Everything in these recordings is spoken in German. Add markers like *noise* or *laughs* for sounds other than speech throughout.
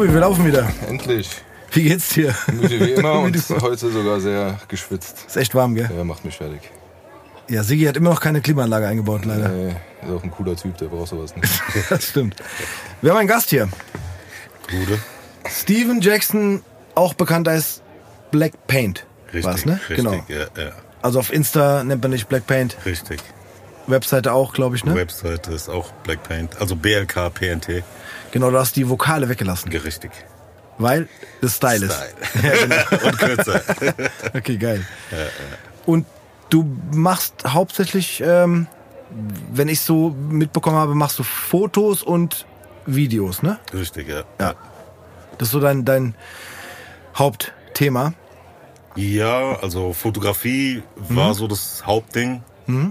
Tobi, wir laufen wieder. Endlich. Wie geht's dir? Müde wie immer *laughs* und heute sogar sehr geschwitzt. Ist echt warm, gell? Ja, macht mich fertig. Ja, Sigi hat immer noch keine Klimaanlage eingebaut, leider. Nee, ist auch ein cooler Typ, der braucht sowas nicht. *laughs* das stimmt. Wir haben einen Gast hier. Gute. Steven Jackson, auch bekannt als Black Paint. Richtig, war's, ne? richtig, Genau. ja, ja, Also auf Insta nennt man dich Black Paint. richtig. Webseite auch, glaube ich, ne? Webseite ist auch Black Paint, also BLK PNT. Genau, du hast die Vokale weggelassen. Richtig. Weil das Style ist. Style. *laughs* Und kürzer. *laughs* Okay, geil. Und du machst hauptsächlich, ähm, wenn ich so mitbekommen habe, machst du Fotos und Videos, ne? Richtig, ja. Ja. Das ist so dein, dein Hauptthema. Ja, also Fotografie Mhm. war so das Hauptding.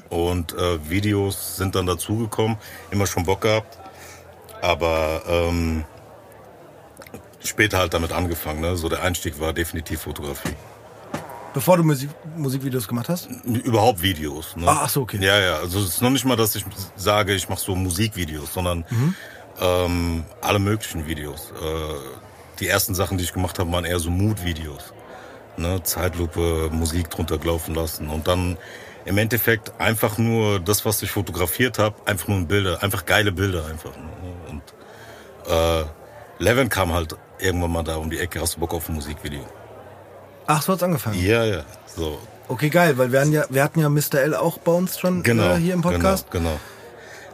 Und äh, Videos sind dann dazugekommen. Immer schon Bock gehabt. Aber ähm, später halt damit angefangen. Ne? So der Einstieg war definitiv Fotografie. Bevor du Musik, Musikvideos gemacht hast? Überhaupt Videos. Ne? Ah, ach so, okay. Ja, ja. Also es ist noch nicht mal, dass ich sage, ich mache so Musikvideos, sondern Mhm. ähm, alle möglichen Videos. Äh, die ersten Sachen, die ich gemacht habe, waren eher so Mood-Videos. Ne? Zeitlupe, Musik drunter laufen lassen und dann im Endeffekt einfach nur das, was ich fotografiert habe, einfach nur in Bilder, einfach geile Bilder einfach. Ne? Und äh, Levin kam halt irgendwann mal da um die Ecke, hast du Bock auf ein Musikvideo? Ach, so hat's angefangen. Ja, ja. So, Okay, geil, weil wir hatten ja, wir hatten ja Mr. L auch bei uns schon genau, äh, hier im Podcast. Genau, genau.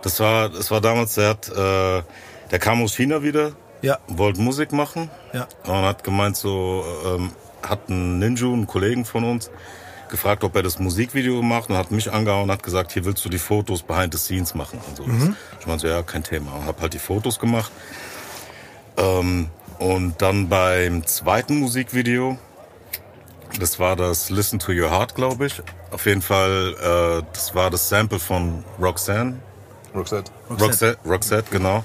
Das war, das war damals, der hat, äh, der kam aus China wieder, Ja, wollte Musik machen ja. und hat gemeint so, ähm, hat einen Ninju, einen Kollegen von uns, gefragt, ob er das Musikvideo macht und hat mich angehauen und hat gesagt, hier willst du die Fotos behind the scenes machen und so. Ich meinte so, ja, kein Thema. Und hab halt die Fotos gemacht. Ähm, und dann beim zweiten Musikvideo, das war das Listen to Your Heart, glaube ich. Auf jeden Fall, äh, das war das Sample von Roxanne. Roxette. Roxette, Roxette genau.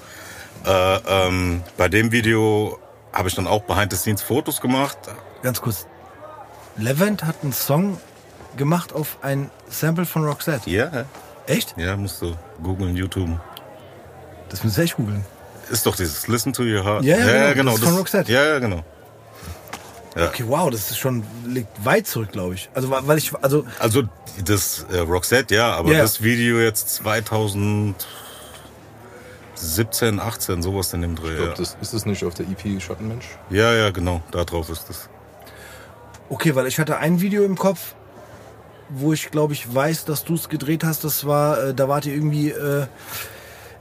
Äh, ähm, bei dem Video habe ich dann auch behind the scenes Fotos gemacht. Ganz kurz. Levent hat einen Song gemacht auf ein Sample von Roxette. Ja, Echt? ja, musst du googeln, YouTube. Das müssen wir echt googeln. Ist doch dieses Listen to Your Heart. Ja, ja, genau, das ist von Roxette. Ja, ja, genau. Okay, wow, das ist schon, liegt weit zurück, glaube ich. Also, weil ich, also, Also das äh, Roxette, ja, aber Ja, ja. das Video jetzt 2017, 18, sowas in dem Dreh. Ich glaub, Ja. das, ist das nicht auf der EP Schattenmensch? ja, ja, genau, da drauf ist das. okay, weil ich hatte ein Video im Kopf, wo ich, glaube ich, weiß, dass du es gedreht hast. Das war, äh, da wart ihr irgendwie äh,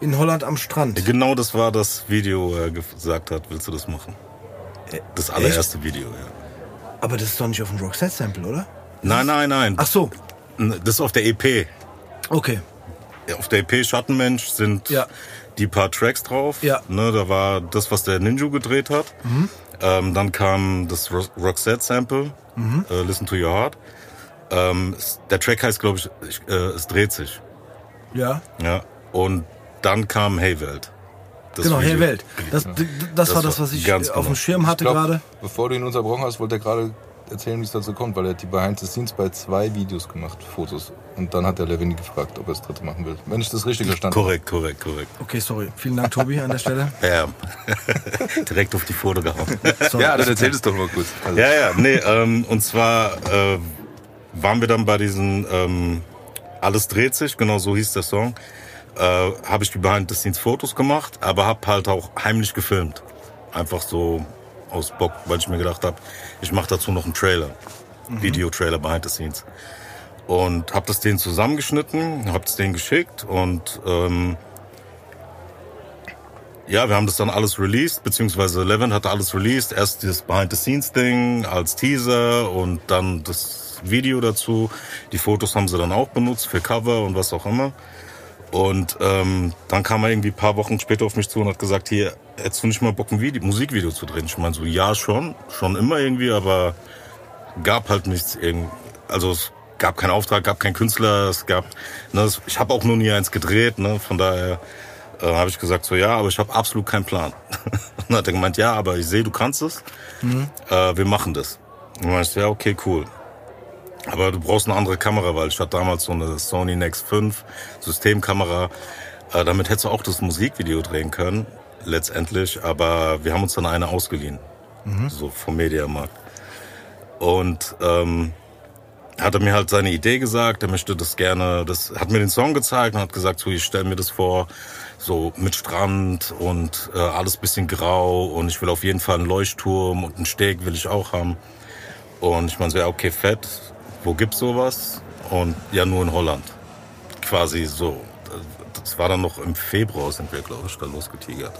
in Holland am Strand. Genau das war das Video, wo er gesagt hat, willst du das machen? Das allererste Video, ja. Aber das ist doch nicht auf dem Roxette-Sample, oder? Nein, nein, nein. Ach so, Das ist auf der EP. okay. Auf der EP Schattenmensch sind Ja. die paar Tracks drauf. Ja. Ne, da war das, was der Ninju gedreht hat. Ähm, dann kam das Ro Roxette Sample, äh, Listen to Your Heart. Ähm, der Track heißt, glaube ich, ich äh, es dreht sich. Ja, Ja. Und dann kam Hey Welt. Das genau, Video. Hey Welt. Das, das, Das war das, was ich ganz äh, auf genau. dem Schirm hatte glaub, gerade. Bevor du ihn unterbrochen hast, wollte er gerade erzählen, wie es dazu kommt, weil er hat die Behind the Scenes bei zwei Videos gemacht, Fotos. Und dann hat der Levin gefragt, ob er das dritte machen will. Wenn ich das richtig verstanden habe. Korrekt, korrekt, korrekt. Okay, sorry. Vielen Dank, Tobi, an der Stelle. *laughs* Ja. *laughs* Direkt auf die Foto gehauen. Sorry. Ja, dann erzähl es doch mal kurz. Also, Ja, ja, nee, ähm, und zwar äh, waren wir dann bei diesen ähm, Alles dreht sich, genau so hieß der Song. Äh, habe ich die Behind the Scenes Fotos gemacht, aber habe halt auch heimlich gefilmt. Einfach so aus Bock, weil ich mir gedacht habe, ich mache dazu noch einen Trailer. Videotrailer Behind the Scenes. Und habe das denen zusammengeschnitten, habe es denen geschickt und ähm, ja, wir haben das dann alles released, beziehungsweise Levin hatte alles released. Erst das Behind-the-Scenes-Ding als Teaser und dann das Video dazu. Die Fotos haben sie dann auch benutzt für Cover und was auch immer. Und ähm, dann kam er irgendwie ein paar Wochen später auf mich zu und hat gesagt, hier, hättest du nicht mal Bock, ein Video, Musikvideo zu drehen? Ich meine so, ja schon, schon immer irgendwie, aber gab halt nichts. irgend- Also es gab keinen Auftrag, gab keinen Künstler, es gab, ne, es- ich habe auch nur nie eins gedreht, ne, von daher äh, habe ich gesagt so, ja, aber ich habe absolut keinen Plan. und *laughs* dann hat er gemeint, ja, aber ich sehe, du kannst es, äh, wir machen das. Und dann ich, ja, okay, cool. Aber du brauchst eine andere Kamera, weil ich hatte damals so eine Sony Nex 5 Systemkamera. Äh, damit hättest du auch das Musikvideo drehen können. letztendlich, aber wir haben uns dann eine ausgeliehen, so vom Mediamarkt. Und ähm, hat er mir halt seine Idee gesagt, er möchte das gerne, das hat mir den Song gezeigt und hat gesagt, so ich stell mir das vor, so mit Strand und äh, alles bisschen grau und ich will auf jeden Fall einen Leuchtturm und einen Steg will ich auch haben. Und ich meine so, ja, okay, fett, wo gibt's sowas? Und ja, nur in Holland. Quasi so. Das war dann noch im Februar, sind wir, glaube ich, da losgetigert.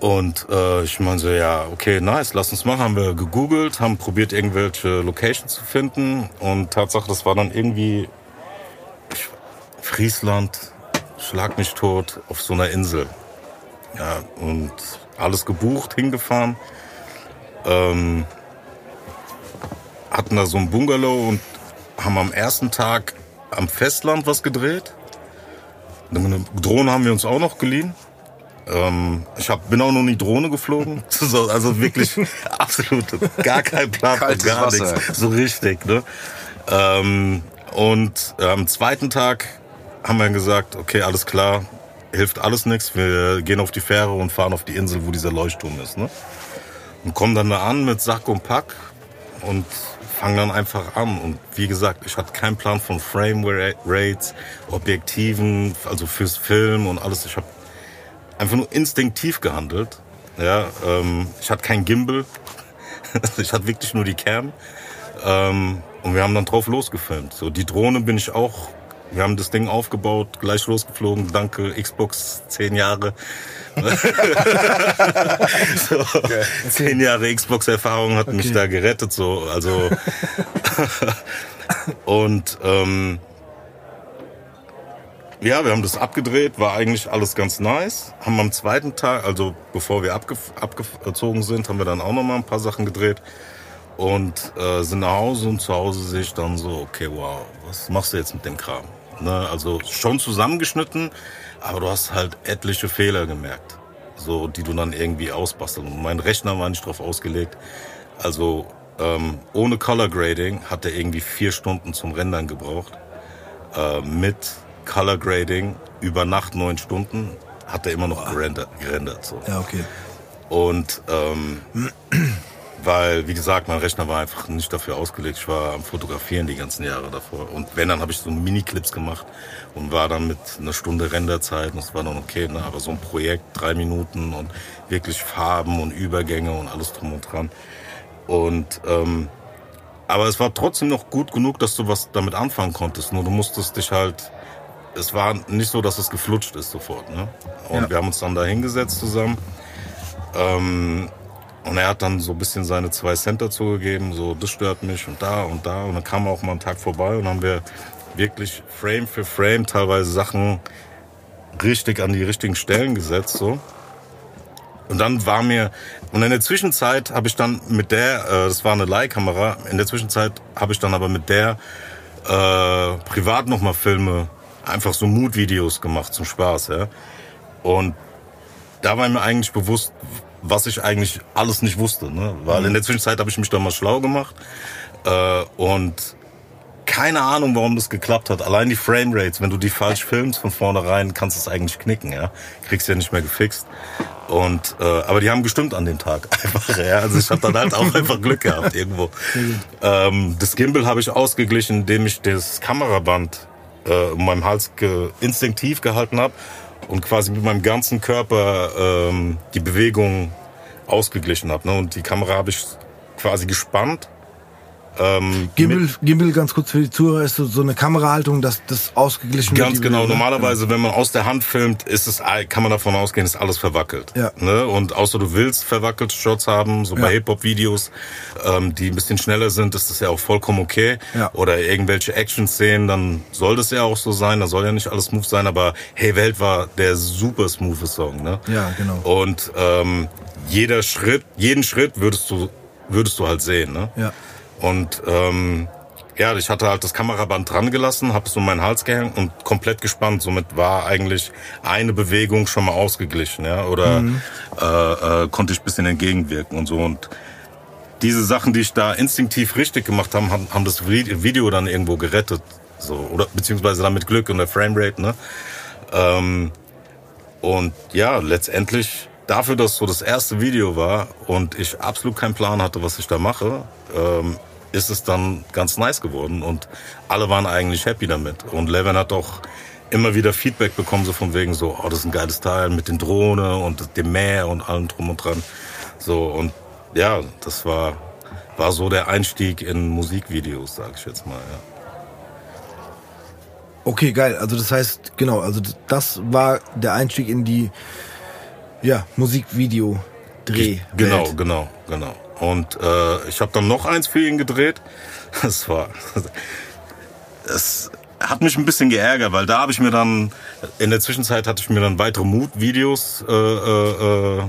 Und äh, ich meine so, ja, okay, nice, lass uns machen. Haben wir gegoogelt, haben probiert, irgendwelche Locations zu finden. Und Tatsache, das war dann irgendwie Friesland, schlag mich tot, auf so einer Insel. Ja, und alles gebucht, hingefahren. Ähm, hatten da so ein Bungalow und haben am ersten Tag am Festland was gedreht. Eine Drohne haben wir uns auch noch geliehen. Ähm, ich hab, bin auch noch nie Drohne geflogen. *laughs* So, also wirklich *laughs* absolut gar kein Plan gar Wasser. nichts. So richtig, ne? Ähm, und äh, am zweiten Tag haben wir gesagt, okay, alles klar, hilft alles nichts. Wir gehen auf die Fähre und fahren auf die Insel, wo dieser Leuchtturm ist. Ne? Und kommen dann da an mit Sack und Pack und fangen dann einfach an. Und wie gesagt, ich hatte keinen Plan von Frame Rates, Objektiven, also fürs Film und alles. Ich habe einfach nur instinktiv gehandelt. Ja, ähm, ich hatte kein Gimbal. *laughs* ich hatte wirklich nur die Cam. Ähm, und wir haben dann drauf losgefilmt. So, die Drohne bin ich auch. Wir haben das Ding aufgebaut, gleich losgeflogen. Danke, Xbox, zehn Jahre. So, Zehn Jahre Xbox-Erfahrung hat mich Okay. da gerettet. So, also und ähm, ja, wir haben das abgedreht, war eigentlich alles ganz nice. Haben am zweiten Tag, also bevor wir abge abgezogen sind, haben wir dann auch noch mal ein paar Sachen gedreht und äh, sind nach Hause und zu Hause sehe ich dann so, okay, wow, was machst du jetzt mit dem Kram? Ne, also schon zusammengeschnitten, aber du hast halt etliche Fehler gemerkt, so die du dann irgendwie ausbasteln. Und mein Rechner war nicht drauf ausgelegt, also ähm, ohne Color Grading hat er irgendwie vier Stunden zum Rendern gebraucht. Äh, mit Color Grading über Nacht neun Stunden hat er immer noch gerendert. gerendert so. Ja, okay. Und ähm, weil, wie gesagt, mein Rechner war einfach nicht dafür ausgelegt. Ich war am Fotografieren die ganzen Jahre davor. Und wenn, dann habe ich so Mini-Clips gemacht und war dann mit einer Stunde Renderzeit und das war dann okay. Ne? Aber so ein Projekt, drei Minuten und wirklich Farben und Übergänge und alles drum und dran. Und ähm, aber es war trotzdem noch gut genug, dass du was damit anfangen konntest. Nur du musstest dich halt. Es war nicht so, dass es geflutscht ist sofort. Ne? Und Ja. wir haben uns dann da hingesetzt zusammen. Ähm, und er hat dann so ein bisschen seine zwei Cent dazugegeben, so das stört mich und da und da. Und dann kam er auch mal einen Tag vorbei und haben wir wirklich Frame für Frame teilweise Sachen richtig an die richtigen Stellen gesetzt. so. Und dann war mir, und in der Zwischenzeit habe ich dann mit der, äh, das war eine Leihkamera, in der Zwischenzeit habe ich dann aber mit der äh, privat nochmal Filme, einfach so Mood-Videos gemacht zum Spaß, ja. Und da war mir eigentlich bewusst, was ich eigentlich alles nicht wusste, ne? Weil in der Zwischenzeit habe ich mich dann mal schlau gemacht äh, und keine Ahnung, warum das geklappt hat. Allein die Framerates, wenn du die falsch *laughs* filmst von vornherein, kannst du es eigentlich knicken, ja. Kriegst ja nicht mehr gefixt. Und äh, aber die haben gestimmt an dem Tag *laughs* einfach, ja. Also ich habe dann halt auch einfach Glück gehabt irgendwo. Ähm, das Gimbal habe ich ausgeglichen, indem ich das Kameraband äh, um meinem Hals ge instinktiv gehalten habe und quasi mit meinem ganzen Körper ähm, die Bewegung ausgeglichen habe. Ne? Und die Kamera habe ich quasi gespannt. Ähm, Gimbal, Gimbal, ganz kurz für die Zuhörer, ist so, so eine Kamerahaltung, dass das ausgeglichen wird. Ganz genau. Bewegung, ne? Normalerweise, wenn man aus der Hand filmt, ist es, kann man davon ausgehen, ist alles verwackelt. Ja. Ne? Und außer du willst verwackelte Shots haben, so bei Ja. Hip-Hop-Videos, ähm, die ein bisschen schneller sind, ist das ja auch vollkommen okay. Ja. Oder irgendwelche Action-Szenen, dann soll das ja auch so sein. Da soll ja nicht alles smooth sein, aber Hey Welt war der super smooth Song. Ne? Ja, genau. Und ähm, jeder Schritt, jeden Schritt würdest du, würdest du halt sehen. Ne? Ja. Und ähm, ja, ich hatte halt das Kameraband dran gelassen, habe es um meinen Hals gehängt und komplett gespannt. Somit war eigentlich eine Bewegung schon mal ausgeglichen, ja, oder äh, äh, konnte ich ein bisschen entgegenwirken und so. Und diese Sachen, die ich da instinktiv richtig gemacht habe, haben, haben das Vi- Video dann irgendwo gerettet, so oder beziehungsweise dann mit Glück und der Framerate, ne. Ähm, Und ja, letztendlich dafür, dass so das erste Video war und ich absolut keinen Plan hatte, was ich da mache, ähm, ist es dann ganz nice geworden und alle waren eigentlich happy damit. Und Levin hat auch immer wieder Feedback bekommen, so von wegen so, oh, das ist ein geiles Teil mit den Drohnen und dem Meer und allem drum und dran. So, und ja, das war, war so der Einstieg in Musikvideos, sag ich jetzt mal, ja. Okay, geil. Also das heißt, genau, also das war der Einstieg in die ja, Musikvideo-Dreh. Genau, genau, genau. Und äh, ich habe dann noch eins für ihn gedreht. *laughs* Das war. Es hat mich ein bisschen geärgert, weil da habe ich mir dann in der Zwischenzeit hatte ich mir dann weitere Mood-Videos, äh, äh, äh,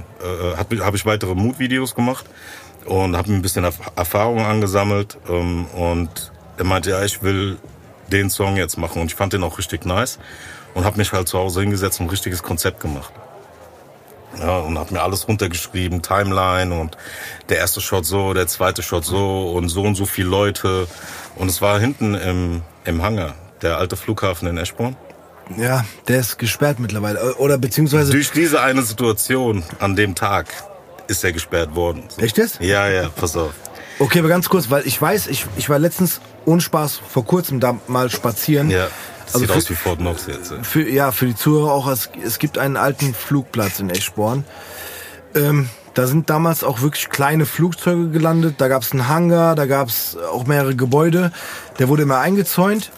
habe ich weitere Mood-Videos gemacht und habe ein bisschen Erfahrung angesammelt ähm, und er meinte, ja, ich will den Song jetzt machen und ich fand den auch richtig nice und habe mich halt zu Hause hingesetzt und ein richtiges Konzept gemacht. Ja, und habe mir alles runtergeschrieben, Timeline und der erste Shot so, der zweite Shot so und so und so viele Leute. Und es war hinten im, im Hangar, der alte Flughafen in Eschborn. Ja, der ist gesperrt mittlerweile. Oder beziehungsweise. Durch diese eine Situation an dem Tag ist er gesperrt worden. So. Echt jetzt? Ja, ja, pass auf. Okay, aber ganz kurz, weil ich weiß, ich, ich war letztens ohne Spaß vor kurzem da mal spazieren. Ja. Das also sieht für, aus wie Fort Knox jetzt. Ja. Für, ja, für die Zuhörer auch. Es, es gibt einen alten Flugplatz in Eschborn. Ähm, da sind damals auch wirklich kleine Flugzeuge gelandet. Da gab es einen Hangar, da gab es auch mehrere Gebäude. Der wurde immer eingezäunt.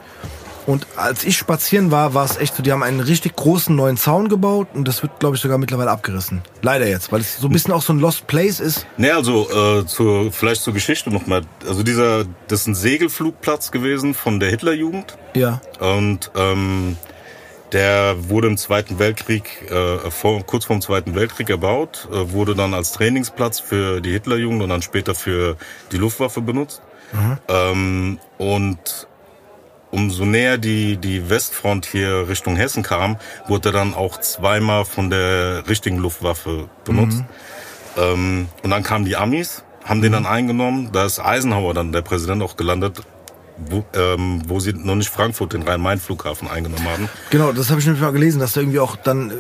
Und als ich spazieren war, war es echt so, die haben einen richtig großen neuen Zaun gebaut und das wird, glaube ich, sogar mittlerweile abgerissen. Leider jetzt, weil es so ein bisschen auch so ein Lost Place ist. Ne, also äh, zur, vielleicht zur Geschichte nochmal. Also dieser, das ist ein Segelflugplatz gewesen von der Hitlerjugend. Ja. Und ähm, der wurde im Zweiten Weltkrieg, äh, vor, kurz vor dem Zweiten Weltkrieg erbaut, äh, wurde dann als Trainingsplatz für die Hitlerjugend und dann später für die Luftwaffe benutzt. Mhm. Ähm, und umso näher die, die Westfront hier Richtung Hessen kam, wurde er dann auch zweimal von der richtigen Luftwaffe benutzt. Mhm. Ähm, und dann kamen die Amis, haben den dann eingenommen. Da ist Eisenhower dann, der Präsident, auch gelandet, wo, ähm, wo sie noch nicht Frankfurt, den Rhein-Main-Flughafen, eingenommen haben. Genau, das habe ich nämlich mal gelesen, dass da irgendwie auch dann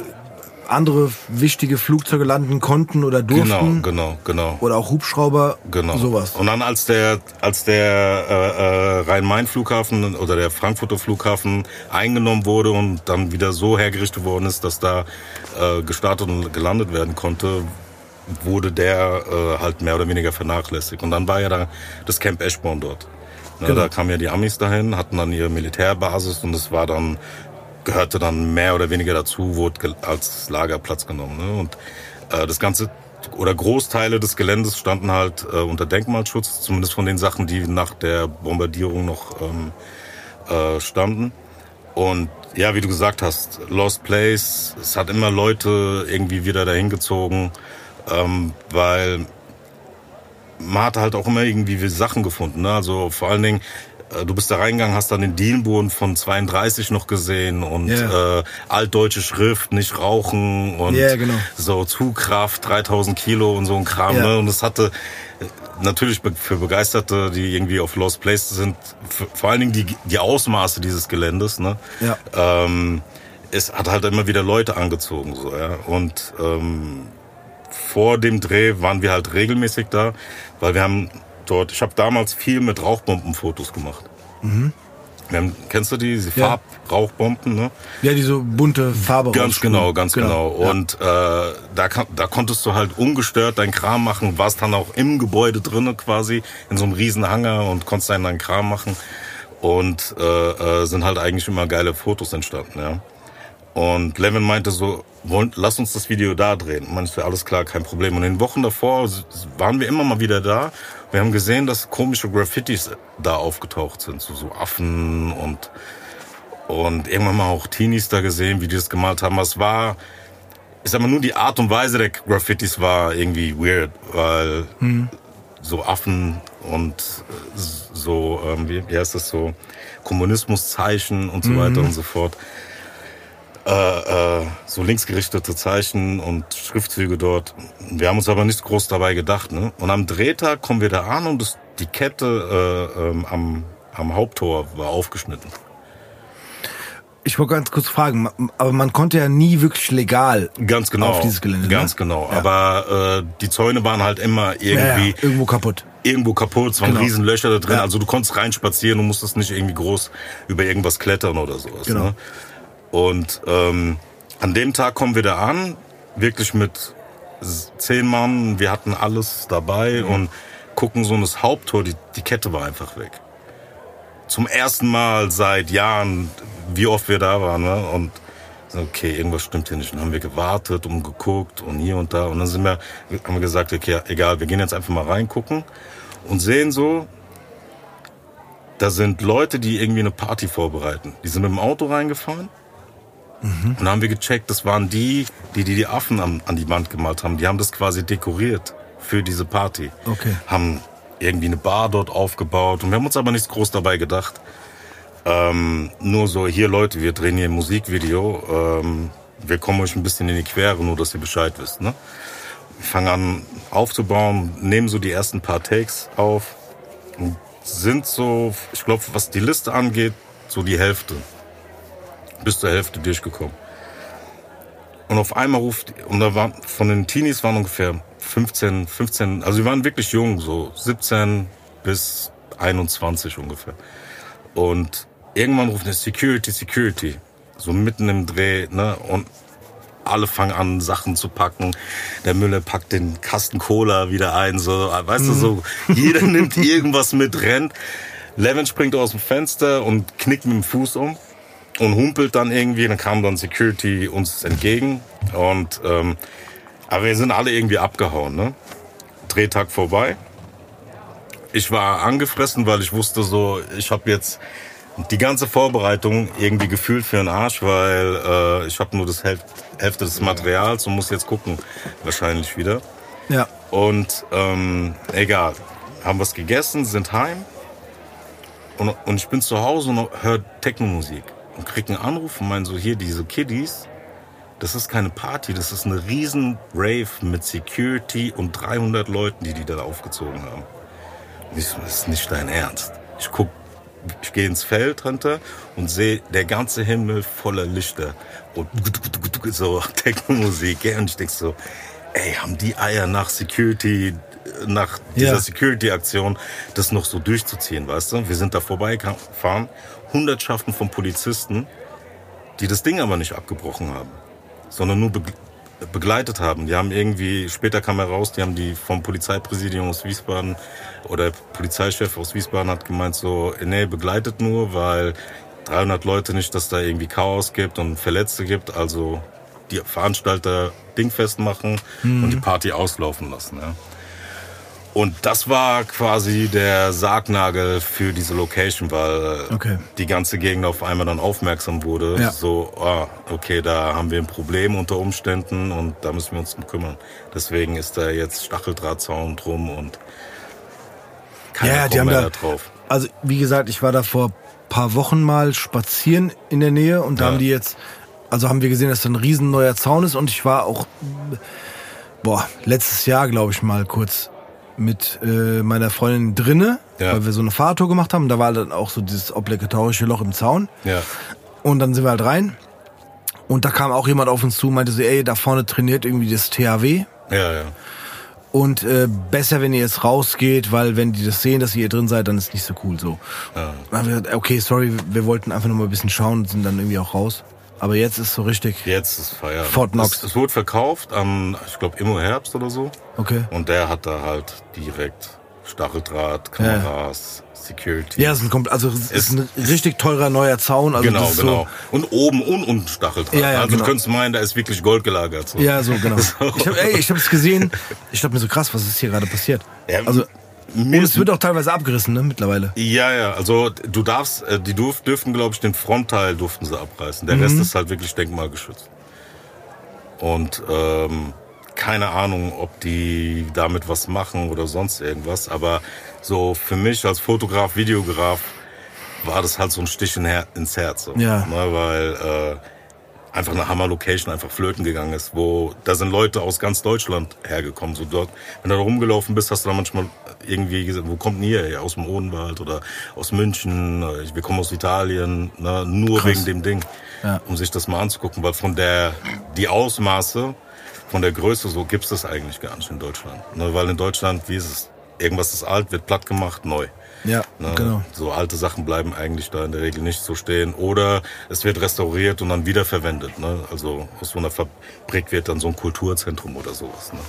andere wichtige Flugzeuge landen konnten oder durften. Genau, genau, genau. Oder auch Hubschrauber, genau. sowas. Und dann als der, als der äh, äh, Rhein-Main-Flughafen oder der Frankfurter Flughafen eingenommen wurde und dann wieder so hergerichtet worden ist, dass da äh, gestartet und gelandet werden konnte, wurde der äh, halt mehr oder weniger vernachlässigt. Und dann war ja da das Camp Eschborn dort. Ne, genau. Da kamen ja die Amis dahin, hatten dann ihre Militärbasis und es war dann gehörte dann mehr oder weniger dazu, wurde als Lagerplatz genommen. Ne? Und äh, das Ganze oder Großteile des Geländes standen halt äh, unter Denkmalschutz, zumindest von den Sachen, die nach der Bombardierung noch ähm, äh, standen. Und ja, wie du gesagt hast, Lost Place, es hat immer Leute irgendwie wieder dahin gezogen, ähm, weil man hat halt auch immer irgendwie Sachen gefunden. Ne? Also vor allen Dingen, du bist da reingegangen, hast dann den Dielenboden von 32 noch gesehen und yeah. äh, altdeutsche Schrift, nicht rauchen und yeah, genau. so Zugkraft, 3000 Kilo und so ein Kram. Yeah. Ne? Und es hatte äh, natürlich für Begeisterte, die irgendwie auf Lost Place sind, vor allen Dingen die, die Ausmaße dieses Geländes. Ne? Ja. Ähm, es hat halt immer wieder Leute angezogen. So, ja? Und ähm, vor dem Dreh waren wir halt regelmäßig da, weil wir haben dort. Ich habe damals viel mit Rauchbombenfotos gemacht. Mhm. Haben, kennst du die, diese ja. Farbrauchbomben, ne? Ja, diese bunte Farbe. Ganz genau, ganz genau. genau. Und äh, da, da konntest du halt ungestört deinen Kram machen, warst dann auch im Gebäude drinnen quasi, in so einem riesen Hangar und konntest dann deinen Kram machen. Und äh, äh, sind halt eigentlich immer geile Fotos entstanden, ja. Und Levin meinte so, wollen, lass uns das Video da drehen. Meinte, alles klar, kein Problem. Und in den Wochen davor waren wir immer mal wieder da wir haben gesehen, dass komische Graffitis da aufgetaucht sind, so, so Affen und und irgendwann mal auch Teenies da gesehen, wie die das gemalt haben. Es war, ich sag mal, nur die Art und Weise der Graffitis war irgendwie weird, weil hm. so Affen und so, ähm, wie, wie heißt das so, Kommunismuszeichen und so mhm. weiter und so fort äh, äh, so linksgerichtete Zeichen und Schriftzüge dort. Wir haben uns aber nicht groß dabei gedacht. Ne? Und am Drehtag kommen wir da an und das, die Kette äh, ähm, am, am Haupttor war aufgeschnitten. Ich wollte ganz kurz fragen, aber man konnte ja nie wirklich legal Ganz genau. auf dieses Gelände. Ganz ne? genau. Ja. Aber äh, die Zäune waren halt immer ja, irgendwie ja, irgendwo kaputt. irgendwo kaputt, es waren Genau. riesen Löcher da drin, Ja. also du konntest reinspazieren und musstest nicht irgendwie groß über irgendwas klettern oder sowas. Genau. Ne? Und ähm, an dem Tag kommen wir da an, wirklich mit zehn Mann, wir hatten alles dabei und gucken so in das Haupttor, die, die Kette war einfach weg. Zum ersten Mal seit Jahren, wie oft wir da waren, ne? und okay, irgendwas stimmt hier nicht. Dann haben wir gewartet und geguckt und hier und da. Und dann sind wir, haben wir gesagt, okay, egal, wir gehen jetzt einfach mal reingucken und sehen so, da sind Leute, die irgendwie eine Party vorbereiten. Die sind mit dem Auto reingefahren. Und dann haben wir gecheckt, das waren die, die die, die Affen an, an die Wand gemalt haben. Die haben das quasi dekoriert für diese Party. Okay. Haben irgendwie eine Bar dort aufgebaut. Und wir haben uns aber nichts groß dabei gedacht. Ähm, nur so, hier Leute, wir drehen hier ein Musikvideo. Ähm, wir kommen euch ein bisschen in die Quere, nur dass ihr Bescheid wisst. Ne? Wir fangen an aufzubauen, nehmen so die ersten paar Takes auf und sind so, ich glaube, was die Liste angeht, so die Hälfte. Bis zur Hälfte durchgekommen. Und auf einmal ruft, und da waren, von den Teenies waren ungefähr 15, 15, also die waren wirklich jung, so 17 bis 21 ungefähr. Und irgendwann ruft eine Security, Security. So mitten im Dreh, ne? Und alle fangen an, Sachen zu packen. Der Müller packt den Kasten Cola wieder ein, so, weißt du, so, jeder *laughs* nimmt irgendwas mit, rennt. Levin springt aus dem Fenster und knickt mit dem Fuß um und humpelt dann irgendwie. Dann kam dann Security uns entgegen und, ähm, aber wir sind alle irgendwie abgehauen, ne? Drehtag vorbei. Ich war angefressen, weil ich wusste so, ich habe jetzt die ganze Vorbereitung irgendwie gefühlt für den Arsch, weil äh, ich habe nur das Hälf Hälfte des Materials und muss jetzt gucken, wahrscheinlich wieder. Ja. Und ähm, egal, haben was gegessen, sind heim und, und ich bin zu Hause und höre Techno-Musik und krieg einen Anruf und meine so, hier diese Kiddies, das ist keine Party, das ist eine riesen Rave mit Security und 300 Leuten, die die da aufgezogen haben. Und ich so, das ist nicht dein Ernst. Ich guck, ich gehe ins Feld runter und sehe der ganze Himmel voller Lichter und so *laughs* Techno-Musik. Und ich denk so, ey, haben die Eier nach Security, nach dieser Ja. Security-Aktion, das noch so durchzuziehen, weißt du? Wir sind da vorbeigefahren, Hundertschaften von Polizisten, die das Ding aber nicht abgebrochen haben, sondern nur begle- begleitet haben. Die haben irgendwie, später kam heraus, die haben die vom Polizeipräsidium aus Wiesbaden oder Polizeichef aus Wiesbaden hat gemeint so, nee, begleitet nur, weil 300 Leute nicht, dass da irgendwie Chaos gibt und Verletzte gibt, also die Veranstalter dingfest machen und die Party auslaufen lassen. Ja. Und das war quasi der Sargnagel für diese Location, weil Okay. die ganze Gegend auf einmal dann aufmerksam wurde. Ja. So, ah, okay, da haben wir ein Problem unter Umständen und da müssen wir uns drum kümmern. Deswegen ist da jetzt Stacheldrahtzaun drum und keiner Ja, die haben mehr da- da drauf. Also, wie gesagt, ich war da vor paar Wochen mal spazieren in der Nähe und da Ja. haben die jetzt, also haben wir gesehen, dass da ein riesen neuer Zaun ist und ich war auch, boah, letztes Jahr, glaube ich, mal kurz mit äh, meiner Freundin drinne, Ja. weil wir so eine Fahrtour gemacht haben. Da war dann auch so dieses obligatorische Loch im Zaun. Ja, Und dann sind wir halt rein. Und da kam auch jemand auf uns zu und meinte so, ey, da vorne trainiert irgendwie das THW. ja, ja. Und äh, besser, wenn ihr jetzt rausgeht, weil wenn die das sehen, dass ihr hier drin seid, dann ist nicht so cool so. ja. Dann haben wir gesagt, okay, sorry, wir wollten einfach nur mal ein bisschen schauen und sind dann irgendwie auch raus. Aber jetzt ist so richtig. Jetzt ist Feierabend. Fort Knox. Es, es wurde verkauft an, ich glaube, Immo Herbst oder so. Okay. Und der hat da halt direkt Stacheldraht, Kameras, Security. Ja, es ist ein, also es ist ein richtig teurer neuer Zaun. Also genau, genau. Und oben und unten Stacheldraht. Ja, ja, also genau. du könntest meinen, da ist wirklich Gold gelagert. So. So, ja, so genau. *laughs* Ich habe hab's gesehen. Ich dachte mir so krass, was ist hier gerade passiert? Ja, Also und es wird auch teilweise abgerissen, ne, mittlerweile. Ja, ja, also du darfst, äh, die durf, dürfen, glaube ich, den Frontteil durften sie abreißen. Der Mhm. Rest ist halt wirklich denkmalgeschützt. Und ähm, keine Ahnung, ob die damit was machen oder sonst irgendwas. Aber so für mich als Fotograf, Videograf war das halt so ein Stich in Her ins Herz. So, Ja. Ne, weil äh, einfach eine Hammer-Location einfach flöten gegangen ist, wo da sind Leute aus ganz Deutschland hergekommen. So dort, wenn du da rumgelaufen bist, hast du da manchmal irgendwie, wo kommt denn ihr? Ja, aus dem Odenwald oder aus München, wir kommen aus Italien, ne? nur Krass. wegen dem Ding, Ja. um sich das mal anzugucken, weil von der, die Ausmaße, von der Größe so gibt's das eigentlich gar nicht in Deutschland. Ne? Weil in Deutschland, wie ist es? Irgendwas ist alt, wird platt gemacht, neu. Ja, Ne? genau. So alte Sachen bleiben eigentlich da in der Regel nicht so stehen. Oder es wird restauriert und dann wiederverwendet. Ne? Also aus so einer Fabrik wird dann so ein Kulturzentrum oder sowas. Ne?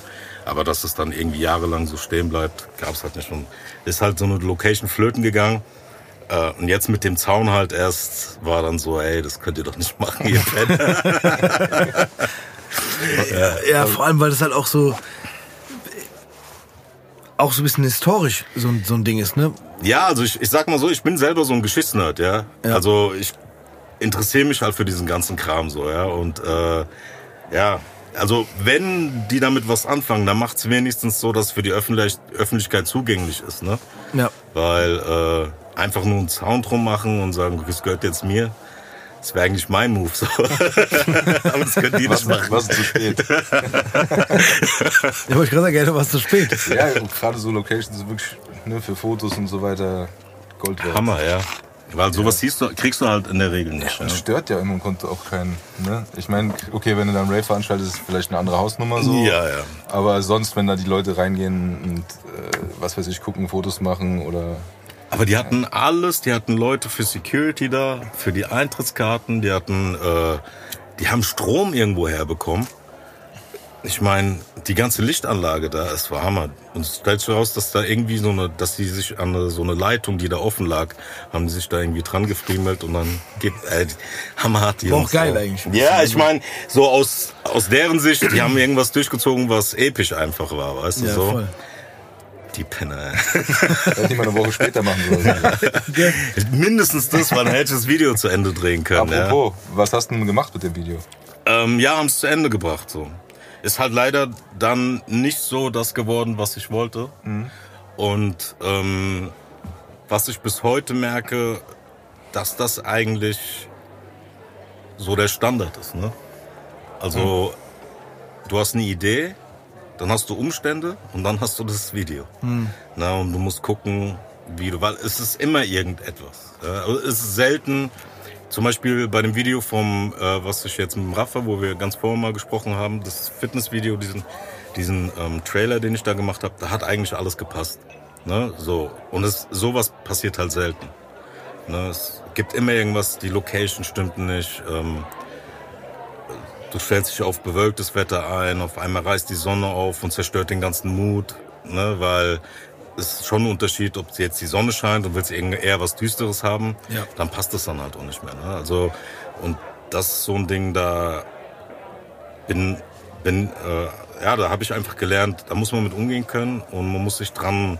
Aber dass es dann irgendwie jahrelang so stehen bleibt, gab's halt nicht. Und ist halt so eine Location flöten gegangen. Äh, Und jetzt mit dem Zaun halt erst war dann so, ey, das könnt ihr doch nicht *laughs* machen, ihr Penner. Ja, vor allem, weil das halt auch so auch so ein bisschen historisch so, ein- so ein Ding ist, ne? Ja, also ich, ich sag mal so, ich bin selber so ein Geschichtsnerd, ja. Ja. Also ich interessiere mich halt für diesen ganzen Kram so, ja. Und äh, ja, also wenn die damit was anfangen, dann macht's wenigstens so, dass es für die Öffentlich Öffentlichkeit zugänglich ist, ne? Ja. Weil äh, einfach nur einen Sound drum machen und sagen, das gehört jetzt mir, das wäre eigentlich mein Move. So. *laughs* Aber das können die Was, nicht machen. was zu spät? *laughs* Ja, aber ich gerade gerne was zu spät. ja, und gerade so Locations sind wirklich ne, für Fotos und so weiter Gold wert. Hammer, ja. Weil sowas siehst du, kriegst du halt in der Regel nicht. Ja, Das stört ja im Grunde auch keinen. Ne? Ich meine, okay, wenn du dann Rave veranstaltest, ist es vielleicht eine andere Hausnummer so. ja. ja. Aber sonst, wenn da die Leute reingehen und äh, was weiß ich, gucken, Fotos machen oder. Aber die hatten alles, die hatten Leute für Security da, für die Eintrittskarten, die hatten, äh, die haben Strom irgendwo herbekommen. Ich meine, die ganze Lichtanlage da, es war Hammer. Und es stellt sich raus, dass da irgendwie so eine, dass die sich an eine, so eine Leitung, die da offen lag, haben die sich da irgendwie dran gefriemelt und dann geht, äh, hammerhart die auch geil eigentlich. Ja, ich meine, so aus, aus deren Sicht, die haben irgendwas durchgezogen, was episch einfach war, weißt du, Ja, so. voll. Die Penner. *laughs* Hätte ich mal eine Woche später machen sollen. Mindestens das, weil dann hätte ich das Video zu Ende drehen können. Ja, Apropos, was hast du denn gemacht mit dem Video? ähm, ja haben es zu Ende gebracht. So. Ist halt leider dann nicht so das geworden, was ich wollte. Und ähm, was ich bis heute merke, dass das eigentlich so der Standard ist. Ne? Also du hast eine Idee, dann hast du Umstände und dann hast du das Video. Na, und du musst gucken, wie du, weil es ist immer irgendetwas. Ja, es ist selten, zum Beispiel bei dem Video vom, äh, was ich jetzt mit dem Raffa, wo wir ganz vorher mal gesprochen haben, das Fitnessvideo, diesen, diesen ähm, Trailer, den ich da gemacht habe, da hat eigentlich alles gepasst. Ne? So. Und es, sowas passiert halt selten. Ne? Es gibt immer irgendwas, die Location stimmt nicht. Ähm, du stellst dich auf bewölktes Wetter ein, auf einmal reißt die Sonne auf und zerstört den ganzen Mut, ne? weil ist schon ein Unterschied, ob jetzt die Sonne scheint und willst eher was Düsteres haben, Ja. dann passt das dann halt auch nicht mehr. Ne? Also und das ist so ein Ding, da bin bin äh, ja, da habe ich einfach gelernt, da muss man mit umgehen können und man muss sich dran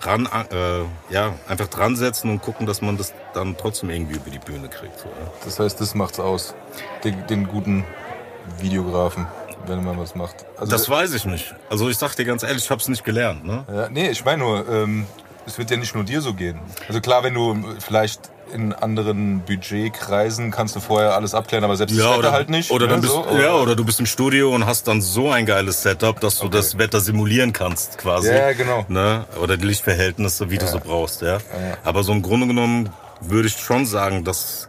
ran äh, ja einfach dran setzen und gucken, dass man das dann trotzdem irgendwie über die Bühne kriegt. So, ja. Das heißt, das macht's aus. Den, den guten Videografen, wenn man was macht. Also, Das weiß ich nicht. Also ich sag dir ganz ehrlich, ich hab's nicht gelernt. Ne? Ja, nee, ich meine nur, ähm, es wird ja nicht nur dir so gehen. Also klar, wenn du vielleicht in anderen Budgetkreisen kannst du vorher alles abklären, aber selbst das Wetter oder, halt nicht. oder, ne, bist, so, ja, oder du bist im Studio und hast dann so ein geiles Setup, dass du Okay. das Wetter simulieren kannst, quasi. Ja, genau. Ne? Oder die Lichtverhältnisse, wie du so brauchst. Ja? Aber so im Grunde genommen würde ich schon sagen, dass,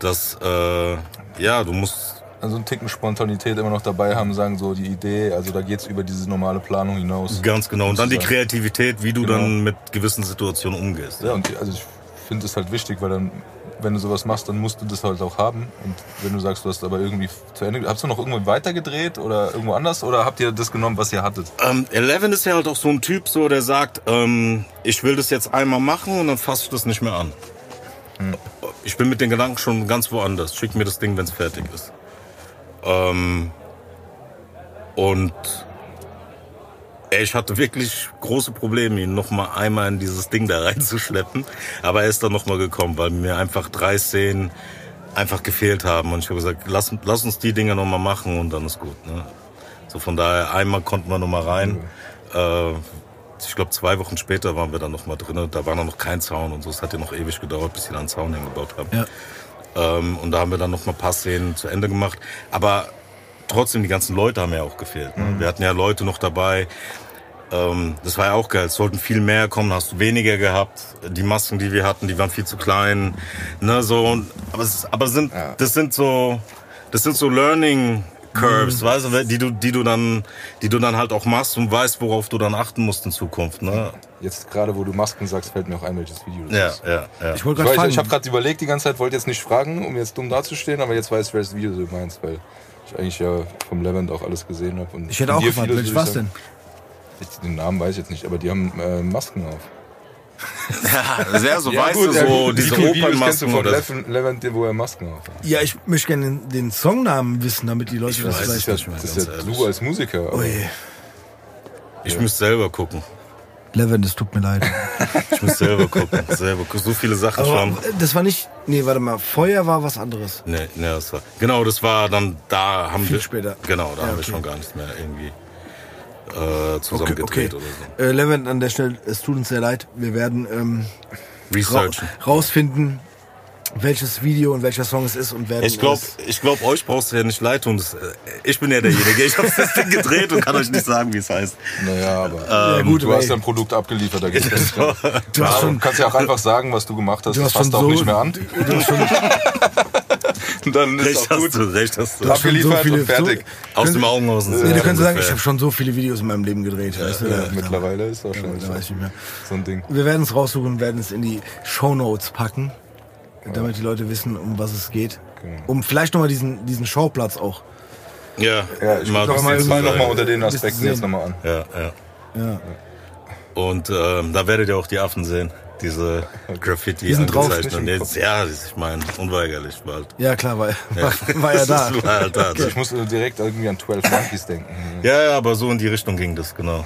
dass äh, ja, du musst Also einen Ticken Spontanität immer noch dabei haben, sagen so die Idee, also da geht's über diese normale Planung hinaus. ganz genau. Und dann die. Kreativität, wie du Genau. dann mit gewissen Situationen umgehst. Ja, und die- also ich finde es halt wichtig, weil dann, wenn du sowas machst, dann musst du das halt auch haben. Und wenn du sagst, du hast aber irgendwie zu Ende, hast du noch irgendwo weitergedreht oder irgendwo anders oder habt ihr das genommen, was ihr hattet? Ähm, Eleven ist ja halt auch so ein Typ, so der sagt, ähm, ich will das jetzt einmal machen und dann fasse ich das nicht mehr an. Ich bin mit den Gedanken schon ganz woanders. Schick mir das Ding, wenn es fertig ist. Ähm, und ich hatte wirklich große Probleme, ihn noch mal einmal in dieses Ding da *laughs* reinzuschleppen. Aber er ist dann noch mal gekommen, weil mir einfach drei Szenen einfach gefehlt haben. Und ich habe gesagt, lass, lass uns die Dinger noch mal machen und dann ist gut. Ne? So von daher, einmal konnten wir noch mal rein. Äh, ich glaube, zwei Wochen später waren wir dann noch mal drin. Da war noch kein Zaun und so. Es hat ja noch ewig gedauert, bis sie da einen Zaun hingebaut haben. Ja. Ähm, und da haben wir dann noch mal ein paar Szenen zu Ende gemacht. Aber trotzdem, die ganzen Leute haben ja auch gefehlt. Ne? Wir hatten ja Leute noch dabei. Ähm, das war ja auch geil. Es sollten viel mehr kommen, hast du weniger gehabt. Die Masken, die wir hatten, die waren viel zu klein. Ne, so, und, aber, es, aber sind, Ja. das sind so, das sind so Learning Curves, Mhm. weißt du, die du, die du dann, die du dann halt auch machst und weißt, worauf du dann achten musst in Zukunft, ne? Jetzt gerade, wo du Masken sagst, fällt mir auch ein, welches Video das Ja, ist. ja, ja. Ich wollte Ich, gerade weiß, ich fragen. habe gerade überlegt die ganze Zeit, wollte jetzt nicht fragen, um jetzt dumm dazustehen, aber jetzt weiß ich, welches Video du meinst, weil ich eigentlich ja vom Levent auch alles gesehen habe. Ich hätte auch gefragt, welches war's denn? Ich, den Namen weiß ich jetzt nicht, aber die haben äh, Masken auf. *laughs* ja, sehr so, weißt gut, du, ja, so gut. diese Opernmasken von oder Levent, Levent, wo er Masken auf hat? Ja, ich möchte gerne den, den Songnamen wissen, damit die Leute das weiß Das ist vielleicht. ja, nicht mehr, das ganz ist ja du als Musiker. aber- Ui, Ich müsste selber gucken. Levin, das tut mir leid. *laughs* Ich muss selber gucken. selber gucken. So viele Sachen Aber schon. das war nicht. Nee, warte mal. Feuer war was anderes. Nee, nee, das war, genau, das war dann, da haben Viel wir, später. Genau, da Ja, haben wir okay. schon gar nicht mehr irgendwie äh, zusammen gedreht oder so. Äh, Levin, an der Stelle, es tut uns sehr leid. Wir werden ähm, ra Researchen. rausfinden, welches Video und welcher Song es ist und werden. Ich glaube, es- ich glaub, euch brauchst du ja nicht leid tun. Das, äh, ich bin ja derjenige. Ich habe das Ding gedreht und kann euch nicht sagen, wie es heißt. Naja, aber Ja, gut, du aber hast ey, ja ein Produkt abgeliefert, da geht's *laughs* nicht. du hast schon. Du kannst ja auch einfach sagen, was du gemacht hast. Du Das hast schon passt auch so, nicht mehr an. Du hast schon, Und *laughs* dann ist Recht auch gut. hast du, recht hast du. du hast schon so Abgeliefert viele. und fertig. So, Aus dem Augen aus nee, du kannst sagen, ich habe schon so viele Videos in meinem Leben gedreht. weißt du, Ja, da- mittlerweile ist das da, schon da weiß ich nicht mehr. so ein Ding. Wir werden es raussuchen und werden es in die Shownotes packen, damit die Leute wissen, um was es geht. Genau. Um vielleicht nochmal diesen, diesen Schauplatz auch. Ja, Ja, ich mal zu mal sagen. nochmal unter den Bisschen Aspekten jetzt nochmal an. Ja, ja. Ja. Und ähm, da werdet ihr auch die Affen sehen. Diese *laughs* graffiti Die sind im Jetzt, ja, ich meine, unweigerlich bald. Ja, klar, weil, war, war ja *laughs* da. Das war halt da. Ich muss äh, direkt irgendwie an 12 Monkeys denken. *laughs* Ja, ja, aber so in die Richtung ging das, genau.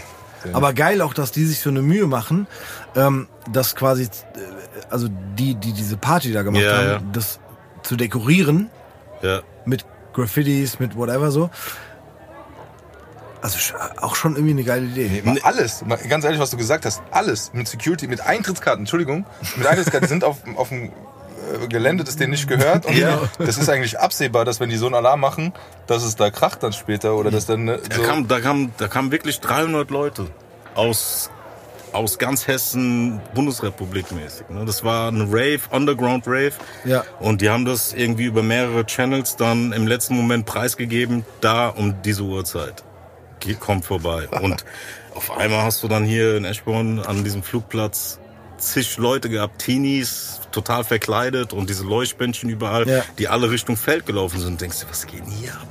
Aber geil auch, dass die sich so eine Mühe machen, ähm, dass quasi, äh, also die, die diese Party da gemacht Ja, haben, ja. das zu dekorieren Ja, mit Graffitis, mit whatever so. Also auch schon irgendwie eine geile Idee. Nee, mal alles, mal, ganz ehrlich, was du gesagt hast, alles mit Security, mit Eintrittskarten, Entschuldigung, mit Eintrittskarten sind auf, auf dem äh, Gelände, das denen nicht gehört. Und Ja. das ist eigentlich absehbar, dass wenn die so einen Alarm machen, dass es da kracht dann später oder dass dann äh, da, so. kam, da, kam, da kamen wirklich 300 Leute aus, aus ganz Hessen, Bundesrepublik mäßig. Ne? Das war eine Rave, Underground Rave. Ja. Und die haben das irgendwie über mehrere Channels dann im letzten Moment preisgegeben, da um diese Uhrzeit. Kommt vorbei. *laughs* Und auf einmal hast du dann hier in Eschborn an diesem Flugplatz zig Leute gehabt, Teenies, total verkleidet und diese Leuchtbändchen überall, Ja. die alle Richtung Feld gelaufen sind. Denkst du, was geht denn hier ab?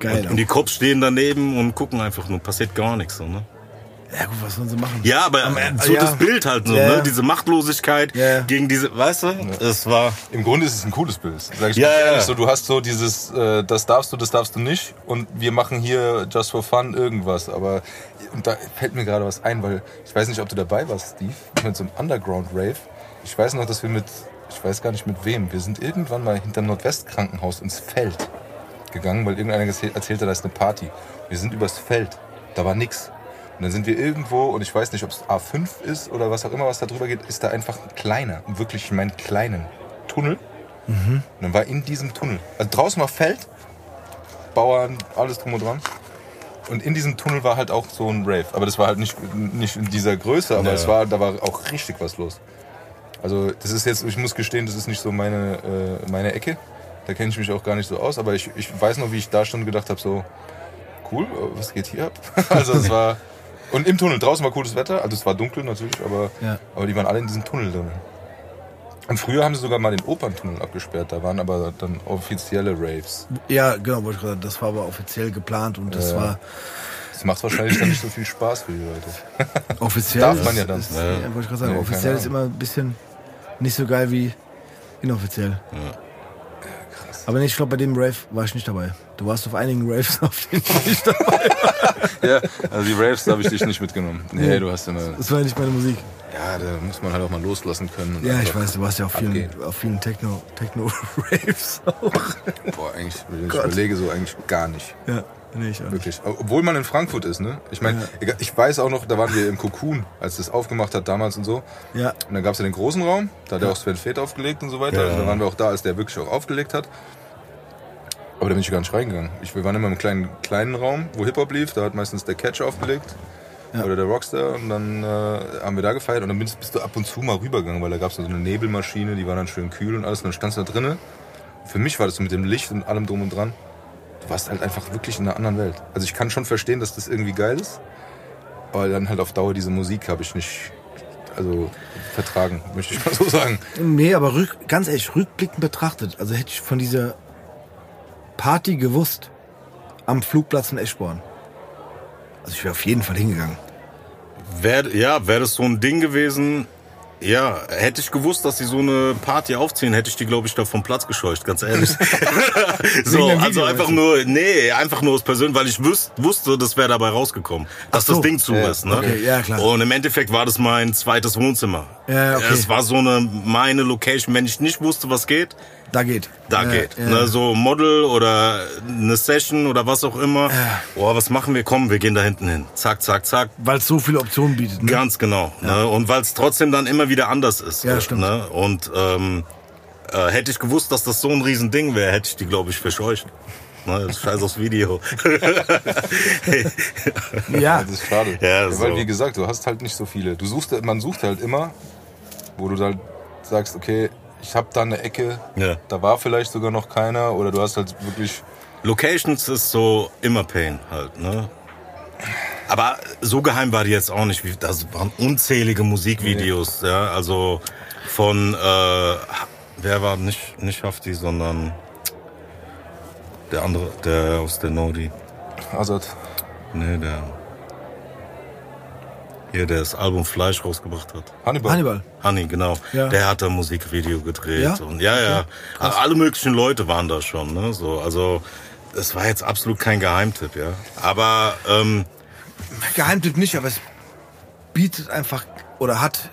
Geil. Und die Cops stehen daneben und gucken einfach nur, passiert gar nichts. So, ne? Ja gut, was sollen sie machen? Ja, aber Am Ende- so ja. das Bild halt so, Ja, ne? diese Machtlosigkeit Ja, gegen diese, weißt du, es war, Im Grunde ist es ein cooles Bild. Sag ich Ja, ja. ehrlich, so, du hast so dieses, äh, das darfst du, das darfst du nicht und wir machen hier just for fun irgendwas. Aber und da fällt mir gerade was ein, weil ich weiß nicht, ob du dabei warst, Steve, mit so einem Underground Rave. Ich weiß noch, dass wir mit, ich weiß gar nicht mit wem, wir sind irgendwann mal hinterm Nordwestkrankenhaus ins Feld gegangen, weil irgendeiner erzählte, da ist eine Party. Wir sind übers Feld, da war nix. Und dann sind wir irgendwo, und ich weiß nicht, ob es A5 ist oder was auch immer, was da drüber geht, ist da einfach ein kleiner, wirklich, ich meine kleinen Tunnel. Und dann war in diesem Tunnel, also draußen war Feld, Bauern, alles drum und dran. Und in diesem Tunnel war halt auch so ein Rave. Aber das war halt nicht, nicht in dieser Größe, aber Ja. es war, da war auch richtig was los. Also das ist jetzt, ich muss gestehen, das ist nicht so meine, äh, meine Ecke. Da kenne ich mich auch gar nicht so aus. Aber ich, ich weiß noch, wie ich da schon gedacht habe, so cool, äh, was geht hier ab? *laughs* also es war... Und im Tunnel, draußen war cooles Wetter, also es war dunkel natürlich, aber, Ja. aber die waren alle in diesem Tunnel drin. Und früher haben sie sogar mal den Operntunnel abgesperrt, da waren aber dann offizielle Raves. Ja, genau, wollte ich gerade sagen. Das war aber offiziell geplant und das Ja. war Das macht wahrscheinlich dann nicht so viel Spaß für die Leute. *laughs* offiziell. Darf man ja dann. Ist, Ja. ja, wollte ich gerade sagen. Nee, offiziell ist immer ein bisschen nicht so geil wie inoffiziell. Aber nee, ich glaube, bei dem Rave war ich nicht dabei. Du warst auf einigen Raves, *laughs* auf denen ich nicht dabei *laughs* Ja, also die Raves habe ich dich nicht mitgenommen. Nee, du hast immer. Das war ja nicht meine Musik. Ja, da muss man halt auch mal loslassen können. Ja, ich weiß, du warst ja auf vielen, abgehen. auf vielen Techno, Techno-Raves *laughs* auch. Boah, eigentlich, wenn ich Gott. überlege, so eigentlich gar nicht. Ja, nee, ich auch nicht. Wirklich. Obwohl man in Frankfurt ist, ne? Ich meine, egal, ich weiß auch noch, da waren wir im Cocoon, als das aufgemacht hat damals und so. Ja, Und dann gab es ja den großen Raum, da hat ja auch Sven Feth aufgelegt und so weiter. Ja. Und da waren wir auch da, als der wirklich auch aufgelegt hat. Aber da bin ich gar nicht reingegangen. Ich, wir waren immer im kleinen, kleinen Raum, wo Hip-Hop lief. Da hat meistens der Catch aufgelegt. oder der Rockstar und dann äh, haben wir da gefeiert und dann bist, bist du ab und zu mal rübergegangen, weil da gab es so eine Nebelmaschine, die war dann schön kühl und alles und dann standst du da drinnen. Für mich war das so mit dem Licht und allem drum und dran. Du warst halt einfach wirklich in einer anderen Welt. Also ich kann schon verstehen, dass das irgendwie geil ist, aber dann halt auf Dauer diese Musik habe ich nicht also vertragen, möchte ich mal so sagen. Nee, aber rück, ganz ehrlich, rückblickend betrachtet, also hätte ich von dieser Party gewusst am Flugplatz in Eschborn. Also ich wäre auf jeden Fall hingegangen. Wär, ja, wäre das so ein Ding gewesen, ja, hätte ich gewusst, dass sie so eine Party aufziehen, hätte ich die, glaube ich, da vom Platz gescheucht, ganz ehrlich. *laughs* so, also einfach nur, nee, einfach nur aus Persönlich, weil ich wüs wusste, das wäre dabei rausgekommen, dass so. das Ding zu Ja, ist. Ne? okay, ja, klar. Und im Endeffekt war das mein zweites Wohnzimmer. Ja, okay. Es war so eine meine Location, wenn ich nicht wusste, was geht, Da geht. da Ja, geht. ja. Ne, so Model oder eine Session oder was auch immer. Boah, was machen wir? Komm, wir gehen da hinten hin. Zack, zack, zack. Weil es so viele Optionen bietet. Ne? Ganz genau. Ne? Und weil es trotzdem dann immer wieder anders ist. Ja, stimmt. Ne? Und ähm, äh, hätte ich gewusst, dass das so ein Riesending wäre, hätte ich die, glaube ich, verscheucht. Ne? das Scheiß aufs Video. *laughs* Ja, Das ist schade. Ja, so. Weil wie gesagt, du hast halt nicht so viele. Du suchst, man sucht halt immer, wo du halt sagst, okay, ich habe da eine Ecke, Ja. da war vielleicht sogar noch keiner oder du hast halt wirklich Locations ist so immer Pain halt. Ne? Aber so geheim war die jetzt auch nicht. Das waren unzählige Musikvideos. Ja? Also von, äh, wer war nicht, nicht Hafti, sondern der andere, der aus der Nodi. Azad. Nee, der. Hier, der das Album Fleisch rausgebracht hat. Hannibal. Hannibal. Honey, genau. Ja. Der hat da ein Musikvideo gedreht. Ja? Und ja, ja. Alle möglichen Leute waren da schon. Ne? So, also, es war jetzt absolut kein Geheimtipp, ja. Aber ähm, Geheimtipp nicht, aber es bietet einfach oder hat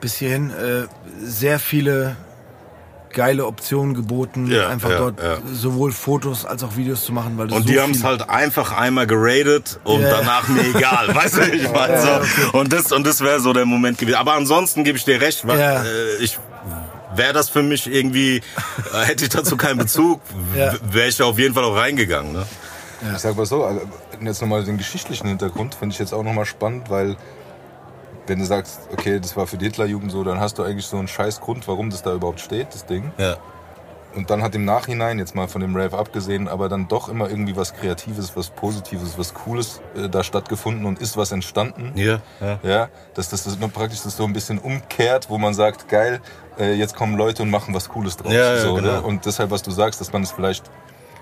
bis hierhin äh, sehr viele geile Optionen geboten, Ja, einfach ja, dort ja. sowohl Fotos als auch Videos zu machen, weil das und so die haben es halt einfach einmal geradet und Ja. danach mir egal, *laughs* weißt du, ich meine so. Und das und das wäre so der Moment gewesen. Aber ansonsten gebe ich dir recht, weil, Ja. äh, ich wäre das für mich irgendwie, äh, hätte ich dazu keinen Bezug, *laughs* Ja. wäre ich da auf jeden Fall auch reingegangen. Ne? Ich sag mal so, also, jetzt nochmal den geschichtlichen Hintergrund finde ich jetzt auch nochmal spannend, weil wenn du sagst, okay, das war für die Hitlerjugend so, dann hast du eigentlich so einen scheiß Grund, warum das da überhaupt steht, das Ding. Ja. Und dann hat im Nachhinein, jetzt mal von dem Rave abgesehen, aber dann doch immer irgendwie was Kreatives, was Positives, was Cooles äh, da stattgefunden und ist was entstanden. Ja, ja. Ja, dass das, das praktisch das so ein bisschen umkehrt, wo man sagt, geil, äh, jetzt kommen Leute und machen was Cooles draus. Ja, ja, so, genau. ne? Und deshalb, was du sagst, dass man es vielleicht,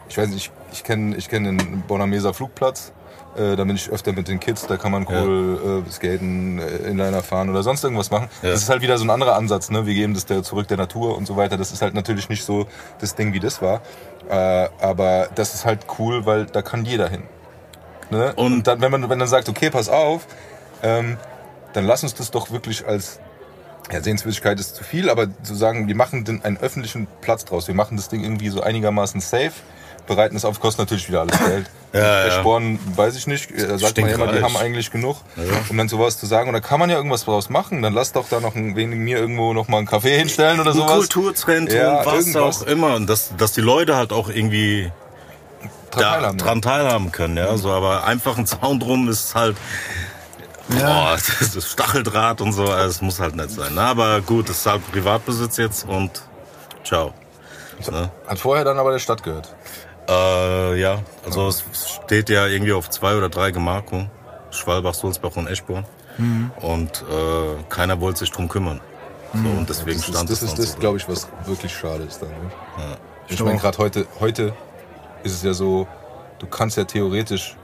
ich weiß nicht, ich, ich kenne ich kenn den Bonameser Flugplatz, äh, da bin ich öfter mit den Kids, da kann man cool äh, skaten, äh, Inliner fahren oder sonst irgendwas machen. Ja. Das ist halt wieder so ein anderer Ansatz, ne? wir geben das der zurück der Natur und so weiter. Das ist halt natürlich nicht so das Ding, wie das war. Äh, aber das ist halt cool, weil da kann jeder hin. Ne? Und- Und dann, wenn man wenn dann sagt, okay, pass auf, ähm, dann lass uns das doch wirklich als ja, Sehenswürdigkeit ist zu viel, aber zu sagen, wir machen den, einen öffentlichen Platz draus. Wir machen das Ding irgendwie so einigermaßen safe, bereiten es auf, kostet natürlich wieder alles Geld. Ja, ja. Sporn weiß ich nicht, da sagt man ja immer, die haben eigentlich genug, um dann sowas zu sagen. Und da kann man ja irgendwas draus machen. Dann lass doch da noch ein, wegen mir irgendwo noch mal einen Kaffee hinstellen oder Ein sowas. Kulturzentrum, Ja, was irgendwas. auch immer. Und dass, dass die Leute halt auch irgendwie Dran da, teilhaben, ja. dran teilhaben können. Ja? So, aber einfach ein Zaun drum ist halt. Boah, *laughs* das ist Stacheldraht und so, das muss halt nicht sein. Na, aber gut, das ist halt Privatbesitz jetzt und ciao. Ne? Hat vorher dann aber der Stadt gehört. Äh, ja, also es steht ja irgendwie auf zwei oder drei Gemarkungen. Schwalbach, Sulzbach und Eschborn. Mhm. Und äh, keiner wollte sich drum kümmern. So, und deswegen Das ist, stand das, es ist das, so. glaube ich, was wirklich schade ist dann. Ne? Ich Stimmt. meine, gerade heute, heute ist es ja so, du kannst ja theoretisch,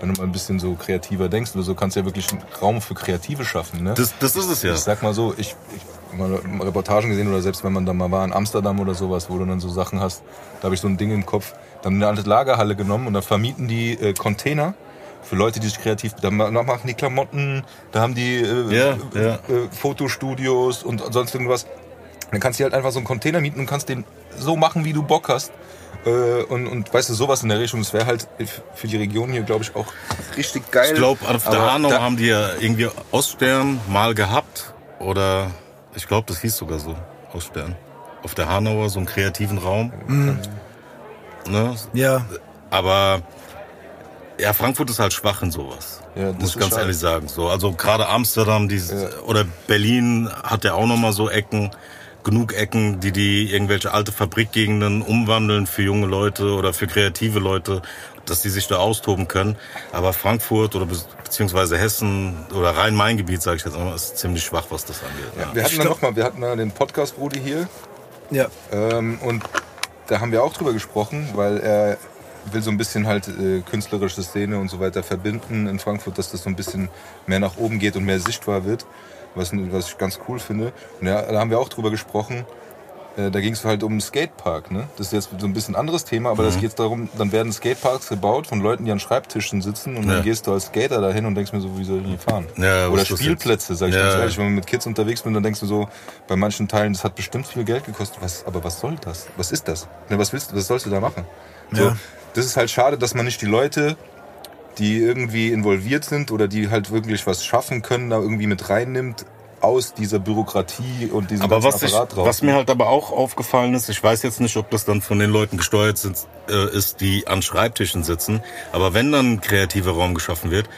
wenn du mal ein bisschen so kreativer denkst oder so, kannst du ja wirklich einen Raum für Kreative schaffen. Ne? Das, das ist es ja. Ich sag mal so, ich, ich habe mal Reportagen gesehen oder selbst wenn man da mal war in Amsterdam oder sowas, wo du dann so Sachen hast, da habe ich so ein Ding im Kopf, dann eine alte Lagerhalle genommen und da vermieten die äh, Container für Leute, die sich kreativ, da ma- machen die Klamotten, da haben die äh, Ja, ja. Äh, Fotostudios und sonst irgendwas. Dann kannst du halt einfach so einen Container mieten und kannst den so machen, wie du Bock hast. Äh, und, und weißt du, sowas in der Richtung, das wäre halt für die Region hier, glaube ich, auch richtig geil. Ich glaube, auf der Hanau haben die ja irgendwie Oststern mal gehabt. Oder ich glaube, das hieß sogar so, Oststern. Auf der Hanauer, so einen kreativen Raum. Ne? Ja, Aber Ja, Frankfurt ist halt schwach in sowas. Ja, das muss ich ganz schade. ehrlich sagen. So, also gerade Amsterdam, die, oder Berlin hat ja auch nochmal so Ecken, genug Ecken, die die irgendwelche alte Fabrikgegenden umwandeln für junge Leute oder für kreative Leute, dass die sich da austoben können. Aber Frankfurt oder be beziehungsweise Hessen oder Rhein-Main-Gebiet, sage ich jetzt mal, ist ziemlich schwach, was das angeht. Ja. Wir hatten Ich dann glaub- noch mal, wir hatten mal den Podcast Rudi hier Ja. ähm, und da haben wir auch drüber gesprochen, weil er will so ein bisschen halt äh, künstlerische Szene und so weiter verbinden in Frankfurt, dass das so ein bisschen mehr nach oben geht und mehr sichtbar wird, was, was ich ganz cool finde. Und ja, da haben wir auch drüber gesprochen. Äh, da ging es halt um einen Skatepark. Ne? Das ist jetzt so ein bisschen anderes Thema, aber Mhm. das geht darum, dann werden Skateparks gebaut von Leuten, die an Schreibtischen sitzen und Ja. dann gehst du als Skater dahin und denkst mir so, wie soll ich denn hier fahren? Ja, Oder Spielplätze, sag ich Ja. ganz ehrlich. Wenn man mit Kids unterwegs bin, dann denkst du so, bei manchen Teilen, das hat bestimmt viel Geld gekostet. Was, aber was soll das? Was ist das? Ne, was, willst, du- was sollst du da machen? So, Ja. Das ist halt schade, dass man nicht die Leute, die irgendwie involviert sind oder die halt wirklich was schaffen können, da irgendwie mit reinnimmt aus dieser Bürokratie und diesem Aber was, ich, drauf. was mir halt aber auch aufgefallen ist, ich weiß jetzt nicht, ob das dann von den Leuten gesteuert sind, äh, ist, die an Schreibtischen sitzen, aber wenn dann ein kreativer Raum geschaffen wird,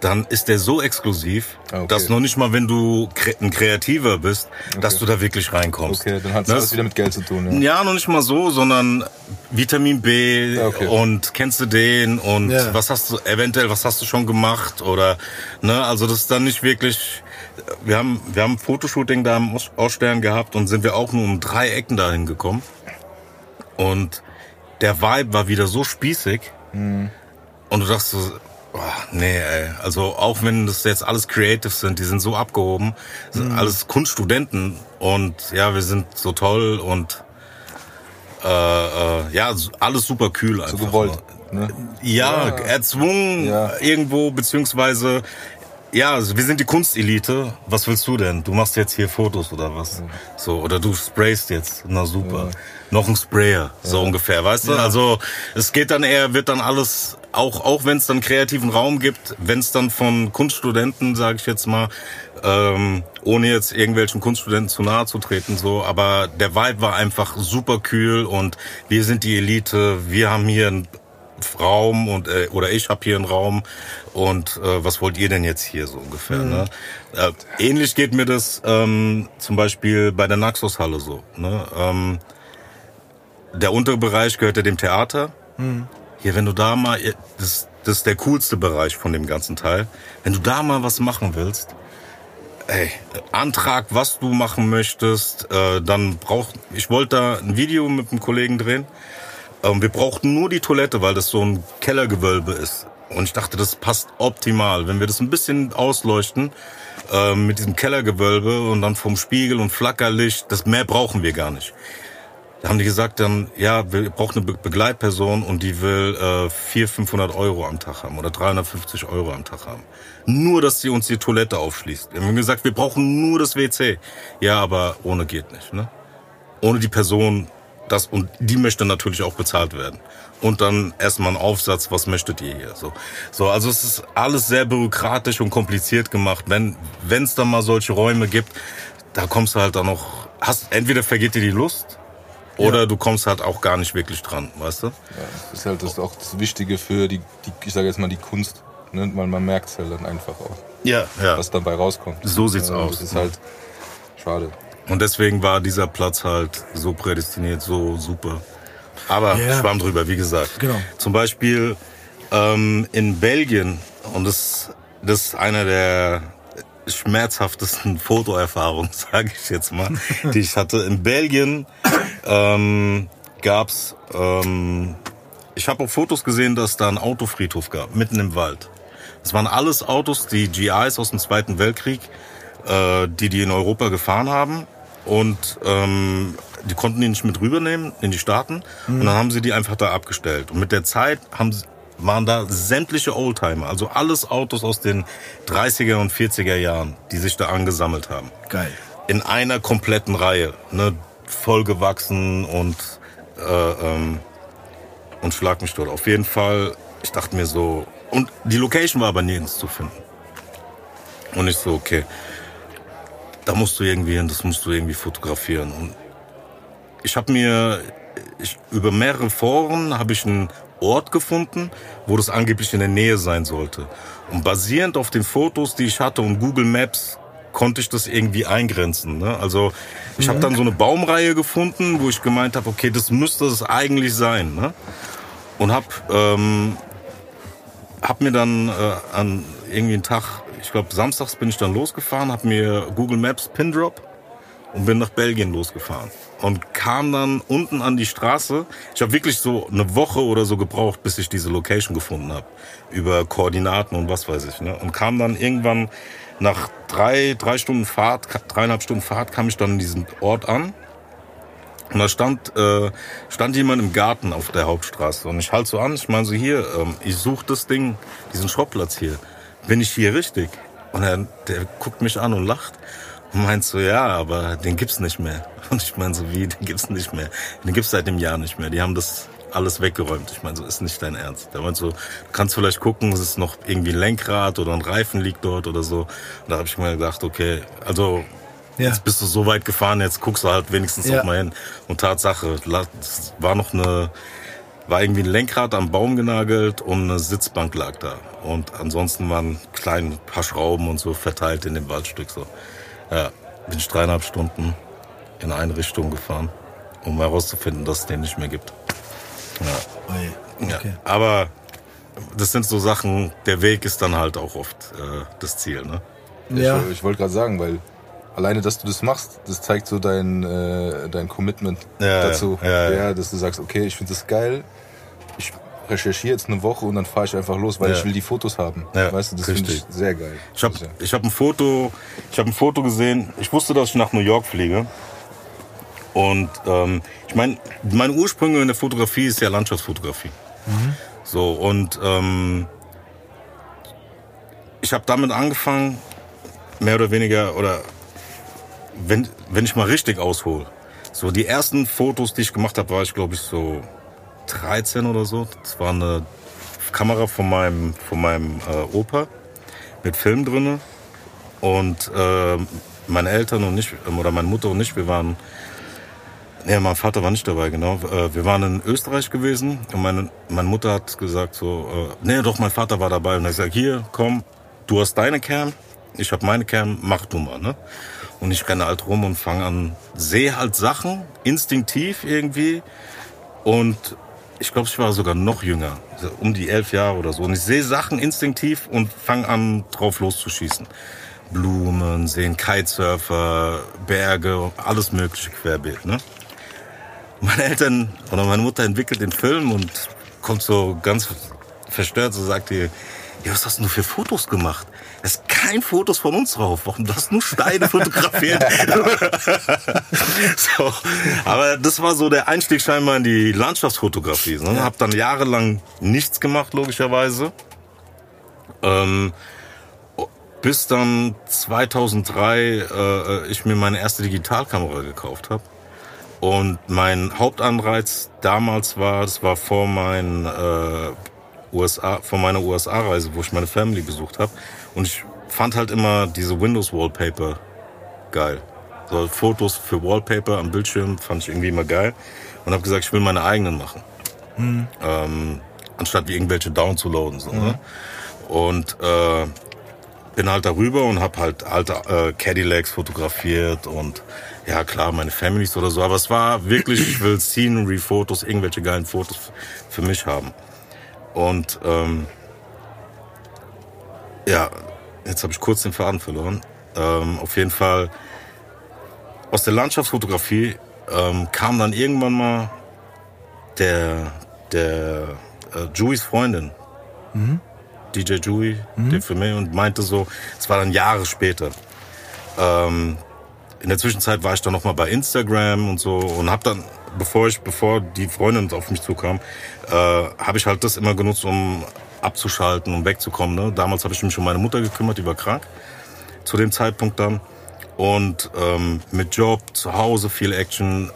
dann ist der so exklusiv, Ah, okay. dass noch nicht mal, wenn du ein Kreativer bist, dass du da wirklich reinkommst. okay, dann hat es alles wieder mit Geld zu tun. Ja. Ja, noch nicht mal so, sondern Vitamin B Ja, okay. und kennst du den und Ja. was hast du eventuell was hast du schon gemacht oder ne, also das ist dann nicht wirklich wir haben wir haben ein Fotoshooting da im Aus- Ausstern gehabt und sind wir auch nur um drei Ecken dahin gekommen. Und der Vibe war wieder so spießig. Mhm. Und du dachtest so, oh, nee, ey. Also auch wenn das jetzt alles Creative sind, die sind so abgehoben, sind Mhm. alles Kunststudenten und ja, wir sind so toll und äh, äh, ja, alles super kühl einfach. So gewollt. Ne? Ja, Ja. erzwungen Ja. irgendwo, beziehungsweise, ja, also wir sind die Kunstelite. Was willst du denn? Du machst jetzt hier Fotos oder was? So, oder du sprayst jetzt. Na super. Noch ein Sprayer, so ungefähr, weißt du? Also es geht dann eher, wird dann alles, auch, auch wenn es dann kreativen Raum gibt, wenn es dann von Kunststudenten, sage ich jetzt mal, ähm, ohne jetzt irgendwelchen Kunststudenten zu nahe zu treten, so, aber der Vibe war einfach super kühl und wir sind die Elite, wir haben hier ein Raum und äh, oder ich habe hier einen Raum und äh, was wollt ihr denn jetzt hier so ungefähr? Ne? Äh, ähnlich geht mir das ähm, zum Beispiel bei der Naxos-Halle so. Ne? Ähm, der untere Bereich gehört ja dem Theater. Hier, wenn du da mal, das, das ist der coolste Bereich von dem ganzen Teil. Wenn du da mal was machen willst, ey, Antrag, was du machen möchtest, äh, dann braucht, ich wollte da ein Video mit einem Kollegen drehen. Ähm, wir brauchten nur die Toilette, weil das so ein Kellergewölbe ist. Und ich dachte, das passt optimal. Wenn wir das ein bisschen ausleuchten ähm, mit diesem Kellergewölbe und dann vom Spiegel und Flackerlicht, das mehr brauchen wir gar nicht. Da haben die gesagt dann, ja, wir brauchen eine Be Begleitperson und die will äh, 400, 500 Euro am Tag haben oder 350 Euro am Tag haben. Nur, dass sie uns die Toilette aufschließt. Wir haben gesagt, wir brauchen nur das WC. Ja, aber ohne geht nicht, ne? Ohne die Person, das, und die möchte natürlich auch bezahlt werden. Und dann erstmal ein Aufsatz, was möchtet ihr hier? So, so also es ist alles sehr bürokratisch und kompliziert gemacht. Wenn wenn es dann mal solche Räume gibt, da kommst du halt dann noch, hast entweder vergeht dir die Lust oder du kommst halt auch gar nicht wirklich dran, weißt du? Ja, das ist halt das auch das Wichtige für die, die ich sage jetzt mal die Kunst. Ne? Man, man merkt es halt dann einfach auch, Ja, ja. was dabei rauskommt. So sieht's ja, aus. Das ist halt schade. Und deswegen war dieser Platz halt so prädestiniert, so super. Aber Ja. schwamm drüber, wie gesagt. Genau. Zum Beispiel ähm, in Belgien, und das, das ist einer der schmerzhaftesten *laughs* Fotoerfahrungen, *laughs* sage ich jetzt mal, *laughs* die ich hatte. In Belgien ähm, gab's, ähm, ich habe auf Fotos gesehen, dass da ein Autofriedhof gab, mitten im Wald. Das waren alles Autos, die GIs aus dem Zweiten Weltkrieg, äh, die die in Europa gefahren haben. Und ähm, die konnten die nicht mit rübernehmen in die Staaten. Und dann haben sie die einfach da abgestellt. Und mit der Zeit haben, sie- waren da sämtliche Oldtimer, also alles Autos aus den 30er und 40er Jahren, die sich da angesammelt haben Geil. in einer kompletten Reihe, ne, vollgewachsen und äh, ähm, und schlag mich dort. Auf jeden Fall, ich dachte mir so, und die Location war aber nirgends zu finden. Und ich so, okay, da musst du irgendwie hin, das musst du irgendwie fotografieren. Und ich habe mir, ich, über mehrere Foren habe ich einen Ort gefunden, wo das angeblich in der Nähe sein sollte. Und basierend auf den Fotos, die ich hatte und Google Maps, konnte ich das irgendwie eingrenzen. Ne? Also ich mhm. habe dann so eine Baumreihe gefunden, wo ich gemeint habe, okay, das müsste es eigentlich sein. Ne? Und habe ähm, hab mir dann äh, an irgendwie einen Tag, ich glaube samstags bin ich dann losgefahren, habe mir Google Maps Pin Drop und bin nach Belgien losgefahren und kam dann unten an die Straße. Ich habe wirklich so eine Woche oder so gebraucht, bis ich diese Location gefunden habe über Koordinaten und was weiß ich. Ne? Und kam dann irgendwann nach drei drei Stunden Fahrt, dreieinhalb Stunden Fahrt, kam ich dann in diesem Ort an. Und da stand, äh, stand jemand im Garten auf der Hauptstraße. Und ich halte so an, ich meine so hier, ähm, ich suche das Ding, diesen Schrottplatz hier. Bin ich hier richtig? Und er, der guckt mich an und lacht. Und meint so, ja, aber den gibt's nicht mehr. *laughs* Und ich meine so, wie, den gibt's nicht mehr. Den gibt's seit dem Jahr nicht mehr. Die haben das alles weggeräumt. Ich meine, so ist nicht dein Ernst. Der meint so, du kannst vielleicht gucken, es ist noch irgendwie ein Lenkrad oder ein Reifen liegt dort oder so. Und da habe ich mir gedacht, okay, also ja. jetzt bist du so weit gefahren, jetzt guckst du halt wenigstens ja. auch mal hin. Und Tatsache, es war noch eine, war irgendwie ein Lenkrad am Baum genagelt und eine Sitzbank lag da. Und ansonsten waren kleine paar Schrauben und so verteilt in dem Waldstück so. Ja, bin ich dreieinhalb Stunden in eine Richtung gefahren, um herauszufinden, dass es den nicht mehr gibt. Ja. Okay. ja. Aber das sind so Sachen, der Weg ist dann halt auch oft äh, das Ziel, ne? Ja. Ich, ich wollte gerade sagen, weil alleine, dass du das machst, das zeigt so dein, äh, dein Commitment ja, dazu. Ja, ja, dass du sagst, okay, ich finde das geil, ich recherchiere jetzt eine Woche und dann fahre ich einfach los, weil ja. ich will die Fotos haben. Ja, weißt du, das finde ich sehr geil. Ich habe ich hab ein Foto, ich habe ein Foto gesehen. Ich wusste, dass ich nach New York fliege. Und ähm, ich meine, meine Ursprünge in der Fotografie ist ja Landschaftsfotografie. Mhm. So und ähm, ich habe damit angefangen, mehr oder weniger oder wenn wenn ich mal richtig aushole. So die ersten Fotos, die ich gemacht habe, war ich glaube ich so 13 oder so. Das war eine Kamera von meinem, von meinem äh, Opa mit Film drinne und äh, meine Eltern und ich ähm, oder meine Mutter und ich, wir waren Nee, mein Vater war nicht dabei, genau. Äh, wir waren in Österreich gewesen und meine, meine Mutter hat gesagt so, äh, nee, doch, mein Vater war dabei und er sagt, hier, komm, du hast deine Cam, ich habe meine Cam, mach du mal, ne? Und ich renne halt rum und fange an, sehe halt Sachen, instinktiv irgendwie und ich glaube, ich war sogar noch jünger, um die elf Jahre oder so. Und ich sehe Sachen instinktiv und fange an, drauf loszuschießen. Blumen, sehen Kitesurfer, Berge, alles mögliche querbeet. Ne? Meine Eltern oder meine Mutter entwickelt den Film und kommt so ganz verstört, so sagt ihr, ja, was hast du für Fotos gemacht? Es ist kein Fotos von uns drauf. Warum? Du hast nur Steine *laughs* fotografiert. so. Aber das war so der Einstieg scheinbar in die Landschaftsfotografie. Ne? Hab dann jahrelang nichts gemacht, logischerweise. Ähm, bis dann 2003 äh, ich mir meine erste Digitalkamera gekauft habe. Und mein Hauptanreiz damals war, das war vor meinen äh, USA, von meiner USA-Reise, wo ich meine Family besucht habe. Und ich fand halt immer diese Windows-Wallpaper geil. So Fotos für Wallpaper am Bildschirm fand ich irgendwie immer geil. Und habe gesagt, ich will meine eigenen machen. Mhm. Ähm, anstatt wie irgendwelche downzuladen. So, mhm. ne? Und äh, bin halt darüber und habe halt alte äh, Cadillacs fotografiert und ja klar, meine Families oder so. Aber es war wirklich, ich will Scenery-Fotos, irgendwelche geilen Fotos für mich haben. Und ähm, ja, jetzt habe ich kurz den Faden verloren. Ähm, auf jeden Fall aus der Landschaftsfotografie ähm, kam dann irgendwann mal der der äh, Juies Freundin, mhm. DJ Jui, mhm. der für mich und meinte so, es war dann Jahre später. Ähm, in der Zwischenzeit war ich dann noch mal bei Instagram und so und habe dann bevor ich, bevor die Freundin auf mich zukam, äh, habe ich halt das immer genutzt, um abzuschalten und wegzukommen. Ne? Damals habe ich mich um meine Mutter gekümmert, die war krank zu dem Zeitpunkt dann. Und ähm, mit Job, zu Hause, viel Action,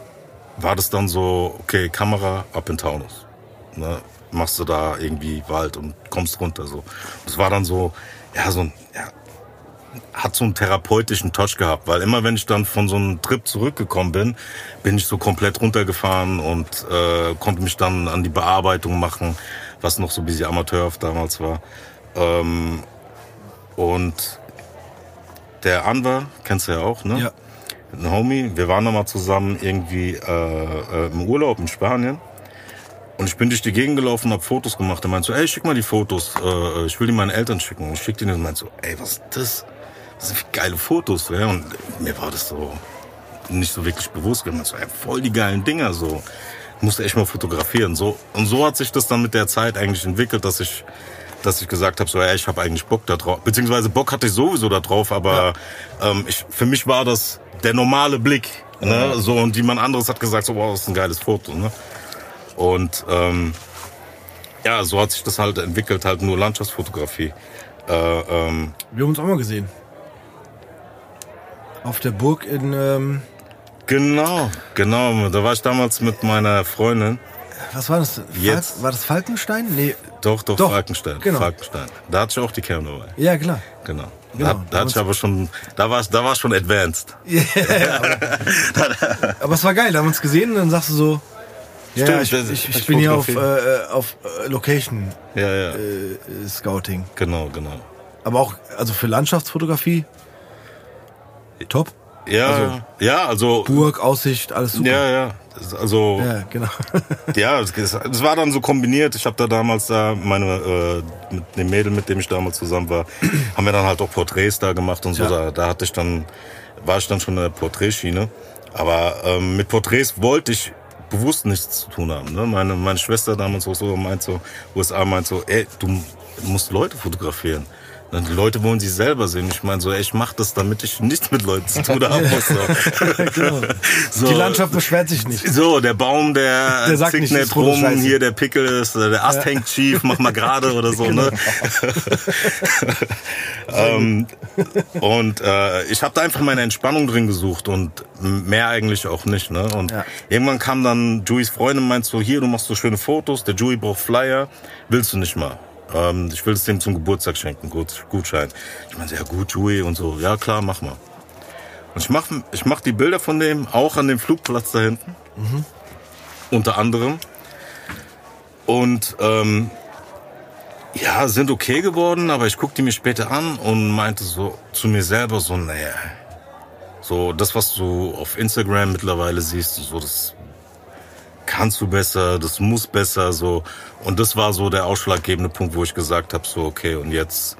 war das dann so, okay, Kamera ab in Taunus. Ne? Machst du da irgendwie Wald und kommst runter so. Das war dann so, ja, so ein, ja, hat so einen therapeutischen Touch gehabt, weil immer wenn ich dann von so einem Trip zurückgekommen bin, bin ich so komplett runtergefahren und äh, konnte mich dann an die Bearbeitung machen, was noch so ein bisschen amateurhaft damals war. Ähm, und der Anwar, kennst du ja auch, ne? Ja. Ein Homie, wir waren nochmal zusammen irgendwie äh, äh, im Urlaub in Spanien. Und ich bin durch die Gegend gelaufen und hab Fotos gemacht. Er meinte so, ey, schick mal die Fotos. Äh, ich will die meinen Eltern schicken. Und ich schick die und meinte so, ey, was ist das? Das sind geile Fotos. Ja? Und mir war das so nicht so wirklich bewusst. Ich meinte so, ey, voll die geilen Dinger. So. Musste echt mal fotografieren. So. Und so hat sich das dann mit der Zeit eigentlich entwickelt, dass ich dass ich gesagt habe, so, ey, ich habe eigentlich Bock da drauf. Beziehungsweise Bock hatte ich sowieso da drauf, aber ähm, ich, für mich war das der normale Blick. Ne? So, und jemand anderes hat gesagt, so, wow, das ist ein geiles Foto. Ne? Und ähm, ja, so hat sich das halt entwickelt, halt nur Landschaftsfotografie. Äh, ähm, Wir haben uns auch mal gesehen. Auf der Burg in, ähm, genau, genau. Da war ich damals mit meiner Freundin. was war das? Fal- Jetzt. War das Falkenstein? Nee. Doch, doch, Doch, Falkenstein. genau. Falkenstein. Da hatte ich auch die Cam dabei. Ja, klar. Genau. Genau, da, da hatte ich aber schon, da war da war schon advanced. *laughs* Aber es war geil, da haben wir uns gesehen und dann sagst du so, ja, Stimmt, ich, das- ich, ich ich bin hier auf, äh, auf äh, Location Ja, ja. äh, Scouting. Genau, genau. Aber auch, also für Landschaftsfotografie, top. Ja, Also- ja, also Burg, Aussicht, alles super. ja, ja. Also Ja, genau. *laughs* Ja, es war dann so kombiniert. Ich habe da damals da meine äh, mit dem Mädel, mit dem ich damals zusammen war, *clears throat* haben wir dann halt auch Porträts da gemacht und so. Ja. Da, da hatte ich dann war ich dann schon in der Porträtschiene. Aber ähm, mit Porträts wollte ich bewusst nichts zu tun haben. Ne? Meine meine Schwester damals auch so meint so USA meint so, ey, du musst Leute fotografieren. Und Die Leute wollen sich selber sehen. Ich meine so, ey, ich mache das, damit ich nichts mit Leuten zu tun haben muss. So. *laughs* genau. *laughs* So. Die Landschaft beschwert sich nicht. So, der Baum, der, *laughs* Der sagt nicht, nicht rum, scheiße. hier der Pickel ist, äh, der Ast hängt schief, mach mal gerade oder so, ne? ähm, und äh, ich habe da einfach meine Entspannung drin gesucht und mehr eigentlich auch nicht, ne? Und Ja. irgendwann kam dann Juies Freundin meint so, hier, du machst so schöne Fotos, der Jui braucht Flyer, willst du nicht mal? Ähm, ich will es dem zum Geburtstag schenken, Gut, Gutschein. Ich meinte, ja gut, Jui und so, ja klar, mach mal. Und ich mach, ich mach die Bilder von dem auch an dem Flugplatz da hinten. Unter anderem. Und ähm, ja, sind okay geworden, aber ich guckte die mir später an und meinte so zu mir selber so, naja, so das, was du auf Instagram mittlerweile siehst, so das kannst du besser, das muss besser, so. Und das war so der ausschlaggebende Punkt, wo ich gesagt habe, so okay, und jetzt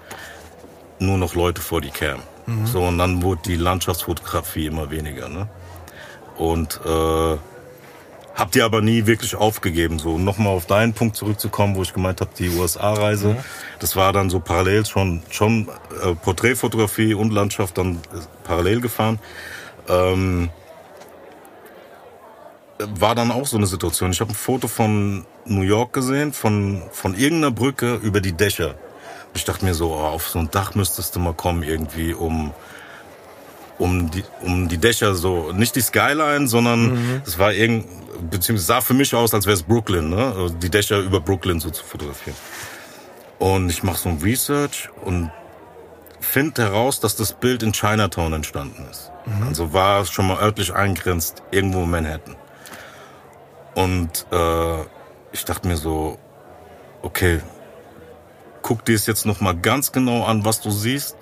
nur noch Leute vor die Cam. So, und dann wurde die Landschaftsfotografie immer weniger, ne? Und äh, hab die aber nie wirklich aufgegeben. So, um nochmal auf deinen Punkt zurückzukommen, wo ich gemeint habe, die USA-Reise. Das war dann so parallel schon, schon äh, Porträtfotografie und Landschaft dann äh, parallel gefahren. Ähm, war dann auch so eine Situation. Ich habe ein Foto von New York gesehen, von, von irgendeiner Brücke über die Dächer. Ich dachte mir so, oh, auf so ein Dach müsstest du mal kommen irgendwie, um, um die, um die Dächer so, nicht die Skyline, sondern es war irgend, beziehungsweise sah für mich aus, als wäre es Brooklyn, ne? Also die Dächer über Brooklyn so zu fotografieren. Und ich mache so ein Research und finde heraus, dass das Bild in Chinatown entstanden ist. Also war schon mal örtlich eingrenzt, irgendwo in Manhattan. Und äh, ich dachte mir so, okay, guck dir es jetzt noch mal ganz genau an, was du siehst.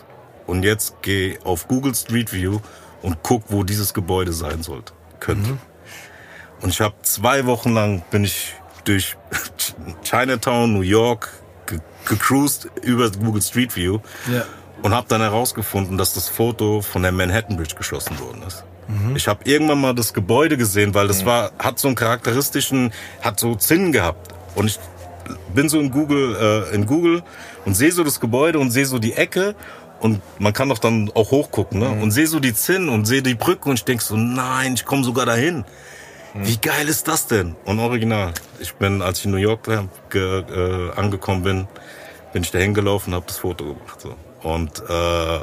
Und jetzt geh auf Google Street View und guck, wo dieses Gebäude sein sollte, könnte. Und ich habe zwei Wochen lang bin ich durch *laughs* Chinatown, New York ge gecruised über Google Street View Ja. und habe dann herausgefunden, dass das Foto von der Manhattan Bridge geschossen worden ist. Ich habe irgendwann mal das Gebäude gesehen, weil das war hat so einen charakteristischen, hat so Zinnen gehabt und ich bin so in Google äh, in Google und sehe so das Gebäude und sehe so die Ecke und man kann doch dann auch hochgucken ne? und sehe so die Zinnen und sehe die Brücke und ich denk so nein, ich komme sogar dahin. Wie geil ist das denn? Und original. Ich bin, als ich in New York äh, angekommen bin, bin ich da hingelaufen und habe das Foto gemacht. So. Und äh,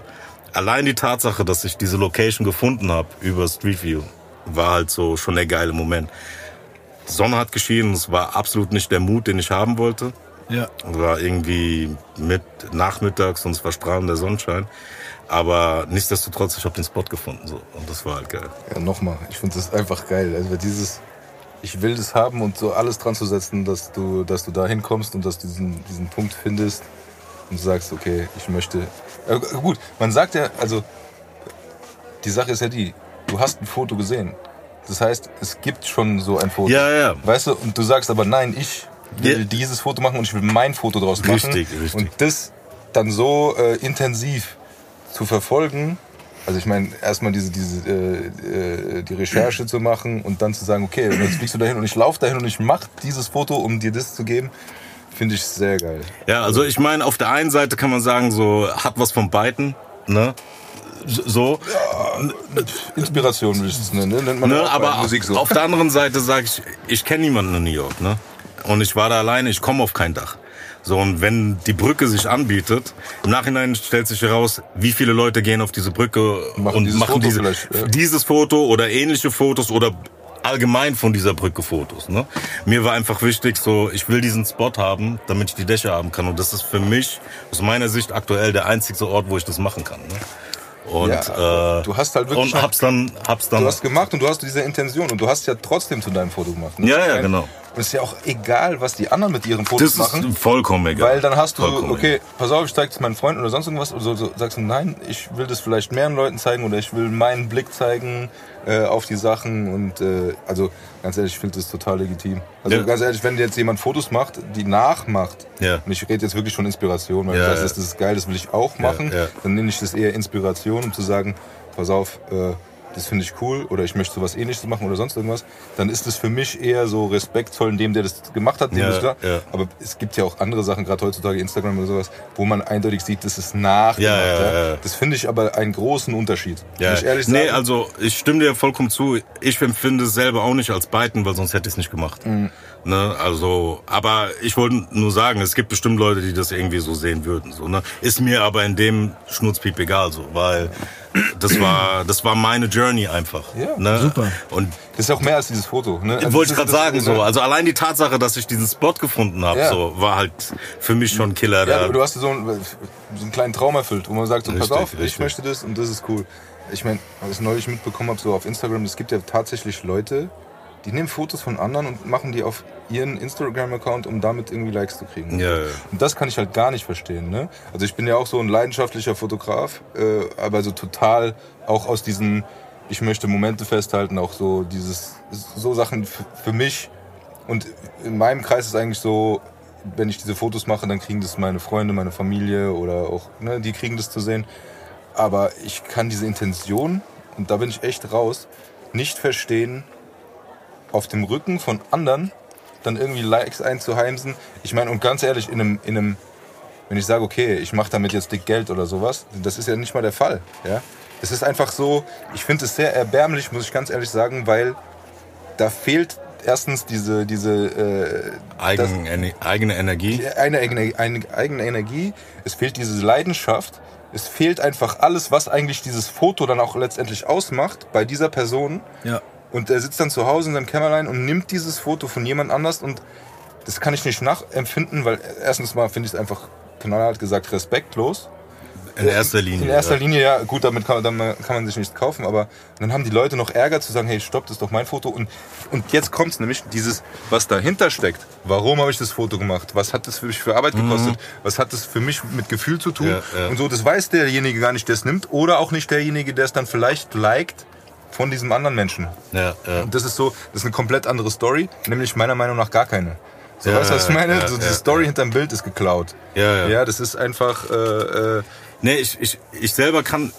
allein die Tatsache, dass ich diese Location gefunden habe über Street View, war halt so schon der geile Moment. Die Sonne hat geschienen, es war absolut nicht der Mut, den ich haben wollte. Ja. Es war irgendwie mit nachmittags und es war strahlender Sonnenschein. Aber nichtsdestotrotz, ich habe den Spot gefunden so und das war halt geil. Ja, nochmal, ich finde das einfach geil. Also dieses, ich will das haben und so alles dran zu setzen, dass du, dass du da hinkommst und dass du diesen, diesen Punkt findest und sagst, okay, ich möchte. Äh, gut, man sagt ja, also die Sache ist ja die, du hast ein Foto gesehen. Das heißt, es gibt schon so ein Foto. Ja, ja. Weißt du, und du sagst aber nein, ich will Ja. dieses Foto machen und ich will mein Foto draus machen. Richtig, richtig. Und das dann so äh, intensiv zu verfolgen, also ich meine, erstmal diese, diese äh, äh, die Recherche zu machen und dann zu sagen, okay, und jetzt fliegst du dahin und ich laufe dahin und ich mache dieses Foto, um dir das zu geben, finde ich sehr geil. Ja, also ich meine, auf der einen Seite kann man sagen, so hat was von beiden, ne? So, Inspiration will ich es nennen, ne? nennt man ja ne? aber Musik so. auf der anderen Seite sage ich, ich kenne niemanden in New York, ne? Und ich war da alleine, ich komme auf kein Dach. So, und wenn die Brücke sich anbietet, im Nachhinein stellt sich heraus, wie viele Leute gehen auf diese Brücke Machen und dieses machen Foto diese, ja. dieses Foto oder ähnliche Fotos oder allgemein von dieser Brücke Fotos. Ne? Mir war einfach wichtig, so ich will diesen Spot haben, damit ich die Dächer haben kann. Und das ist für mich aus meiner Sicht aktuell der einzige Ort, wo ich das machen kann. Ne? Und Ja, äh, du hast halt wirklich und hab's dann, hab's dann. Du hast gemacht und du hast diese Intention und du hast ja trotzdem zu deinem Foto gemacht. ne? Ja, ja, genau. Und es ist ja auch egal, was die anderen mit ihren Fotos das machen. ist vollkommen egal. Weil dann hast du, Vollkommen okay, pass auf, ich zeig das meinem Freund oder sonst irgendwas. Oder so, so sagst du, nein, ich will das vielleicht mehreren Leuten zeigen oder ich will meinen Blick zeigen äh, auf die Sachen. Und äh, also ganz ehrlich, ich finde das total legitim. Also Ja. ganz ehrlich, wenn jetzt jemand Fotos macht, die nachmacht, Ja. und ich rede jetzt wirklich von Inspiration, weil Ja, du sagst, das ist geil, das will ich auch machen, dann nenne ich das eher Inspiration, um zu sagen, pass auf, äh, das finde ich cool oder ich möchte sowas ähnliches machen oder sonst irgendwas, dann ist es für mich eher so respektvoll in dem, der das gemacht hat. Ja, ja. Aber es gibt ja auch andere Sachen, gerade heutzutage Instagram oder sowas, wo man eindeutig sieht, das ist nachgemacht. Ja, ja, ja. Das finde ich aber einen großen Unterschied. Ja, ich ehrlich nee, sagen. also ich stimme dir vollkommen zu. Ich empfinde es selber auch nicht als Beiten, weil sonst hätte ich es nicht gemacht. Mhm. Ne, also, aber ich wollte nur sagen, es gibt bestimmt Leute, die das irgendwie so sehen würden. So, ne? Ist mir aber in dem Schnurzpiep egal, so, weil das war, das war meine Journey einfach. Ja, ne? super. Und das ist auch mehr als dieses Foto. Ne? Also wollte ich gerade sagen, so, also allein die Tatsache, dass ich diesen Spot gefunden habe, Ja. so, war halt für mich schon Killer. Ja, du, du hast so einen, so einen kleinen Traum erfüllt, wo man sagt, so, pass Richtig, auf, ich richtig. möchte das und das ist cool. Ich meine, was ich neulich mitbekommen habe, so auf Instagram, es gibt ja tatsächlich Leute, die nehmen Fotos von anderen und machen die auf ihren Instagram-Account, um damit irgendwie Likes zu kriegen. Ja, ja. Und das kann ich halt gar nicht verstehen. Ne? Also ich bin ja auch so ein leidenschaftlicher Fotograf, äh, aber so total auch aus diesen, ich möchte Momente festhalten, auch so dieses, so Sachen für mich. Und in meinem Kreis ist eigentlich so, wenn ich diese Fotos mache, dann kriegen das meine Freunde, meine Familie oder auch, ne, die kriegen das zu sehen. Aber ich kann diese Intention, und da bin ich echt raus, nicht verstehen, auf dem Rücken von anderen dann irgendwie Likes einzuheimsen. Ich meine, und ganz ehrlich, in einem, in einem wenn ich sage, okay, ich mache damit jetzt dick Geld oder sowas, das ist ja nicht mal der Fall. Ja? Es ist einfach so, ich finde es sehr erbärmlich, muss ich ganz ehrlich sagen, weil da fehlt erstens diese, diese äh, Eigen, Ener- eigene Energie. eine eigene, eine eigene Energie, es fehlt diese Leidenschaft, es fehlt einfach alles, was eigentlich dieses Foto dann auch letztendlich ausmacht bei dieser Person. Ja. Und er sitzt dann zu Hause in seinem Kämmerlein und nimmt dieses Foto von jemand anders und das kann ich nicht nachempfinden, weil erstens mal finde ich es einfach knallhart gesagt respektlos. In erster Linie. In erster ja. Linie, ja, gut, damit kann, damit kann man sich nichts kaufen, aber dann haben die Leute noch Ärger zu sagen, hey, stopp, das ist doch mein Foto. Und, und jetzt kommt's nämlich, dieses, was dahinter steckt. Warum habe ich das Foto gemacht? Was hat das für mich für Arbeit gekostet? Was hat das für mich mit Gefühl zu tun? Ja, ja. Und so, das weiß derjenige gar nicht, der es nimmt. Oder auch nicht derjenige, der es dann vielleicht liked von diesem anderen Menschen. Ja, ja. Und das ist so, das ist eine komplett andere Story, nämlich meiner Meinung nach gar keine. So, Ja, weißt du, was ich meine? ja, so, ja, diese Story ja. hinterm Bild ist geklaut. Ja, ja. Ja, das ist einfach, äh, äh, Nee, ich, ich, ich selber kann.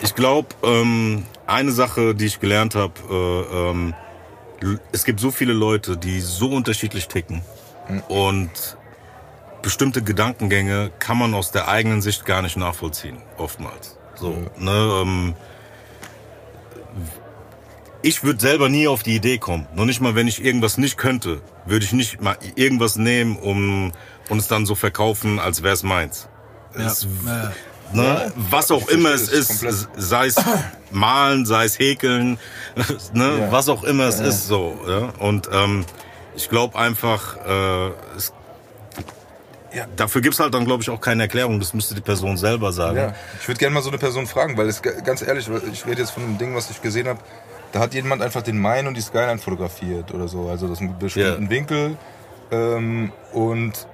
Ich glaube, ähm, eine Sache, die ich gelernt habe, äh, ähm, es gibt so viele Leute, die so unterschiedlich ticken. Und bestimmte Gedankengänge kann man aus der eigenen Sicht gar nicht nachvollziehen, oftmals. So, ne, ähm, ich würde selber nie auf die Idee kommen. Noch nicht mal, wenn ich irgendwas nicht könnte, würde ich nicht mal irgendwas nehmen, um und es dann so verkaufen, als wäre es meins. Ja. Es- Ja. Ne? Was auch immer es ist, sei es malen, sei es häkeln, *laughs* ne? Was auch immer es ist so. Ja? Und ähm, ich glaube einfach, äh, es, Ja. dafür gibt's halt dann, glaube ich, auch keine Erklärung. Das müsste die Person selber sagen. Ja, ich würde gerne mal so eine Person fragen, weil es ganz ehrlich, ich rede jetzt von einem Ding, was ich gesehen habe. Da hat jemand einfach den Main und die Skyline fotografiert oder so. Also das ist ein bestimmten Ja. Winkel. Ähm, und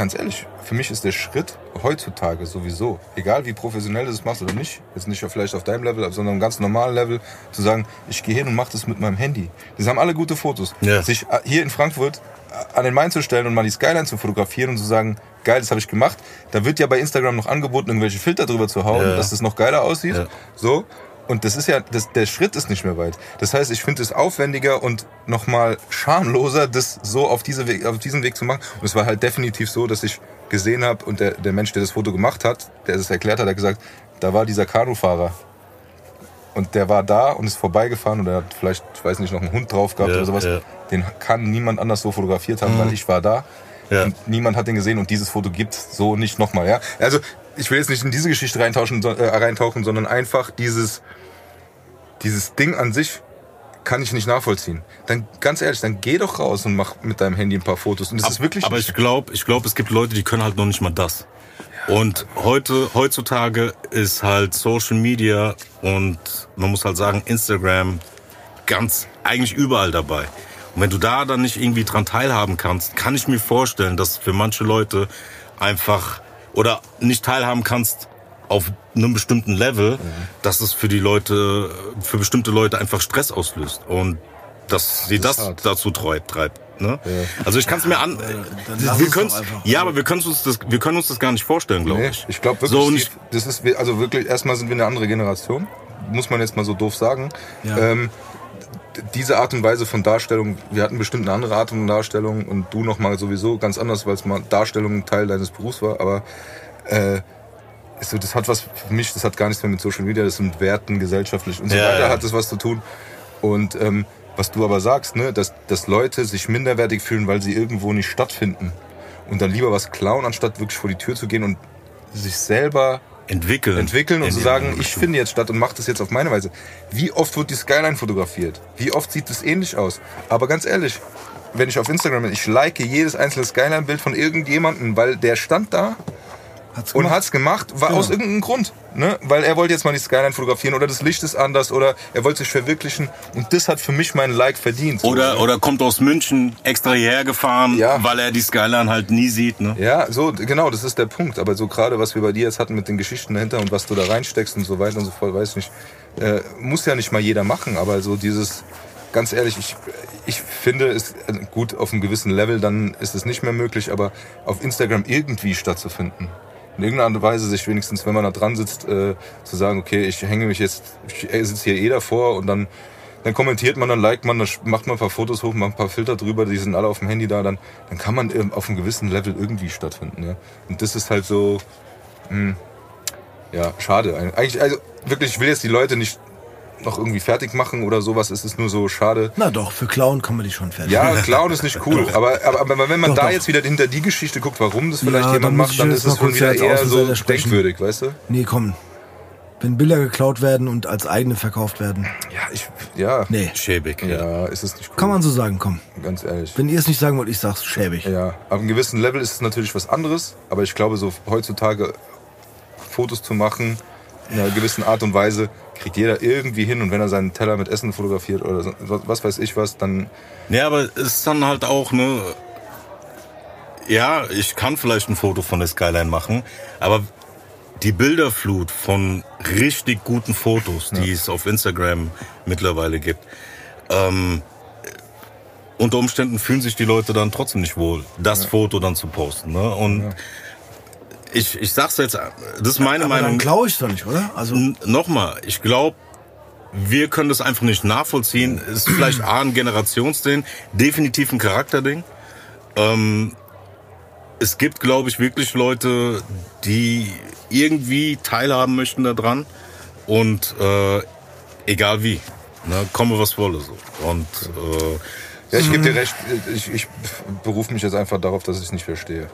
ganz ehrlich, für mich ist der Schritt heutzutage sowieso, egal wie professionell du das machst oder nicht, jetzt nicht vielleicht auf deinem Level, sondern einem ganz normalen Level, zu sagen, ich gehe hin und mache das mit meinem Handy. Das haben alle gute Fotos. Ja. Sich äh, hier in Frankfurt äh, an den Main zu stellen und mal die Skyline zu fotografieren und zu sagen, geil, das habe ich gemacht. Da wird ja bei Instagram noch angeboten, irgendwelche Filter drüber zu hauen, Ja. dass das noch geiler aussieht. Ja. So. Und das ist ja, das, der Schritt ist nicht mehr weit. Das heißt, ich finde es aufwendiger und nochmal schamloser, das so auf, diese Weg, auf diesen Weg zu machen. Und es war halt definitiv so, dass ich gesehen habe und der, der Mensch, der das Foto gemacht hat, der das erklärt hat, hat gesagt, da war dieser Kanufahrer. Und der war da und ist vorbeigefahren und er hat vielleicht, ich weiß nicht, noch einen Hund drauf gehabt Ja, oder sowas. ja. Den kann niemand anders so fotografiert haben, weil ich war da. Ja. Und niemand hat den gesehen und dieses Foto gibt's so nicht nochmal. Ja? Also ich will jetzt nicht in diese Geschichte reintauschen, so, äh, reintauchen, sondern einfach dieses, dieses Ding an sich kann ich nicht nachvollziehen. Dann ganz ehrlich, dann geh doch raus und mach mit deinem Handy ein paar Fotos. Und das ist wirklich Aber ich glaube, ich glaube, es gibt Leute, die können halt noch nicht mal das. Und heute, heutzutage ist halt Social Media und man muss halt sagen, Instagram ganz eigentlich überall dabei. Und wenn du da dann nicht irgendwie dran teilhaben kannst, kann ich mir vorstellen, dass für manche Leute einfach oder nicht teilhaben kannst auf einem bestimmten Level, dass es für die Leute, für bestimmte Leute einfach Stress auslöst und dass sie Das das, dazu treibt, treibt. Ne? Also ich kann es mir an. dann lass wir einfach. ja, aber wir können uns das, wir können uns das gar nicht vorstellen, glaube Nee, ich. ich glaube wirklich, So, und Steve, das ist also wirklich erstmal sind wir eine andere Generation, muss man jetzt mal so doof sagen. Ja. Ähm, diese Art und Weise von Darstellung, wir hatten bestimmt eine andere Art von Darstellung und du noch mal sowieso ganz anders, weil es mal Darstellung ein Teil deines Berufs war, aber äh, so, das hat was für mich, das hat gar nichts mehr mit Social Media, das sind Werten, gesellschaftlich und so Ja, weiter ja. hat das was zu tun. Und ähm, was du aber sagst, ne, dass, dass Leute sich minderwertig fühlen, weil sie irgendwo nicht stattfinden und dann lieber was klauen, anstatt wirklich vor die Tür zu gehen und sich selber Entwickeln. entwickeln und zu die sagen, ich finde jetzt statt und mache das jetzt auf meine Weise. Wie oft wird die Skyline fotografiert? Wie oft sieht das ähnlich aus? Aber ganz ehrlich, wenn ich auf Instagram bin, ich like jedes einzelne Skyline-Bild von irgendjemandem, weil der stand da Hat's und gemacht. hat's gemacht, war Genau. aus irgendeinem Grund. Ne? Weil er wollte jetzt mal die Skyline fotografieren oder das Licht ist anders oder er wollte sich verwirklichen und das hat für mich meinen Like verdient. Oder, oder kommt aus München extra hierher gefahren, Ja. weil er die Skyline halt nie sieht. Ne? Ja, so, genau, das ist der Punkt. Aber so gerade, was wir bei dir jetzt hatten mit den Geschichten dahinter und was du da reinsteckst und so weiter und so fort, weiß nicht, äh, muss ja nicht mal jeder machen, aber so dieses, ganz ehrlich, ich, ich finde es äh, gut, auf einem gewissen Level, dann ist es nicht mehr möglich, aber auf Instagram irgendwie stattzufinden. In irgendeiner Weise sich wenigstens, wenn man da dran sitzt, äh, zu sagen, okay, ich hänge mich jetzt, ich sitze hier eh davor und dann dann kommentiert man, dann liked man, dann macht man ein paar Fotos hoch, macht ein paar Filter drüber, die sind alle auf dem Handy da, dann, dann kann man ähm, auf einem gewissen Level irgendwie stattfinden. Ja? Und das ist halt so, mh, ja, schade. Eigentlich, also wirklich, ich will jetzt die Leute nicht noch irgendwie fertig machen oder sowas, es ist nur so schade. Na doch, für Clown kann man die schon fertig. Ja, Clown ist nicht *laughs* cool, aber, aber, aber wenn man Doch, da doch. jetzt wieder hinter die Geschichte guckt, warum das vielleicht Ja, dann jemand muss macht, dann ist es schon wieder eher so denkwürdig, weißt du? Nee, komm. Wenn Bilder geklaut werden und als eigene verkauft werden. Ja, ich, ja, Nee, Schäbig. Ja. ist es nicht cool. kann man so sagen, komm. Ganz ehrlich. Wenn ihr es nicht sagen wollt, ich sag's schäbig. Ja, ab einem gewissen Level ist es natürlich was anderes, aber ich glaube, so heutzutage Fotos zu machen, in einer gewissen Art und Weise, kriegt jeder irgendwie hin und wenn er seinen Teller mit Essen fotografiert oder so, was weiß ich was, dann Ja, aber es ist dann halt auch, ne. Ja, ich kann vielleicht ein Foto von der Skyline machen, aber die Bilderflut von richtig guten Fotos, die es auf Instagram mittlerweile gibt, ähm, unter Umständen fühlen sich die Leute dann trotzdem nicht wohl, das Foto dann zu posten. Ne? Und ich, ich sag's jetzt, das ist meine Aber Meinung. dann klaue ich doch nicht, oder? Also, Nochmal, ich glaube, wir können das einfach nicht nachvollziehen. Es ist vielleicht A, ein Generationsding, definitiv ein Charakterding. Ähm, es gibt, glaube ich, wirklich Leute, die irgendwie teilhaben möchten daran. Und äh, egal wie. Ne, komme was wolle so. Und äh, ja, ich gebe dir recht, ich, ich berufe mich jetzt einfach darauf, dass ich es nicht verstehe.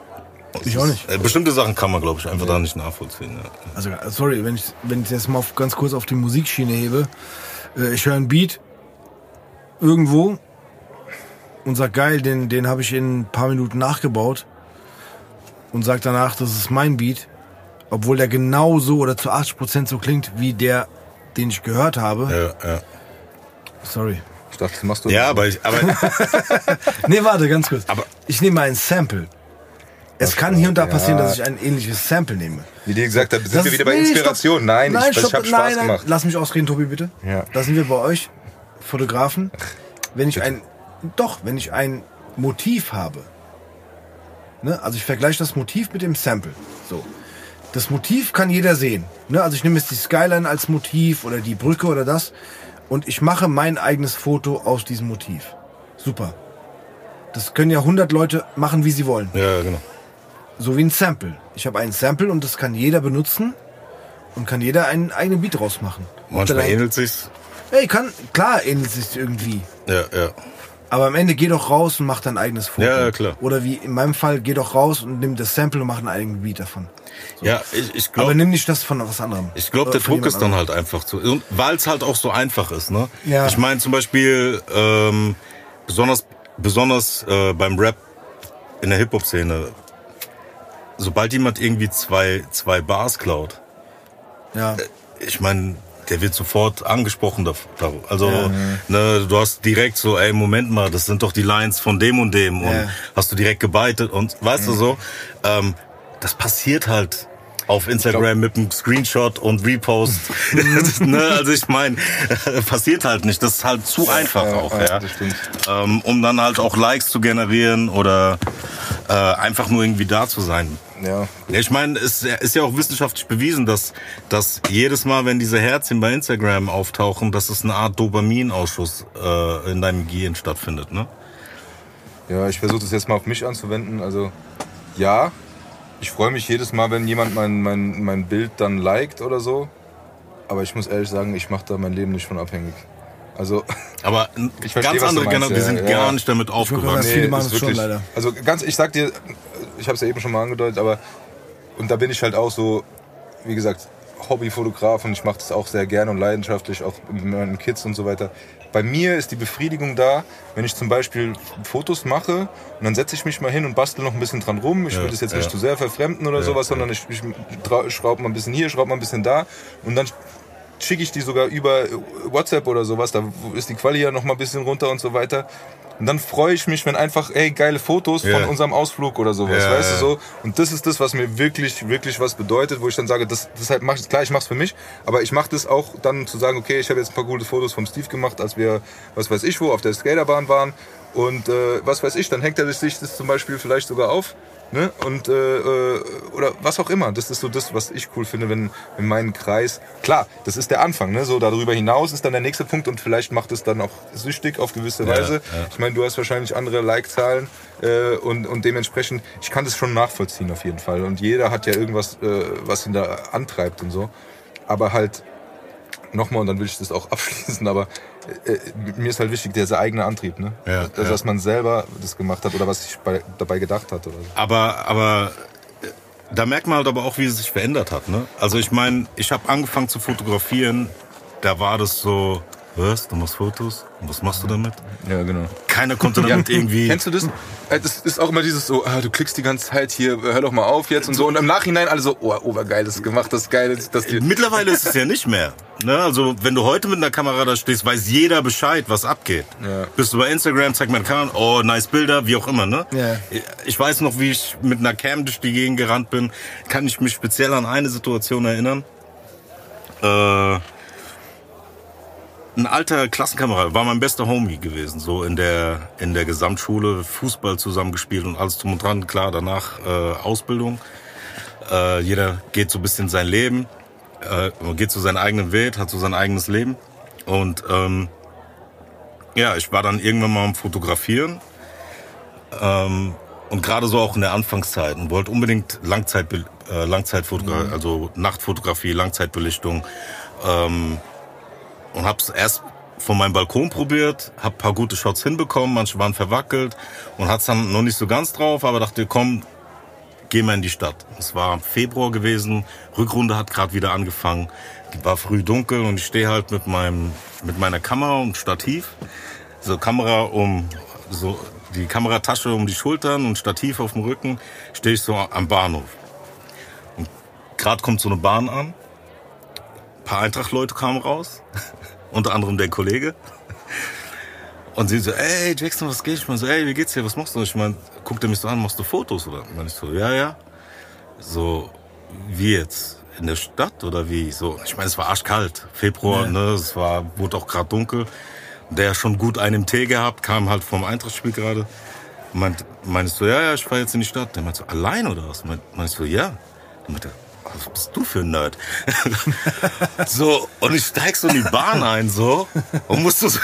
Ich auch nicht. äh, bestimmte Sachen kann man, glaube ich, einfach da nicht nachvollziehen. Ja. Also, sorry, wenn ich, wenn ich jetzt mal auf, ganz kurz auf die Musikschiene hebe. Äh, ich höre einen Beat irgendwo und sag, geil, den, den habe ich in ein paar Minuten nachgebaut. und sage danach, das ist mein Beat, obwohl der genau so oder zu 80% so klingt wie der, den ich gehört habe. Ja, ja. Sorry. Ich dachte, das machst du. ja aber, ich, aber *laughs* Nee, warte, ganz kurz. Aber- ich nehme ein Sample. Es kann hier und da Ja. passieren, dass ich ein ähnliches Sample nehme. Wie dir gesagt habe, sind Das wir wieder bei Inspiration. stopp. Nein, ich, ich stopp, habe Spaß nein, nein. gemacht. Lass mich ausreden, Tobi, bitte. Ja. Da sind wir bei euch, Fotografen. Wenn ich ein, doch, wenn ich ein Motiv habe, ne, also ich vergleiche das Motiv mit dem Sample. So. Das Motiv kann jeder sehen. Ne? Also ich nehme jetzt die Skyline als Motiv oder die Brücke oder das und ich mache mein eigenes Foto aus diesem Motiv. Super. Das können ja 100 Leute machen, wie sie wollen. ja, genau. So wie ein Sample. Ich habe ein Sample und das kann jeder benutzen und kann jeder einen eigenen Beat draus machen. Manchmal Dann- ähnelt sich's. Ey, kann, klar ähnelt sich irgendwie. Ja, ja. Aber am Ende geh doch raus und mach dein eigenes Foto. Ja, ja, klar. Oder wie in meinem Fall, geh doch raus und nimm das Sample und mach einen eigenen Beat davon. Ja, ich, ich Aber glaube, nimm nicht das von was anderem. ich glaube, Oder der Druck ist dann anderem. halt einfach zu. Weil es halt auch so einfach ist, ne? Ja. Ich meine zum Beispiel, ähm, besonders, besonders äh, beim Rap in der Hip-Hop-Szene, sobald jemand irgendwie zwei, zwei Bars klaut, Ja. ich meine, der wird sofort angesprochen darüber. Also, ne, du hast direkt so, ey, Moment mal, das sind doch die Lines von dem und dem und Ja. hast du direkt gebeitet und weißt du so, ähm, das passiert halt auf Instagram mit einem Screenshot und Repost. *laughs* ne, also ich meine, *laughs* passiert halt nicht. Das ist halt zu einfach ja, auch, ja, ja. das stimmt. Ähm, um dann halt auch Likes zu generieren oder äh, einfach nur irgendwie da zu sein. Ja, ich meine, es ist ja auch wissenschaftlich bewiesen, dass, dass jedes Mal, wenn diese Herzchen bei Instagram auftauchen, dass es eine Art Dopaminausschuss äh, in deinem Gehirn stattfindet, ne? ja ich versuche das jetzt mal auf mich anzuwenden. Also, ja, ich freue mich jedes Mal, wenn jemand mein, mein, mein Bild dann liked oder so. Aber ich muss ehrlich sagen, ich mache da mein Leben nicht von abhängig. Also, Aber Ich verstehe, ganz andere meinst, Generation, wir ja, sind ja. gar nicht damit aufgewachsen. sagen, viele machen ist es schon leider. Also ganz, ich sag dir, ich habe es ja eben schon mal angedeutet, aber und da bin ich halt auch so, wie gesagt, Hobbyfotograf und ich mache das auch sehr gerne und leidenschaftlich, auch mit meinen Kids und so weiter. Bei mir ist die Befriedigung da, wenn ich zum Beispiel Fotos mache und dann setze ich mich mal hin und bastel noch ein bisschen dran rum. Ich Ja, will das jetzt ja. nicht zu sehr verfremden oder Ja, sowas, ja. sondern ich, ich schraube mal ein bisschen hier, schraube mal ein bisschen da und dann schicke ich die sogar über WhatsApp oder sowas, da ist die Quali ja noch mal ein bisschen runter und so weiter. Und dann freue ich mich, wenn einfach, ey, geile Fotos Ja. von unserem Ausflug oder sowas, Ja, weißt du so. Und das ist das, was mir wirklich, wirklich was bedeutet, wo ich dann sage, das, deshalb mach ich, klar, ich mach's für mich, aber ich mache das auch dann zu sagen, okay, ich habe jetzt ein paar gute Fotos vom Steve gemacht, als wir, was weiß ich wo, auf der Skaterbahn waren. Und äh, was weiß ich, dann hängt er sich das zum Beispiel vielleicht sogar auf. Ne? Und äh, äh, oder was auch immer. Das ist so das, was ich cool finde, wenn in meinem Kreis. Klar, das ist der Anfang, ne? So darüber hinaus ist dann der nächste Punkt und vielleicht macht es dann auch süchtig auf gewisse Ja, Weise. ja. Ich meine, du hast wahrscheinlich andere Like-Zahlen äh, und, und dementsprechend, ich kann das schon nachvollziehen auf jeden Fall. Und jeder hat ja irgendwas, äh, was ihn da antreibt und so. Aber halt, nochmal, und dann will ich das auch *laughs* abschließen, aber äh, mir ist halt wichtig, dieser eigene Antrieb, ne? Ja, dass, ja. dass man selber das gemacht hat oder was ich bei, dabei gedacht hatte. Oder so. Aber, aber äh, da merkt man halt aber auch, wie es sich verändert hat. Ne? Also ich meine, ich habe angefangen zu fotografieren, da war das so, was, du machst Fotos? Und was machst du damit? Ja, genau. Keiner konnte damit irgendwie... Kennst du das? Äh, Das ist auch immer dieses so, ah, du klickst die ganze Zeit hier, hör doch mal auf jetzt und so. Und im Nachhinein alle so, oh, obergeil, das ist gemacht, das ist geil, das, Mittlerweile ist es ja nicht mehr. Ne? Also wenn du heute mit einer Kamera da stehst, weiß jeder Bescheid, was abgeht. Ja. Bist du bei Instagram, zeig meine Kamera, oh, nice Bilder, wie auch immer. Ne? Ja. Ich weiß noch, wie ich mit einer Cam durch die Gegend gerannt bin. Kann ich mich speziell an eine Situation erinnern. Äh, ein alter Klassenkamerad war mein bester Homie gewesen, so in der in der Gesamtschule Fußball zusammengespielt und alles drum und dran. Klar, danach äh, Ausbildung. Äh, jeder geht so ein bisschen sein Leben, äh, geht so seinen eigenen Weg, hat so sein eigenes Leben. Und ähm, ja, ich war dann irgendwann mal am Fotografieren. Ähm, und gerade so auch in der Anfangszeit und wollte unbedingt Langzeit, äh, Langzeitfotografie, also Nachtfotografie, Langzeitbelichtung. Ähm, und hab's erst von meinem Balkon probiert, hab paar gute Shots hinbekommen, manche waren verwackelt und hat's dann noch nicht so ganz drauf, aber dachte, komm, gehen wir in die Stadt. Es war Februar gewesen, Rückrunde hat gerade wieder angefangen, war früh dunkel und ich stehe halt mit meinem mit meiner Kamera und Stativ, so Kamera um so die Kameratasche um die Schultern und Stativ auf dem Rücken, stehe ich so am Bahnhof. Und gerade kommt so eine Bahn an. Ein paar Eintracht-Leute kamen raus. *laughs* Unter anderem der Kollege. Und sie so, ey, Jackson, was geht? Ich meine so, ey, wie geht's dir? Was machst du? Ich meine, guckt er mich so an, machst du Fotos? Oder? Und ich so, ja, ja. So, wie jetzt? In der Stadt oder wie? So, ich meine, es war arschkalt. Februar, Ja. ne? Es war, wurde auch gerade dunkel. Der schon gut einen im Tee gehabt, kam halt vom Eintrachtspiel gerade. Meint, meinst du, ja, ja, ich fahr jetzt in die Stadt. Der meinte so, allein oder was? Meint, meinst du, ja? Der meinte, was bist du für ein Nerd? *laughs* so, und ich steig so in die Bahn ein, so, und musste so,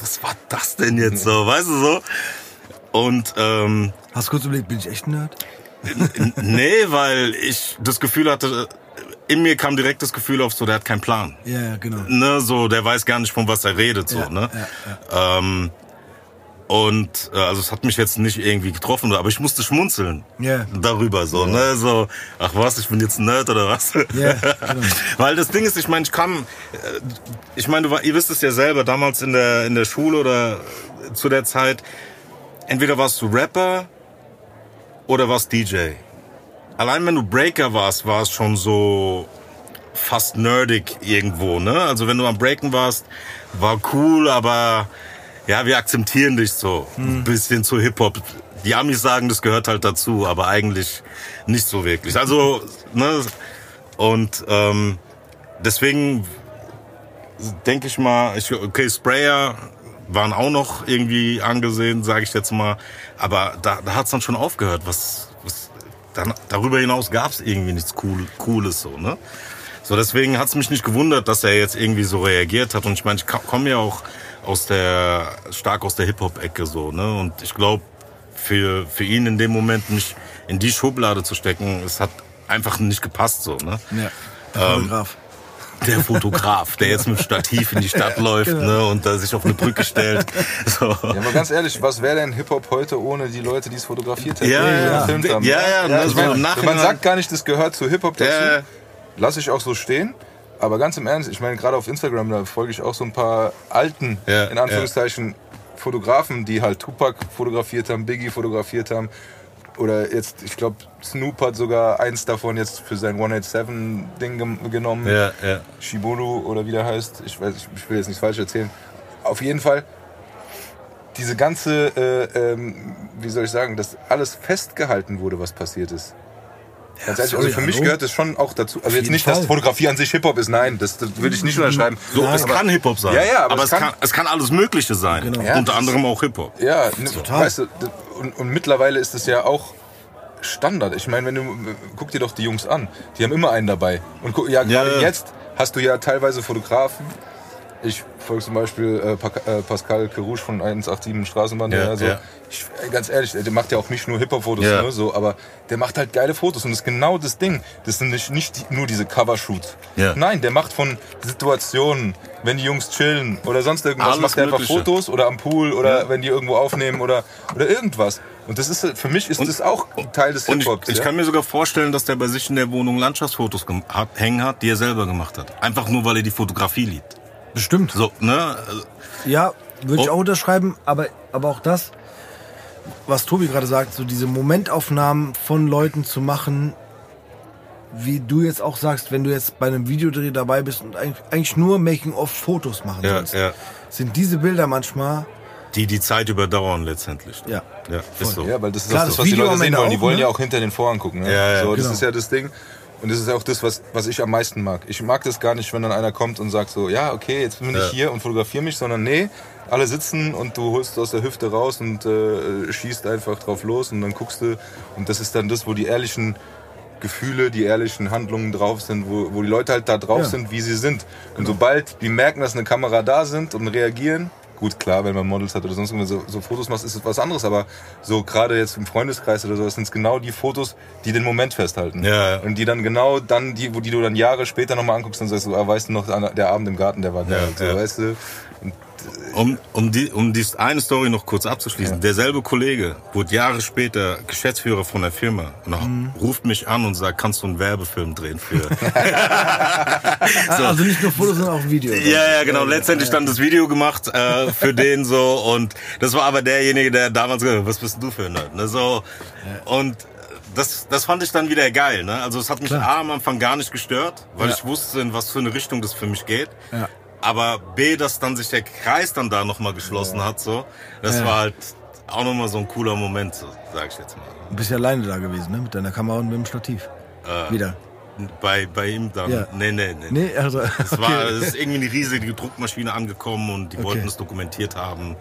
was war das denn jetzt so, weißt du so? Und, ähm, Hast du kurz überlegt, bin ich echt ein Nerd? Nee, weil ich das Gefühl hatte, in mir kam direkt das Gefühl auf, so, der hat keinen Plan. Ja, ja, genau. Ne, so, der weiß gar nicht, von was er redet, so, Ja, ne? ja, Ähm, und, äh, also, es hat mich jetzt nicht irgendwie getroffen, aber ich musste schmunzeln. Ja. Darüber, so, ne, so, ach was, ich bin jetzt ein Nerd oder was? Ja, genau. *laughs* Weil das Ding ist, ich meine, ich kam, äh, ich meine, ihr wisst es ja selber, damals in der, in der Schule oder zu der Zeit, entweder warst du Rapper oder warst DJ. Allein wenn du Breaker warst, war es schon so fast nerdig irgendwo, ne? Also wenn du am Breaken warst, war cool, aber ja, wir akzeptieren dich so. Ein bisschen zu Hip-Hop. Die Amis sagen, das gehört halt dazu, aber eigentlich nicht so wirklich. Also, ne? Und ähm, deswegen denke ich mal, ich, okay, Sprayer waren auch noch irgendwie angesehen, sage ich jetzt mal. Aber da, da hat's dann schon aufgehört. Was, was dann, darüber hinaus gab's irgendwie nichts cool, Cooles so, ne? So, deswegen hat's mich nicht gewundert, dass er jetzt irgendwie so reagiert hat. Und ich meine, ich komme ja auch aus der, stark aus der Hip-Hop-Ecke so, ne? Und ich glaube, für, für ihn in dem Moment mich in die Schublade zu stecken, es hat einfach nicht gepasst so, ne? Ja. Der Ähm, Fotograf. Der Fotograf, der jetzt mit Stativ in die Stadt läuft, ne, und da sich auf eine Brücke stellt. *laughs* So. Ja, aber ganz ehrlich, was wäre denn Hip-Hop heute ohne die Leute, die es fotografiert hätten? Ja, die ja. gefilmt haben? Ja, ja, ne, ich so meine, im Nachhinein- man sagt gar nicht, das gehört zu Hip-Hop dazu. Ja. Lass ich auch so stehen. Aber ganz im Ernst, ich meine, gerade auf Instagram, da folge ich auch so ein paar alten, Ja, in Anführungszeichen, Fotografen, die halt Tupac fotografiert haben, Biggie fotografiert haben. Oder jetzt, ich glaube, Snoop hat sogar eins davon jetzt für sein 187-Ding gem- genommen. Ja, ja. Shiburu oder wie der heißt. Ich weiß, ich, ich will jetzt nichts falsch erzählen. Auf jeden Fall, diese ganze, äh, ähm, wie soll ich sagen, dass alles festgehalten wurde, was passiert ist. Sorry, also für mich hallo? gehört es schon auch dazu. Also jetzt nicht, dass Fall. Fotografie an sich Hip-Hop ist, nein, das, das würde ich nicht unterschreiben. So, Nein, es kann Hip-Hop sein. Ja, ja, aber aber, es kann- kann, es kann alles Mögliche sein. Genau. Ja, Unter das anderem auch Hip-Hop. Ja, ne, Total. weißt du, und, und mittlerweile ist es ja auch Standard. Ich meine, wenn du guck dir doch die Jungs an, die haben immer einen dabei. Und guck, ja, Ja. jetzt hast du ja teilweise Fotografen. Ich folge zum Beispiel äh, Pa- äh, Pascal Kerouche von 187 Straßenbahn. Ja, also, ja. ich, ganz ehrlich, der macht ja auch nicht nur Hip-Hop-Fotos, Ja. ne, so, aber der macht halt geile Fotos und das ist genau das Ding. Das sind nicht, nicht nur diese Covershoots. Ja. Nein, der macht von Situationen, wenn die Jungs chillen oder sonst irgendwas, Alles macht er einfach. Fotos oder am Pool oder wenn die irgendwo aufnehmen oder, oder irgendwas. Und das ist für mich ist das auch Teil des Und ich, Hip-Hops. ich ja? kann mir sogar vorstellen, dass der bei sich in der Wohnung Landschaftsfotos hängen hat, die er selber gemacht hat. Einfach nur, weil er die Fotografie liebt. Bestimmt. So, ne? Ja, würde ich Oh. auch unterschreiben, aber, aber auch das, was Tobi gerade sagt, so diese Momentaufnahmen von Leuten zu machen, wie du jetzt auch sagst, wenn du jetzt bei einem Videodreh dabei bist und eigentlich, nur Making-of-Fotos machen Ja, sollst, ja. sind diese Bilder manchmal, Die die Zeit überdauern letztendlich. ja, Ja, ist so. Ja, weil das ist Klar, auch das, das was die Video Leute sehen wollen. Die wollen ne? ja auch hinter den Vorhang gucken. Ne? Ja, ja, so, das genau. ist ja das Ding. Und das ist auch das, was, was ich am meisten mag. Ich mag das gar nicht, wenn dann einer kommt und sagt so, ja, okay, jetzt bin ich Ja. hier und fotografiere mich, sondern nee, alle sitzen und du holst aus der Hüfte raus und äh, schießt einfach drauf los und dann guckst du. Und das ist dann das, wo die ehrlichen Gefühle, die ehrlichen Handlungen drauf sind, wo, wo die Leute halt da drauf Ja. sind, wie sie sind. Und sobald die merken, dass eine Kamera da sind und reagieren, gut, klar, wenn man Models hat oder sonst irgendwas so, so Fotos machst, ist es was anderes, aber so gerade jetzt im Freundeskreis oder so, das sind genau die Fotos, die den Moment festhalten. Ja, ja. Und die dann genau dann, die, wo die du dann Jahre später nochmal anguckst und sagst, so, ah, weißt du noch, der Abend im Garten, der war geil. Ja, so, weißt du? Um, um, die, um die eine Story noch kurz abzuschließen. Ja. Derselbe Kollege wurde Jahre später Geschäftsführer von der Firma und Mhm. ruft mich an und sagt, kannst du einen Werbefilm drehen für... *laughs* Also nicht nur Fotos, sondern auch Video. Ja, ja, genau. Letztendlich dann das Video gemacht äh, für *laughs* den so und das war aber derjenige, der damals gesagt hat, was bist du für ein Nerd? Ne? So, und das, das fand ich dann wieder geil. Ne? Also es hat mich Klar. A am Anfang gar nicht gestört, weil Ja. ich wusste, in was für eine Richtung das für mich geht. Ja. Aber B, dass dann sich der Kreis dann da nochmal geschlossen hat, so, das Ja. war halt auch nochmal so ein cooler Moment, so, sag ich jetzt mal. Du bist ja alleine da gewesen, ne? Mit deiner Kamera und mit dem Stativ. Wieder. Bei, bei ihm dann. Ja. Nee, nee, nee. Nee, also. Es war es ist irgendwie eine riesige Druckmaschine angekommen und die Okay. wollten es dokumentiert haben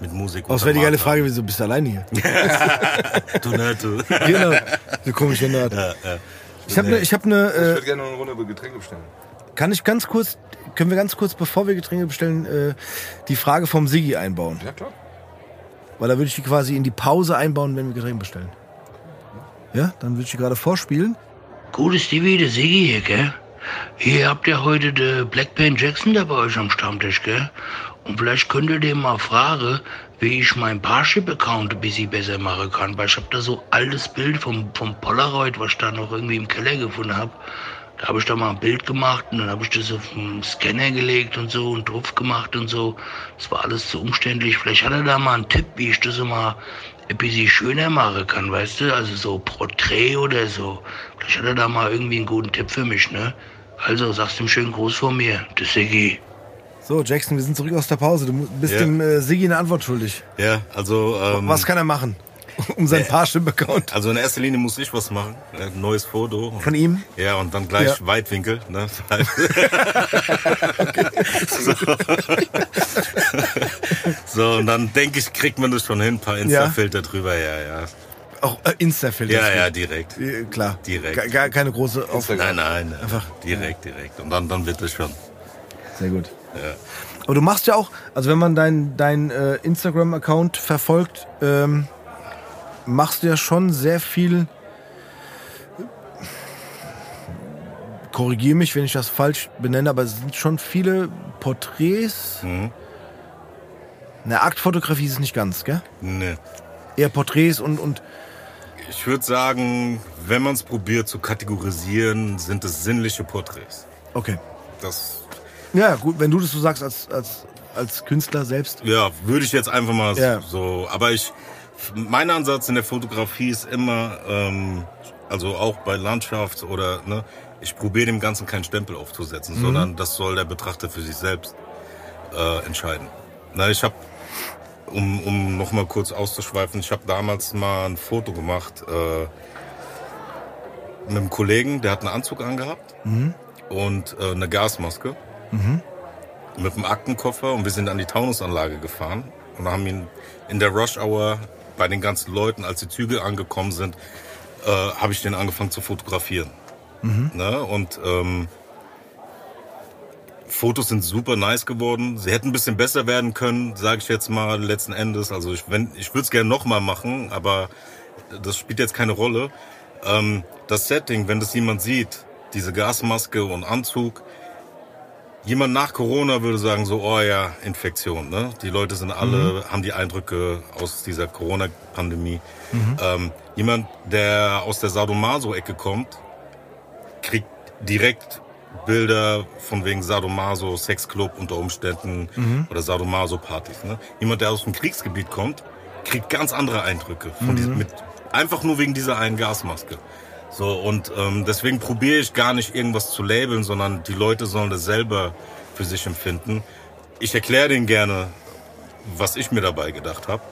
mit Musik. Oh, das wäre die geile Frage, wieso bist du alleine hier? *laughs* Du Nerd, du. *laughs* genau. Du komischer Nerd. Ja, ja. Ich habe ne, ich hab ne, Ich äh, würde gerne noch eine Runde Getränke bestellen. kann ich ganz kurz, können wir ganz kurz, bevor wir Getränke bestellen, äh, die Frage vom Sigi einbauen? Ja, klar. Weil da würde ich die quasi in die Pause einbauen, wenn wir Getränke bestellen. Ja, dann würde ich die gerade vorspielen. Gutes Stevie, der Sigi hier, gell? Ihr habt ja heute den Black Pen Jackson da bei euch am Stammtisch, gell? Und vielleicht könnt ihr dem mal fragen, wie ich meinen Parship-Account ein bisschen besser machen kann. Weil ich hab da so altes Bild vom, vom Polaroid, was ich da noch irgendwie im Keller gefunden hab. Da habe ich da mal ein Bild gemacht und dann habe ich das auf den Scanner gelegt und so und drauf gemacht und so. Das war alles zu umständlich. Vielleicht hat er da mal einen Tipp, wie ich das so mal ein bisschen schöner machen kann, weißt du? Also so Porträt oder so. Vielleicht hat er da mal irgendwie einen guten Tipp für mich, ne? Also, sagst ihm schönen Gruß von mir, der Siggi. So, Jackson, wir sind zurück aus der Pause. Du bist Ja. dem äh, Sigi eine Antwort schuldig. ja, also, ähm, Was kann er machen, *laughs* um seinen Parship-Account also in erster Linie muss ich was machen. Ein neues Foto. von ihm? Ja, und dann gleich Ja. Weitwinkel. Ne? so. *laughs* *laughs* so, und dann denke ich, kriegt man das schon hin. Ein paar Insta-Filter drüber, ja, ja. Auch äh, Insta-Filter. Ja, ja, direkt. Äh, Klar. Direkt. Gar, keine große Aufwand. Nein, nein, Einfach- direkt, direkt. Und dann, dann wird es schon. Sehr gut. Ja. Aber du machst ja auch, also wenn man deinen dein, äh, Instagram-Account verfolgt, ähm, machst du ja schon sehr viel. Korrigiere mich, wenn ich das falsch benenne, aber es sind schon viele Porträts. Mhm. Eine Aktfotografie ist es nicht ganz, gell? Nee. Eher Porträts und, und Ich würde sagen, wenn man es probiert zu kategorisieren, sind es sinnliche Porträts. okay. Das Ja, gut, wenn du das so sagst als, als, als Künstler selbst. ja, würde ich jetzt einfach mal Ja. so. Aber ich, mein Ansatz in der Fotografie ist immer, ähm, also auch bei Landschaft oder, ne, ich probiere dem Ganzen keinen Stempel aufzusetzen, Mhm. sondern das soll der Betrachter für sich selbst äh, entscheiden. Na, ich habe, um, um noch mal kurz auszuschweifen, ich habe damals mal ein Foto gemacht äh, mit einem Kollegen, der hat einen Anzug angehabt und äh, eine Gasmaske mit einem Aktenkoffer und wir sind an die Taunusanlage gefahren und haben ihn in der Rush Hour bei den ganzen Leuten, als die Züge angekommen sind, äh, habe ich den angefangen zu fotografieren. Ne? Und ähm, Fotos sind super nice geworden. Sie hätten ein bisschen besser werden können, sage ich jetzt mal letzten Endes. Also ich, wenn, ich würde es gerne nochmal machen, aber das spielt jetzt keine Rolle. Ähm, das Setting, wenn das jemand sieht, diese Gasmaske und Anzug, jemand nach Corona würde sagen so, oh ja, Infektion. Ne? Die Leute sind alle, haben die Eindrücke aus dieser Corona-Pandemie. Ähm, jemand, der aus der Sadomaso-Ecke kommt, kriegt direkt Bilder von wegen Sadomaso, Sexclub unter Umständen oder Sadomaso-Partys. Ne? Jemand, der aus dem Kriegsgebiet kommt, kriegt ganz andere Eindrücke von diesem, mit, einfach nur wegen dieser einen Gasmaske. So, und ähm, deswegen probiere ich gar nicht irgendwas zu labeln, sondern die Leute sollen das selber für sich empfinden. Ich erkläre denen gerne, was ich mir dabei gedacht habe.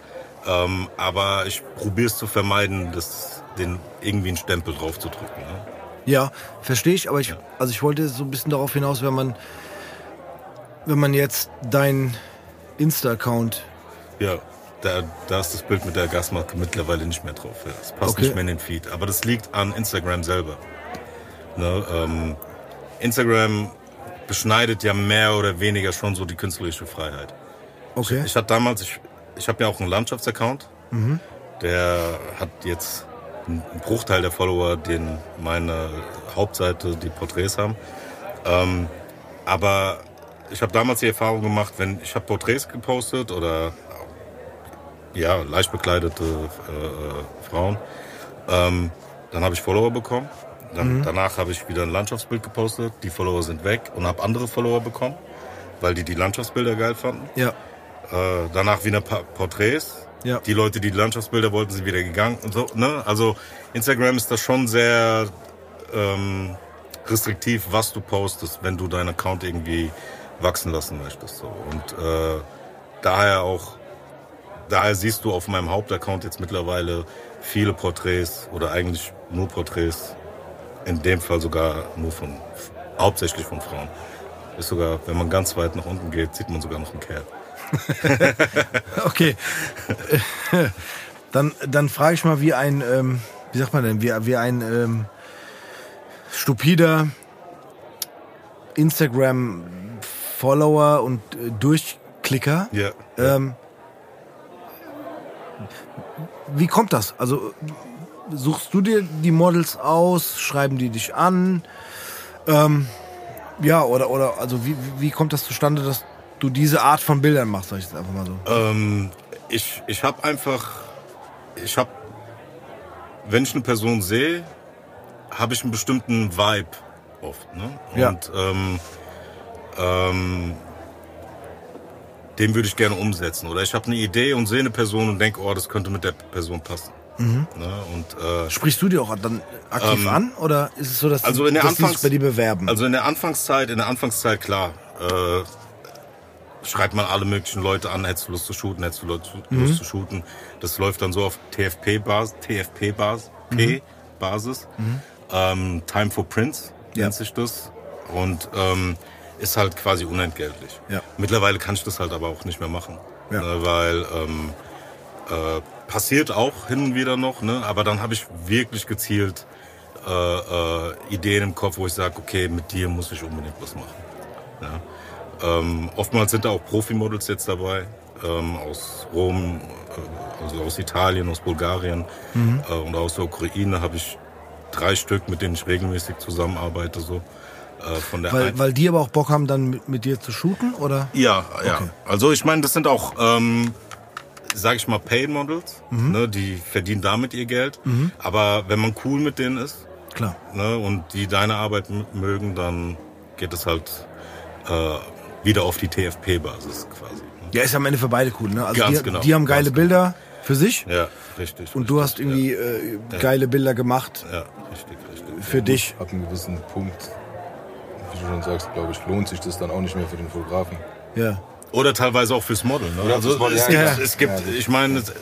Ähm, aber ich probiere es zu vermeiden, das, den irgendwie einen Stempel drauf zu drücken. Ne? Ja, verstehe ich, aber ich, also ich wollte so ein bisschen darauf hinaus, wenn man, wenn man jetzt dein Insta-Account, Ja, da, da ist das Bild mit der Gasmaske mittlerweile nicht mehr drauf. Ja. Das passt Okay. nicht mehr in den Feed. Aber das liegt an Instagram selber. Ne, ähm, Instagram beschneidet ja mehr oder weniger schon so die künstlerische Freiheit. okay, Ich hatte damals, ich, ich habe ja auch einen Landschaftsaccount. Der hat jetzt einen Bruchteil der Follower, den meine Hauptseite, die Porträts haben. Ähm, aber ich habe damals die Erfahrung gemacht, wenn ich habe Porträts gepostet oder ja leicht bekleidete äh, Frauen, ähm, dann habe ich Follower bekommen. Dann, Danach habe ich wieder ein Landschaftsbild gepostet, die Follower sind weg und habe andere Follower bekommen, weil die die Landschaftsbilder geil fanden. Ja. Äh, danach wieder ein paar Porträts. Ja. Die Leute, die die Landschaftsbilder wollten, sind wieder gegangen und so. Ne? Also Instagram ist da schon sehr ähm, restriktiv, was du postest, wenn du deinen Account irgendwie wachsen lassen möchtest. So. Und äh, daher auch, daher siehst du auf meinem Hauptaccount jetzt mittlerweile viele Porträts oder eigentlich nur Porträts. In dem Fall sogar nur von, hauptsächlich von Frauen. Ist sogar, wenn man ganz weit nach unten geht, sieht man sogar noch einen Kerl. *laughs* Okay. dann dann frage ich mal, wie ein, ähm, wie sagt man denn, wie, wie ein ähm, stupider Instagram-Follower und äh, Durchklicker. Ja. Ähm, wie kommt das? Also suchst du dir die Models aus, schreiben die dich an? Ähm, ja, oder, oder also wie, wie- kommt das zustande, dass du diese Art von Bildern machst, sag ich jetzt einfach mal so? Ähm, ich ich habe einfach, ich habe, wenn ich eine Person sehe, habe ich einen bestimmten Vibe oft. Ne? Ja. Und ähm, ähm, den würde ich gerne umsetzen. Oder ich habe eine Idee und sehe eine Person und denke, oh, das könnte mit der Person passen. Mhm. Ne? Und äh, Sprichst du die auch dann aktiv Ähm, an oder ist es so, dass, also in der dass Anfangs- bei dir bewerben? Also in der Anfangszeit, in der Anfangszeit klar, äh, schreibt man alle möglichen Leute an, hättest du Lust zu shooten, hättest du Lust, Mhm. Zu shooten. Das läuft dann so auf TFP-Basis, TFP-Basis, P-Basis. Ähm, Time for Prints Mhm. Ja. nennt sich das. Und ähm, ist halt quasi unentgeltlich. Ja. Mittlerweile kann ich das halt aber auch nicht mehr machen. Ja. Ne, weil ähm, äh, passiert auch hin und wieder noch, ne? aber dann habe ich wirklich gezielt äh, äh, Ideen im Kopf, wo ich sage, okay, mit dir muss ich unbedingt was machen. Ja? Ähm, oftmals sind da auch Profimodels jetzt dabei, ähm, aus Rom, äh, also aus Italien, aus Bulgarien äh, und aus der Ukraine habe ich drei Stück, mit denen ich regelmäßig zusammenarbeite. So. Äh, von der weil, weil die aber auch Bock haben, dann mit, mit dir zu shooten, oder? ja, ja. Okay. Also ich meine, das sind auch, ähm, sag ich mal, Paid Models. Mhm. Ne, die verdienen damit ihr Geld. Aber wenn man cool mit denen ist Klar. ne, und die deine Arbeit mögen, dann geht es halt äh, wieder auf die TFP-Basis quasi. Ne? Ja, ist ja am Ende für beide cool, ne? Also Ganz die, genau, die haben geile ganz Bilder für sich Ja, richtig. und du hast irgendwie äh, geile Bilder gemacht Ja, ja richtig, richtig. für dich. Ab einem gewissen Punkt, wie du schon sagst, glaube ich, lohnt sich das dann auch nicht mehr für den Fotografen. Ja. Oder teilweise auch fürs Model. Ne? Oder also fürs Model, es, ja, gibt, ja. es gibt, ich meine, es-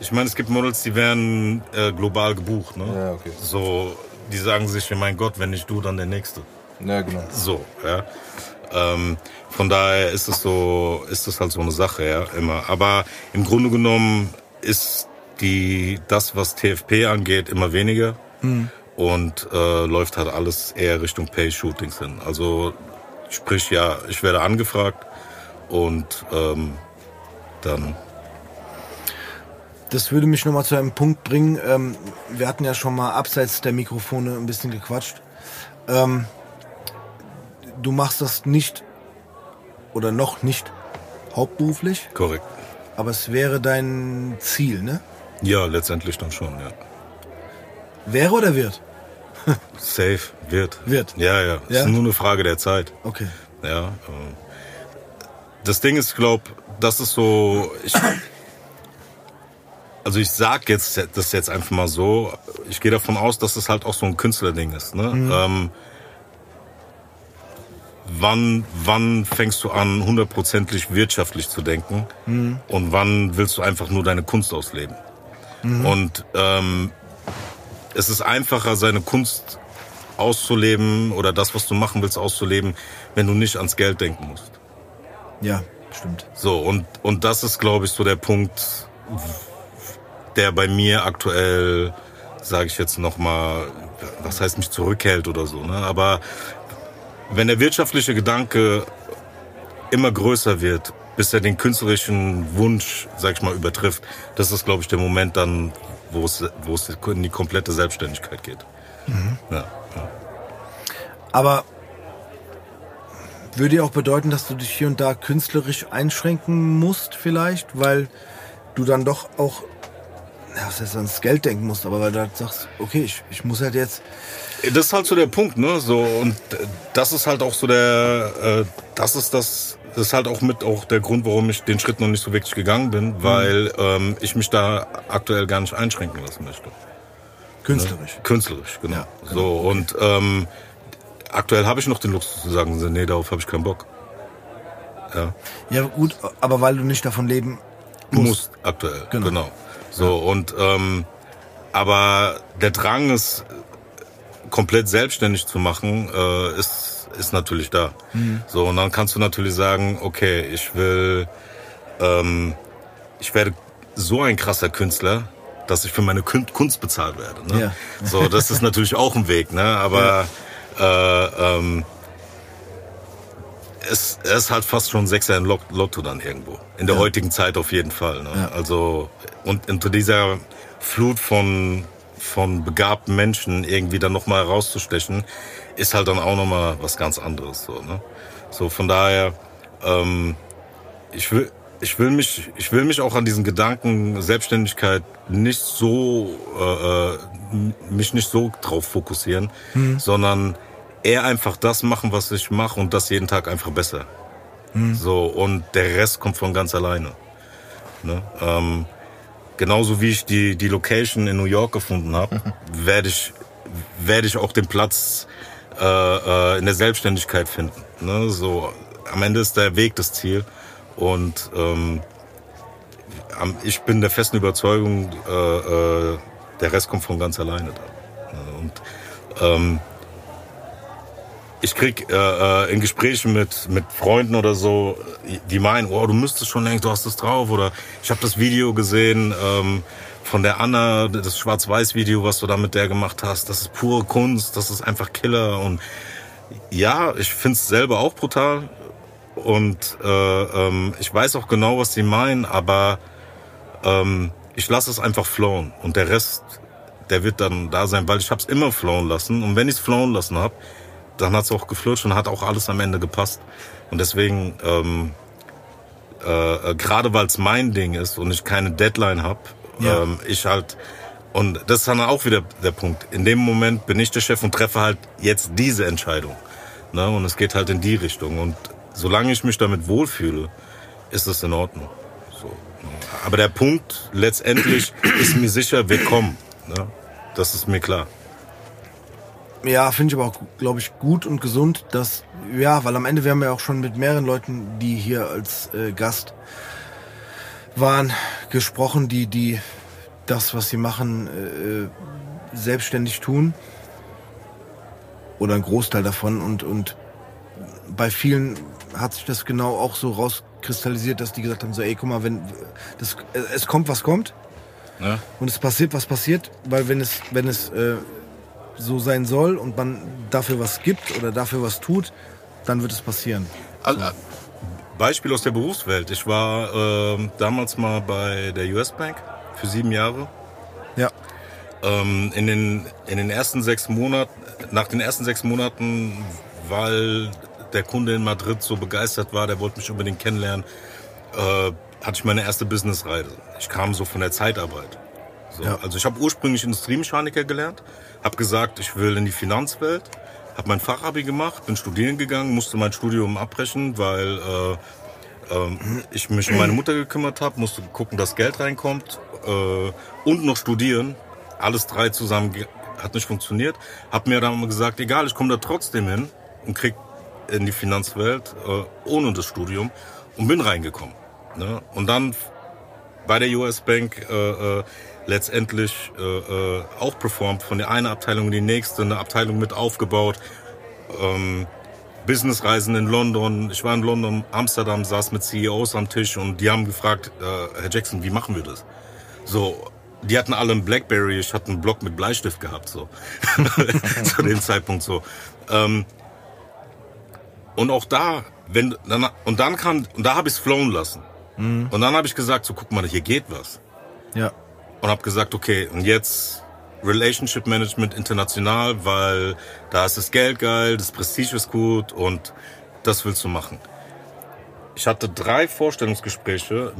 ich meine, es gibt Models, die werden äh, global gebucht. Ne? Ja, okay. So, die sagen sich, mein Gott, wenn nicht du, dann der nächste. Ja, genau. So, ja. Ähm, von daher ist es so, ist es halt so eine Sache, ja, immer. Aber im Grunde genommen ist die, das, was TFP angeht, immer weniger. Und äh, läuft halt alles eher Richtung Pay-Shootings hin. Also sprich ja, ich werde angefragt und ähm, dann Das würde mich nochmal zu einem Punkt bringen. Ähm, wir hatten ja schon mal abseits der Mikrofone ein bisschen gequatscht. Ähm, du machst das nicht oder noch nicht hauptberuflich, korrekt. aber es wäre dein Ziel, ne? Ja, letztendlich dann schon, ja. Wäre oder wird? Safe, wird. Wird. Ja, ja. Es Ja? ist nur eine Frage der Zeit. Okay. Ja. ähm, Das Ding ist, glaub, das ist so. Ich, also ich sag jetzt das jetzt einfach mal so. Ich gehe davon aus, dass es halt auch so ein Künstlerding ist. Ne? Ähm, wann, wann fängst du an, hundertprozentig wirtschaftlich zu denken? Und wann willst du einfach nur deine Kunst ausleben? Und ähm, es ist einfacher, seine Kunst auszuleben oder das, was du machen willst, auszuleben, wenn du nicht ans Geld denken musst. Ja, stimmt. So, und, und das ist, glaube ich, so der Punkt, der bei mir aktuell, sage ich jetzt nochmal, was heißt mich zurückhält oder so, ne? aber wenn der wirtschaftliche Gedanke immer größer wird, bis er den künstlerischen Wunsch, sag ich mal, übertrifft, das ist, glaube ich, der Moment dann, wo es, wo es in die komplette Selbstständigkeit geht. Ja, ja. Aber würde ja auch bedeuten, dass du dich hier und da künstlerisch einschränken musst vielleicht, weil du dann doch auch ja, was heißt ans Geld denken musst, aber weil du halt sagst, okay, ich, ich muss halt jetzt Das ist halt so der Punkt, ne? So und das ist halt auch so der, äh, das ist das, das ist halt auch mit auch der Grund, warum ich den Schritt noch nicht so wirklich gegangen bin, weil ähm, ich mich da aktuell gar nicht einschränken lassen möchte. künstlerisch. Künstlerisch, genau. Ja, genau. So und ähm, aktuell habe ich noch den Luxus zu sagen, nee, darauf habe ich keinen Bock. Ja. Ja, gut, aber weil du nicht davon leben Muss, musst. aktuell, Genau. genau. So und ähm, aber der Drang ist komplett selbstständig zu machen, äh, ist ist natürlich da. Mhm. So und dann kannst du natürlich sagen, okay, ich will, ähm, ich werde so ein krasser Künstler, dass ich für meine Kun- Kunst bezahlt werde. Ne? Ja. So, das ist natürlich auch ein Weg, ne? Aber äh, ähm, es, es ist halt fast schon Sechser im Lot- Lotto dann irgendwo. In der heutigen Zeit auf jeden Fall. Ne? Ja. Also und unter dieser Flut von von begabten Menschen irgendwie dann nochmal rauszustechen, ist halt dann auch nochmal was ganz anderes. So, ne? so von daher, ähm, ich will, ich will mich, ich will mich auch an diesen Gedanken Selbstständigkeit nicht so, äh, äh, mich nicht so drauf fokussieren, sondern eher einfach das machen, was ich mache und das jeden Tag einfach besser. So und der Rest kommt von ganz alleine. Ne? Ähm, genauso wie ich die die Location in New York gefunden habe, *laughs* werde ich werde ich auch den Platz äh, äh, in der Selbstständigkeit finden. Ne? So am Ende ist der Weg das Ziel und ähm, ich bin der festen Überzeugung, äh, äh, der Rest kommt von ganz alleine da. Ne? Und ähm, ich krieg äh, äh, in Gesprächen mit mit Freunden oder so, die meinen, oh, du müsstest schon längst, du hast das drauf oder ich habe das Video gesehen ähm, von der Anna, das Schwarz-Weiß-Video, was du da mit der gemacht hast, das ist pure Kunst, das ist einfach Killer und ja, ich find's selber auch brutal und äh, ähm, ich weiß auch genau, was die meinen, aber ähm, ich lasse es einfach flowen und der Rest, der wird dann da sein, weil ich hab's immer flowen lassen und wenn ich's flowen lassen hab, dann hat's auch geflutscht und hat auch alles am Ende gepasst und deswegen ähm, äh, äh, gerade weil es mein Ding ist und ich keine Deadline hab, Ja. ähm, ich halt und das ist dann auch wieder der Punkt. In dem Moment bin ich der Chef und treffe halt jetzt diese Entscheidung. Ne? Und es geht halt in die Richtung. Und solange ich mich damit wohlfühle, ist es in Ordnung. So. ne? Aber der Punkt letztendlich *coughs* ist mir sicher, wir kommen. Ne? Das ist mir klar. Ja, finde ich aber auch, glaube ich, gut und gesund, dass, ja, weil am Ende, wir haben ja auch schon mit mehreren Leuten, die hier als äh, Gast waren, gesprochen, die, die das, was sie machen, äh, selbstständig tun. Oder ein Großteil davon und, und bei vielen hat sich das genau auch so rauskristallisiert, dass die gesagt haben, so, ey, guck mal, wenn, das, äh, es kommt, was kommt. Ne? Und es passiert, was passiert, weil wenn es, wenn es äh, so sein soll und man dafür was gibt oder dafür was tut, dann wird es passieren. Al- Beispiel aus der Berufswelt. Ich war ähm, damals mal bei der US Bank für sieben Jahre. Ja. Ähm, in, den, in den ersten sechs Monaten, nach den ersten sechs Monaten, weil der Kunde in Madrid so begeistert war, der wollte mich unbedingt kennenlernen, äh, hatte ich meine erste Businessreise. Ich kam so von der Zeitarbeit. So, Ja. Also ich habe ursprünglich Industriemechaniker gelernt, habe gesagt, ich will in die Finanzwelt, habe mein Fachabi gemacht, bin studieren gegangen, musste mein Studium abbrechen, weil äh, ähm, ich mich um meine Mutter gekümmert habe, musste gucken, dass Geld reinkommt äh, und noch studieren. Alles drei zusammen hat nicht funktioniert. Hab mir dann gesagt, egal, ich komme da trotzdem hin und krieg in die Finanzwelt äh, ohne das Studium und bin reingekommen. Ne? Und dann bei der US Bank äh, äh, letztendlich äh, äh, auch performt, von der einen Abteilung in die nächste, eine Abteilung mit aufgebaut. Ähm, Businessreisen in London. Ich war in London, Amsterdam, saß mit CEOs am Tisch und die haben gefragt, äh, Herr Jackson, wie machen wir das? So, die hatten alle einen Blackberry, ich hatte einen Block mit Bleistift gehabt, so. *laughs* Zu dem Zeitpunkt so. Ähm, und auch da, wenn dann, und dann kam, und da habe ich es flown lassen. Und dann habe ich gesagt, so guck mal, hier geht was. Ja. Und habe gesagt, okay, und jetzt Relationship Management international, weil da ist das Geld geil, das Prestige ist gut und das willst du machen. Ich hatte drei Vorstellungsgespräche.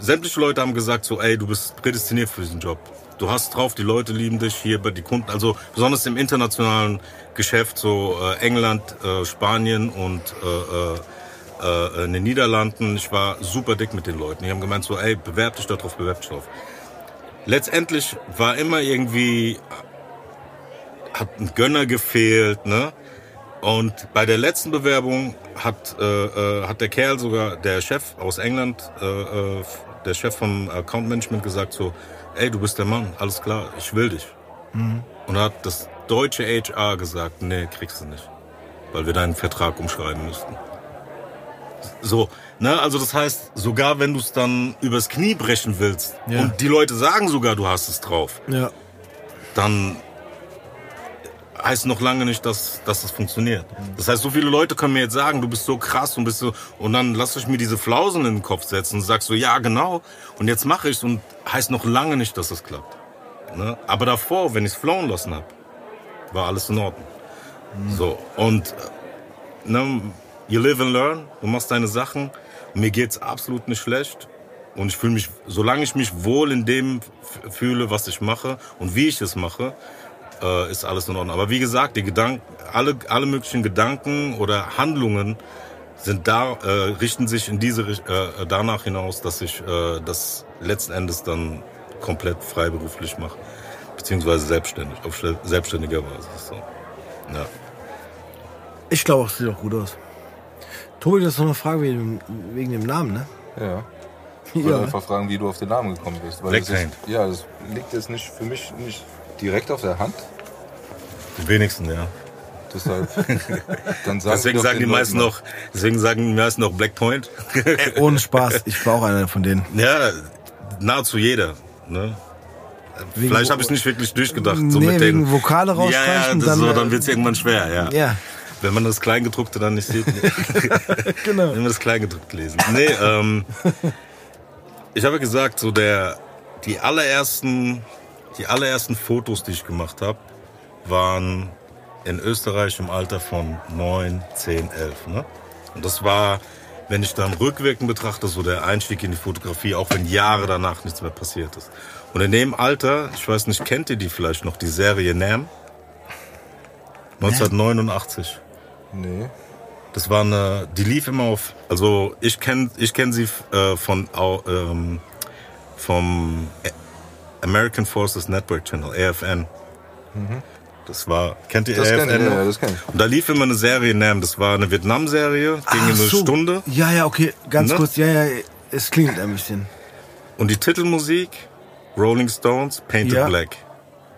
Sämtliche Leute haben gesagt so, ey, du bist prädestiniert für diesen Job. Du hast drauf, die Leute lieben dich hier bei die Kunden, also besonders im internationalen Geschäft, so äh, England, äh, Spanien und äh, äh, äh, in den Niederlanden. Ich war super dick mit den Leuten. Die haben gemeint so, ey, bewerb dich da drauf, bewerb dich drauf. Letztendlich war immer irgendwie hat ein Gönner gefehlt, ne? Und bei der letzten Bewerbung hat, äh, äh, hat der Kerl sogar, der Chef aus England, äh, äh, der Chef vom Account Management gesagt so, ey, du bist der Mann, alles klar, ich will dich. Und da hat das deutsche HR gesagt, nee, kriegst du nicht, weil wir deinen Vertrag umschreiben müssten. So, ne, also das heißt, sogar wenn du es dann übers Knie brechen willst Ja. und die Leute sagen sogar, du hast es drauf, Ja. dann heißt noch lange nicht, dass, dass das funktioniert. Das heißt, so viele Leute können mir jetzt sagen, du bist so krass und bist so, und dann lass ich mir diese Flausen in den Kopf setzen und sagst so, ja, genau, und jetzt mache ich's und heißt noch lange nicht, dass es klappt. Ne? Aber davor, wenn ich's flowen lassen hab, war alles in Ordnung. So, und, äh, ne, you live and learn, du machst deine Sachen, mir geht's absolut nicht schlecht. Und ich fühle mich, solange ich mich wohl in dem fühle, was ich mache und wie ich es mache, äh, ist alles in Ordnung. Aber wie gesagt, die Gedanken, alle, alle möglichen Gedanken oder Handlungen sind da, äh, richten sich in diese Richt- äh, danach hinaus, dass ich äh, das letzten Endes dann komplett freiberuflich mache, beziehungsweise selbstständig, auf selbstständiger Basis. So. Ja. Ich glaube, es sieht auch gut aus. Tobi, das ist noch eine Frage wegen, wegen dem Namen, ne? Ja. Ich *laughs* wollte Ja. einfach fragen, wie du auf den Namen gekommen bist. Weil Black das ist. Ja, das liegt jetzt nicht für mich nicht direkt auf der Hand. Die wenigsten, ja. Deshalb. *laughs* Dann sagen Deswegen sagen die meisten noch, deswegen sagen die meisten noch Black Point. Ey, ohne Spaß, *laughs* ich war auch einer von denen. ja, nahezu jeder. Ne? Wegen Vielleicht habe ich nicht wirklich durchgedacht. Nee, so mit wegen den, Vokale Ja, rausstreichen, ja das dann, so, äh, dann wird's irgendwann schwer, ja. Ja, Wenn man das Kleingedruckte dann nicht sieht. *laughs* genau. Wenn wir das Kleingedruckt lesen. Nee, ähm, ich habe gesagt, so der, die allerersten, die allerersten Fotos, die ich gemacht habe, waren in Österreich im Alter von 9, 10, 11. Ne? Und das war, wenn ich dann rückwirkend betrachte, so der Einstieg in die Fotografie, auch wenn Jahre danach nichts mehr passiert ist. Und in dem Alter, ich weiß nicht, kennt ihr die vielleicht noch, die Serie Nam? 1989. Nee. Das war eine, die lief immer auf, also ich kenne ich kenn sie äh, von ähm, vom American Forces Network Channel, AFN. Das war, kennt ihr Das AFN kenn ich, ja, das kenn ich. Und da lief immer eine Serie Nam, das war eine Vietnam-Serie, ging Ach eine so. Stunde. Ja, ja, okay, ganz Ne? kurz, ja, ja, es klingelt ein bisschen. Und die Titelmusik, Rolling Stones, Painted Ja. Black.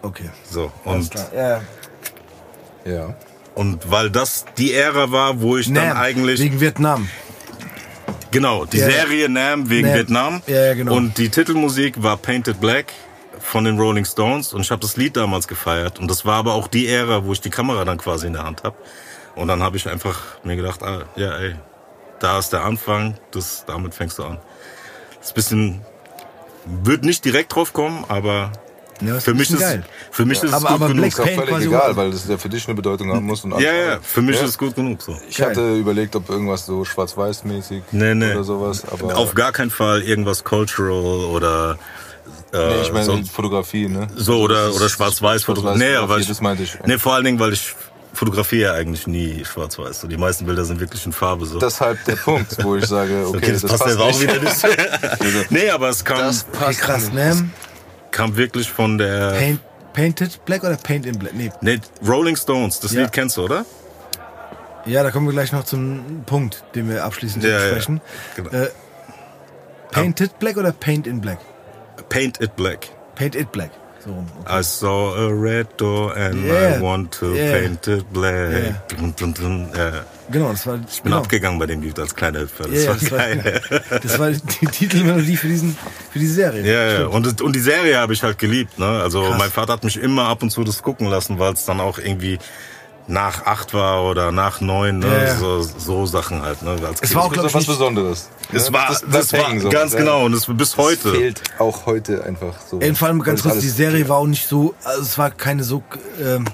Okay. So, und, Ja, Ja. Und weil das die Ära war, wo ich dann Nam, eigentlich... wegen Vietnam. Genau, die Ja. Serie Nam wegen Nam. Vietnam. Ja, ja, genau. Und die Titelmusik war Painted Black von den Rolling Stones. Und ich habe das Lied damals gefeiert. Und das war aber auch die Ära, wo ich die Kamera dann quasi in der Hand habe. Und dann habe ich einfach mir gedacht, ah, ja, ey, da ist der Anfang, das, damit fängst du an. Das ist ein bisschen, wird nicht direkt drauf kommen, aber Ja, das für ist mich ist, geil. für mich ist es Aber- gut aber genug. Black Ist völlig egal, weil das ja für dich eine Bedeutung haben muss. Und ja, ja, für mich Ja. ist es gut genug so. Ich Geil. hatte überlegt, ob irgendwas so schwarz-weiß-mäßig Nee, nee. oder sowas. Aber Auf gar keinen Fall irgendwas cultural oder äh, nee, ich meine sonst- Fotografie, ne? So, oder, Das oder ist schwarz-weiß Fotografie. Nee, aber ich, das meinte ich. nee, vor allen Dingen, weil ich fotografiere eigentlich nie schwarz-weiß. So, die meisten Bilder sind wirklich in Farbe. So. Deshalb der Punkt, wo ich sage, *laughs* okay, okay, das, passt jetzt auch wieder nicht. *laughs* nee, aber es kam, Das passt krass, ne? Kam wirklich von der... Paint, painted Black oder Paint in Black? Nee. Nee, Rolling Stones, das Ja. Lied kennst du, oder? Ja, da kommen wir gleich noch zum Punkt, den wir abschließend Ja, ja, besprechen. genau. Äh, Painted Black oder Paint in Black? Paint It Black. Paint it Black. So rum. Okay. I saw a red door and Yeah. I want to Yeah. paint it black. Dun, dun, dun. Ja, Genau, das war. ich bin genau. abgegangen bei dem Lied als kleiner Hüpfer. Das Ja, ja, war das war- geil. *laughs* Das war die Titelmelodie für, diesen, für die Serie. Ja, ja. Und, und die Serie habe ich halt geliebt. Ne? Also Krass. mein Vater hat mich immer ab und zu das gucken lassen, weil es dann auch irgendwie nach acht war oder nach neun, ne? Ja, ja. So, so Sachen halt. Ne? Als Es Kind. war auch, Das glaub ist ich, was Besonderes. es ne? war, das, das, bleibt war so. ganz Ja. genau und es bis Das heute. fehlt auch heute einfach so. Und vor allem ganz kurz, das die Serie war auch nicht so, also es war keine so, ähm,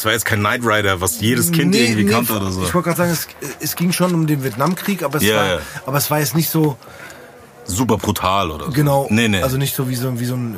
Es war jetzt kein Knight Rider, was jedes Kind Nee, irgendwie nee, kannte oder so. Ich wollte gerade sagen, es, es ging schon um den Vietnamkrieg, aber es, Ja, war, aber es war jetzt nicht so, Super brutal oder so. genau, Nee, nee. also nicht so wie so, wie so ein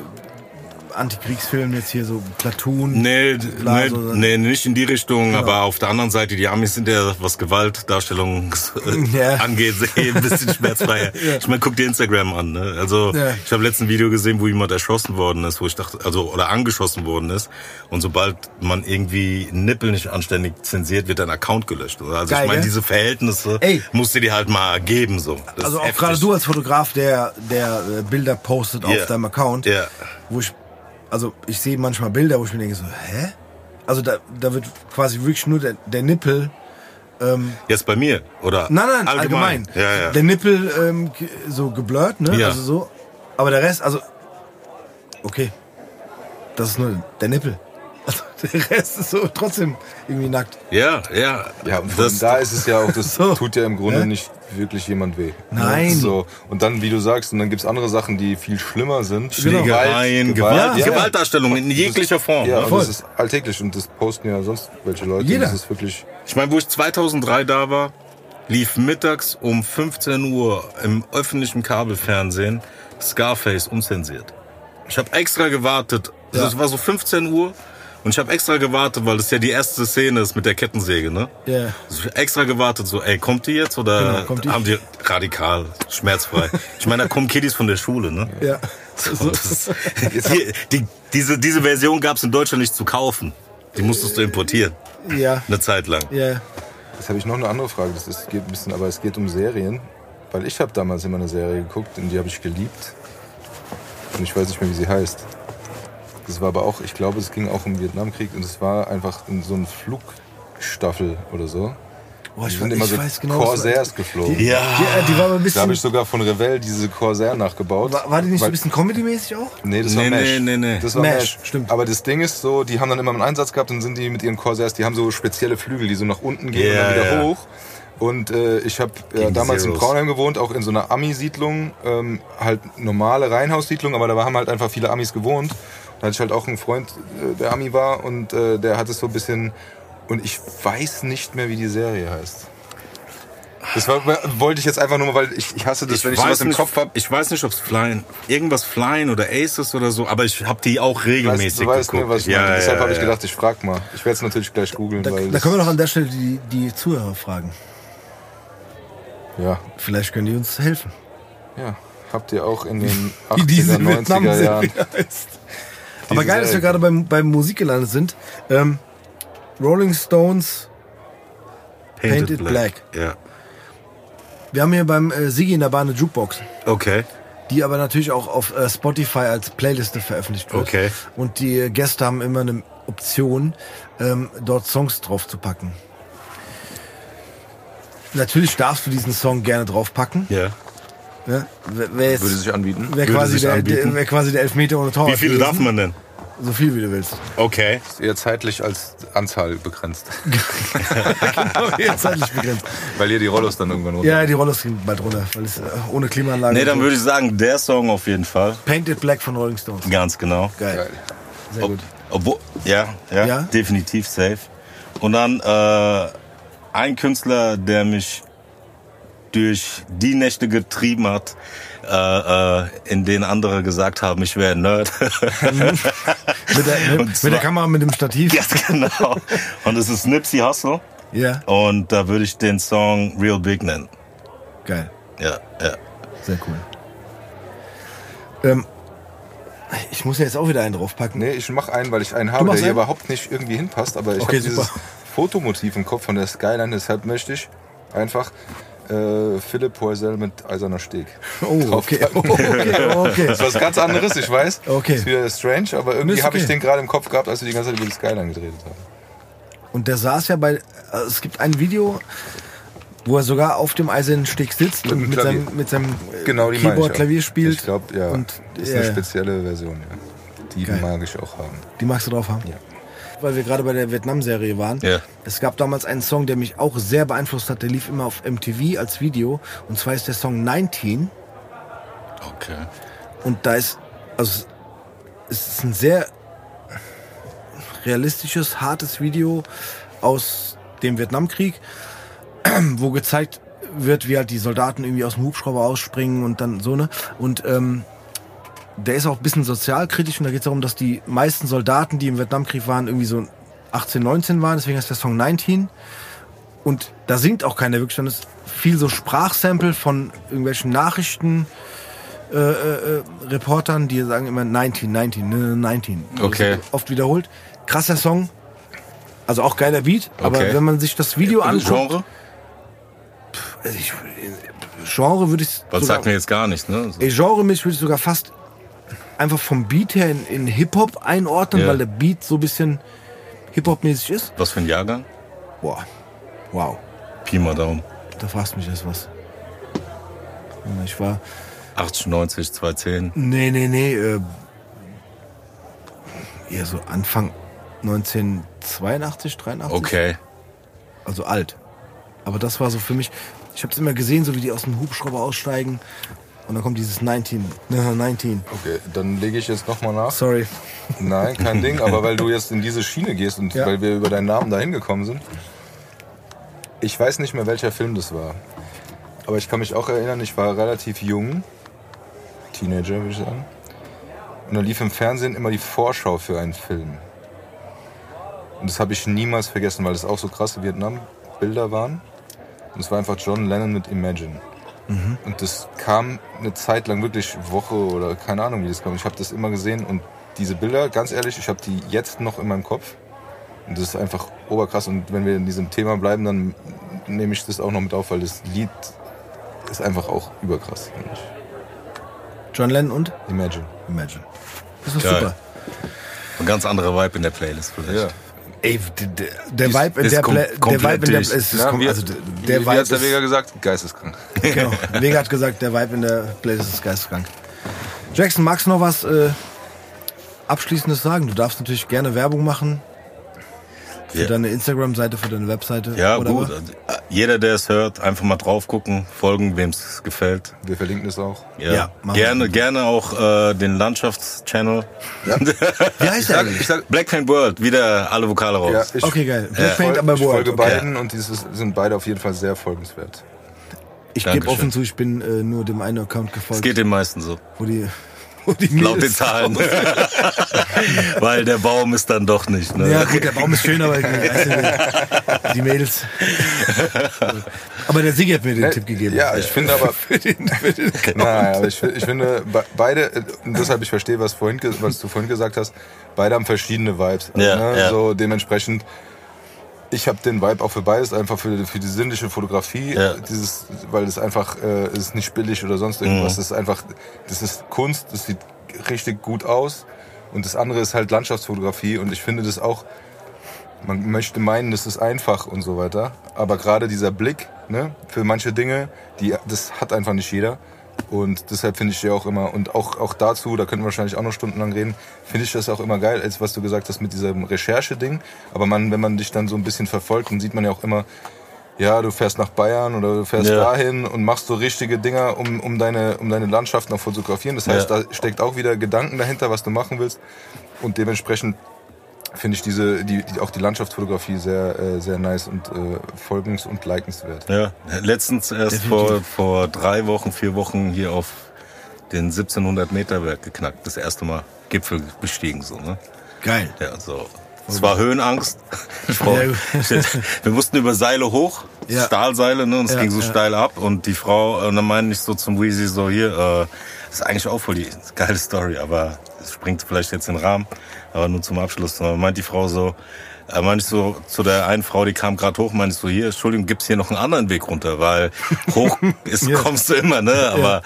Antikriegsfilm jetzt hier, so Platoon. Nee, Klar, nee, so- nee, nicht in die Richtung, Genau. aber auf der anderen Seite, die Amis sind ja, was Gewaltdarstellung *laughs* äh, Ja. angeht, eh *laughs* ein bisschen schmerzfreier. *laughs* Ich meine, guck dir Instagram an. Ne? Also Ja. ich habe letztens ein Video gesehen, wo jemand erschossen worden ist, wo ich dachte, also oder angeschossen worden ist. Und sobald man irgendwie Nippel nicht anständig zensiert, wird dein Account gelöscht. Oder? Also Geil, ich meine, diese Verhältnisse Ey. musst du dir halt mal geben. So. Das Also auch gerade du als Fotograf, der, der Bilder postet Ja. auf deinem Account, Ja. wo ich, also ich sehe manchmal Bilder, wo ich mir denke so, hä? Also da, da wird quasi wirklich nur der, der Nippel, Jetzt bei mir, oder? nein, nein, allgemein, Ja, ja. der Nippel ähm, so geblurrt, ne? Ja. Also so, aber der Rest, also, okay, das ist nur der Nippel. *laughs* Also der Rest ist so trotzdem irgendwie nackt. Ja, ja. Ja, und das, da ist es ja auch, das *laughs* So. tut ja im Grunde Ja. nicht wirklich jemand weh. Nein. So. Und dann, wie du sagst, und dann gibt's andere Sachen, die viel schlimmer sind. Schlägereien, Gewalt, Gewalt, ja, ja. Gewaltdarstellung in jeglicher Form. Ja, ne? und Voll. das ist alltäglich und das posten ja sonst welche Leute. Jeder. Das ist wirklich. Ich meine, wo ich 2003 da war, lief mittags um 15 Uhr im öffentlichen Kabelfernsehen Scarface unzensiert. Ich habe extra gewartet. Also Ja. Es war so 15 Uhr und ich habe extra gewartet, weil das ja die erste Szene ist mit der Kettensäge, ne? Ja. Also ich hab extra gewartet, so, ey, kommt die jetzt oder Genau, kommt die? haben die radikal, schmerzfrei? *laughs* Ich meine, da kommen Kiddies von der Schule, ne? Ja. So, das, die, die, diese, diese Version gab es in Deutschland nicht zu kaufen. Die musstest du importieren. ja. Eine Zeit lang. Ja. Jetzt habe ich noch eine andere Frage. Das ist, geht ein bisschen, aber es geht um Serien. Weil ich habe damals immer eine Serie geguckt und die habe ich geliebt. Und ich weiß nicht mehr, wie sie heißt. Das war aber auch, ich glaube, es ging auch um den Vietnamkrieg und es war einfach in so ein Flugstaffel oder so. Boah, Die ich, sind weiß- immer ich so weiß genau. Corsairs geflogen. Die, ja. die, die war aber ein Da bisschen. habe ich sogar von Revell diese Corsair nachgebaut. war, war die nicht so Weil- ein bisschen Comedy-mäßig auch? Nee, das war Nee, Mesh. nee, nee, nee. Das war Mesh, Mesh, stimmt. Aber das Ding ist so, die haben dann immer einen Einsatz gehabt und sind die mit ihren Corsairs, die haben so spezielle Flügel, die so nach unten gehen Ja, und dann wieder ja. hoch. Und äh, ich habe äh, die damals in. Braunheim gewohnt, auch in so einer Ami-Siedlung, ähm, halt normale Reihenhaussiedlung, aber da haben halt einfach viele Amis gewohnt. Da hatte ich halt auch einen Freund, äh, der Ami war und äh, der hat es so ein bisschen, und ich weiß nicht mehr, wie die Serie heißt. Das war, wollte ich jetzt einfach nur mal, weil ich, ich hasse das, wenn ich sowas im nicht, Kopf habe. Ich weiß nicht, ob es Flying, irgendwas Flying oder Aces oder so, aber ich habe die auch Weißt, regelmäßig du weißt geguckt. mir, was ich meine. Deshalb habe ich gedacht, ich frag mal. Ich werde es natürlich gleich googeln, Da, weil da können wir doch an der Stelle die, die Zuhörer fragen. ja, Vielleicht können die uns helfen. ja, habt ihr auch in den *laughs* Wie diese 80er, 90er Jahren. Heißt. Aber geil, dass wir gerade beim, beim Musik gelandet sind. Ähm, Rolling Stones, Painted Black. Ja. wir haben hier beim äh, Sigi in der Bahn eine Jukebox, Okay. die aber natürlich auch auf äh, Spotify als Playliste veröffentlicht wird. Okay. Und die äh, Gäste haben immer eine Option, ähm, dort Songs drauf zu packen. Natürlich darfst du diesen Song gerne draufpacken. Ja. Ne? Wer, wer jetzt, Würde sich anbieten. wer würde quasi sich der, anbieten. der, wer quasi der Elfmeter ohne Tor Wie viele darf man denn? So viel wie du willst. Okay. Ist eher zeitlich als Anzahl begrenzt. Aber *laughs* jetzt zeitlich begrenzt. weil hier die Rollos dann irgendwann runter. Ja, die Rollos gehen bald runter, weil es äh, ohne Klimaanlage. Nee, dann würde ich sagen, der Song auf jeden Fall. Painted Black von Rolling Stones. Ganz genau. Geil. Geil. Sehr gut. Obwohl, ja, ja, Ja? definitiv safe. Und dann äh, ein Künstler, der mich durch die Nächte getrieben hat, äh, äh, in denen andere gesagt haben, ich wäre ein Nerd. *laughs* Mit der, mit, zwar- mit der Kamera, mit dem Stativ. *laughs* Ganz genau. Und es ist Nipsey Hussle. Ja, Und da würde ich den Song Real Big nennen. geil. Ja, ja. Sehr cool. Ähm, ich muss ja jetzt auch wieder einen draufpacken. Nee, ich mache einen, weil ich einen habe, der machst hier einen? überhaupt nicht irgendwie hinpasst. Aber ich Okay, habe dieses. Fotomotiv im Kopf von der Skyline, deshalb möchte ich einfach äh, Philipp Poisel mit Eiserner Steg. Oh, okay. Oh, okay, okay. Das ist was ganz anderes, ich weiß. Okay. Ist wieder strange, aber irgendwie Ist habe ich okay. den gerade im Kopf gehabt, als wir die ganze Zeit über die Skyline gedreht haben. Und der saß ja bei, also es gibt ein Video, wo er sogar auf dem eisernen Steg sitzt Mit und mit Klavier. seinem, mit seinem äh, Genau, die meine ich Keyboard auch. Klavier spielt. Ich glaube, ja. Und, das ist eine ja. spezielle Version, ja. Die Geil. mag ich auch haben. Die magst du drauf haben? Ja. Weil wir gerade bei der Vietnam-Serie waren. Ja. Es gab damals einen Song, der mich auch sehr beeinflusst hat. Der lief immer auf MTV als Video. Und zwar ist der Song 19. Okay. Und da ist, also es ist ein sehr realistisches, hartes Video aus dem Vietnamkrieg, *clears throat* wo gezeigt wird, wie halt die Soldaten irgendwie aus dem Hubschrauber ausspringen und dann so, ne? Und ähm, der ist auch ein bisschen sozialkritisch und da geht es darum, dass die meisten Soldaten, die im Vietnamkrieg waren, irgendwie so 18, 19 waren, deswegen heißt der Song 19. Und da singt auch keiner wirklich, sondern es ist viel so Sprachsample von irgendwelchen Nachrichten. Äh, äh, äh, Reportern, die sagen immer 19, 19, ne, 19. Das Okay. Oft wiederholt. Krasser Song. Also auch geiler Beat. Aber Okay. wenn man sich das Video anguckt, Genre? also ich, Genre würde ich Das sagt mir jetzt gar nicht, ne? So. Ey, genremäßig würde ich sogar fast einfach vom Beat her in, in Hip-Hop einordnen, Ja. weil der Beat so ein bisschen Hip-Hop-mäßig ist. Was für ein Jahrgang? Boah, wow, Pi mal Daumen. da fragst du mich jetzt was. Ich war, 80, 90, 210. nee, nee, nee, äh, eher so Anfang 1982, 83. Okay. Also alt. Aber das war so für mich, ich habe es immer gesehen, so wie die aus dem Hubschrauber aussteigen. Und dann kommt dieses 19, ne, 19. Okay, dann lege ich jetzt nochmal nach. Sorry. Nein, kein Ding, *laughs* aber weil du jetzt in diese Schiene gehst und Ja. weil wir über deinen Namen dahin gekommen sind. Ich weiß nicht mehr, welcher Film das war. Aber ich kann mich auch erinnern, ich war relativ jung. Teenager, würde ich sagen. Und da lief im Fernsehen immer die Vorschau für einen Film. Und das habe ich niemals vergessen, weil es auch so krasse Vietnam-Bilder waren. Und es war einfach John Lennon mit Imagine. Und das kam eine Zeit lang wirklich Woche oder keine Ahnung, wie das kam. Ich habe das immer gesehen und diese Bilder, ganz ehrlich, ich habe die jetzt noch in meinem Kopf. Und das ist einfach oberkrass. Und wenn wir in diesem Thema bleiben, dann nehme ich das auch noch mit auf, weil das Lied ist einfach auch überkrass. finde ich. John Lennon und Imagine. Imagine. Das ist Geil. super. Ein ganz anderer Vibe in der Playlist vielleicht. Ja. Ey, der Vibe in der, kom- Pla der Vibe in der, ist, ist Ja, kom wie, also d- wie, der wie Vibe hat der ist, Vega gesagt? Geisteskrank. genau. *laughs* Vega hat gesagt, der Vibe in der Playlist ist geisteskrank. Jackson, magst du noch was äh, Abschließendes sagen? Du darfst natürlich gerne Werbung machen für Ja. deine Instagram-Seite, für deine Webseite. Ja, oder gut. was? Jeder, der es hört, einfach mal drauf gucken, folgen, wem es gefällt. Wir verlinken das auch. Ja, Ja, gerne, gerne auch äh, den Landschaftschannel. *laughs* Wie heißt der? Ich sag, Black Paint World, wieder alle Vokale raus. ja, ich, Okay, geil. Ich, Black Paint, fol- aber ich World. folge Okay. beiden und die sind beide auf jeden Fall sehr folgenswert. Ich gebe offen zu, ich bin äh, nur dem einen Account Es gefolgt, geht den meisten so. wo die Laut den Mädels Zahlen. Weil der Baum ist dann doch nicht. Ne? Ja, gut, der Baum ist schön, aber ich weiß nicht, die Mädels. Aber der Sigi hat mir den Tipp gegeben. Ja, ich finde aber. *laughs* *laughs* Nein, aber ich, ich finde, be- beide, äh, und deshalb ich verstehe, was, vorhin, was du vorhin gesagt hast, beide haben verschiedene Vibes. Ja, ne? ja. So dementsprechend, ich habe den Vibe auch für beides, einfach für, für die sinnliche Fotografie, Ja. dieses, weil es einfach, äh, ist nicht billig oder sonst irgendwas. Mhm. Das ist einfach, das ist Kunst, das sieht richtig gut aus. Und das andere ist halt Landschaftsfotografie und ich finde das auch, man möchte meinen, das ist einfach und so weiter. Aber gerade dieser Blick ne, für manche Dinge, die, das hat einfach nicht jeder. Und deshalb finde ich die auch immer, und auch, auch dazu, da könnten wir wahrscheinlich auch noch stundenlang reden, finde ich das auch immer geil, als was du gesagt hast mit diesem Recherche-Ding. Aber man, wenn man dich dann so ein bisschen verfolgt, dann sieht man ja auch immer, ja, du fährst nach Bayern oder du fährst Ja. dahin und machst so richtige Dinger, um, um, deine, um deine Landschaften auch fotografieren. Das heißt, Ja. da steckt auch wieder Gedanken dahinter, was du machen willst. Und dementsprechend finde ich diese, die, die, auch die Landschaftsfotografie sehr, äh, sehr nice und äh, folgens- und likenswert. Ja, letztens erst vor, vor drei Wochen, vier Wochen hier auf den 1700 Meter Berg geknackt. Das erste Mal Gipfel bestiegen, so, ne? Geil. Ja, so. Es war Höhenangst. *laughs* Frau, wir mussten über Seile hoch, Ja. Stahlseile, ne? Und es Ja, ging so ja. steil ab. Und die Frau, und dann meinte ich so zum Weezy so, hier, äh, das ist eigentlich auch voll die geile Story, aber es springt vielleicht jetzt in den Rahmen. Aber nur zum Abschluss. Und dann meint die Frau so, äh, meinte ich so zu der einen Frau, die kam gerade hoch, meinte ich so, hier, Entschuldigung, gibt's hier noch einen anderen Weg runter? Weil hoch *laughs* ist, Ja. kommst du immer, ne? Aber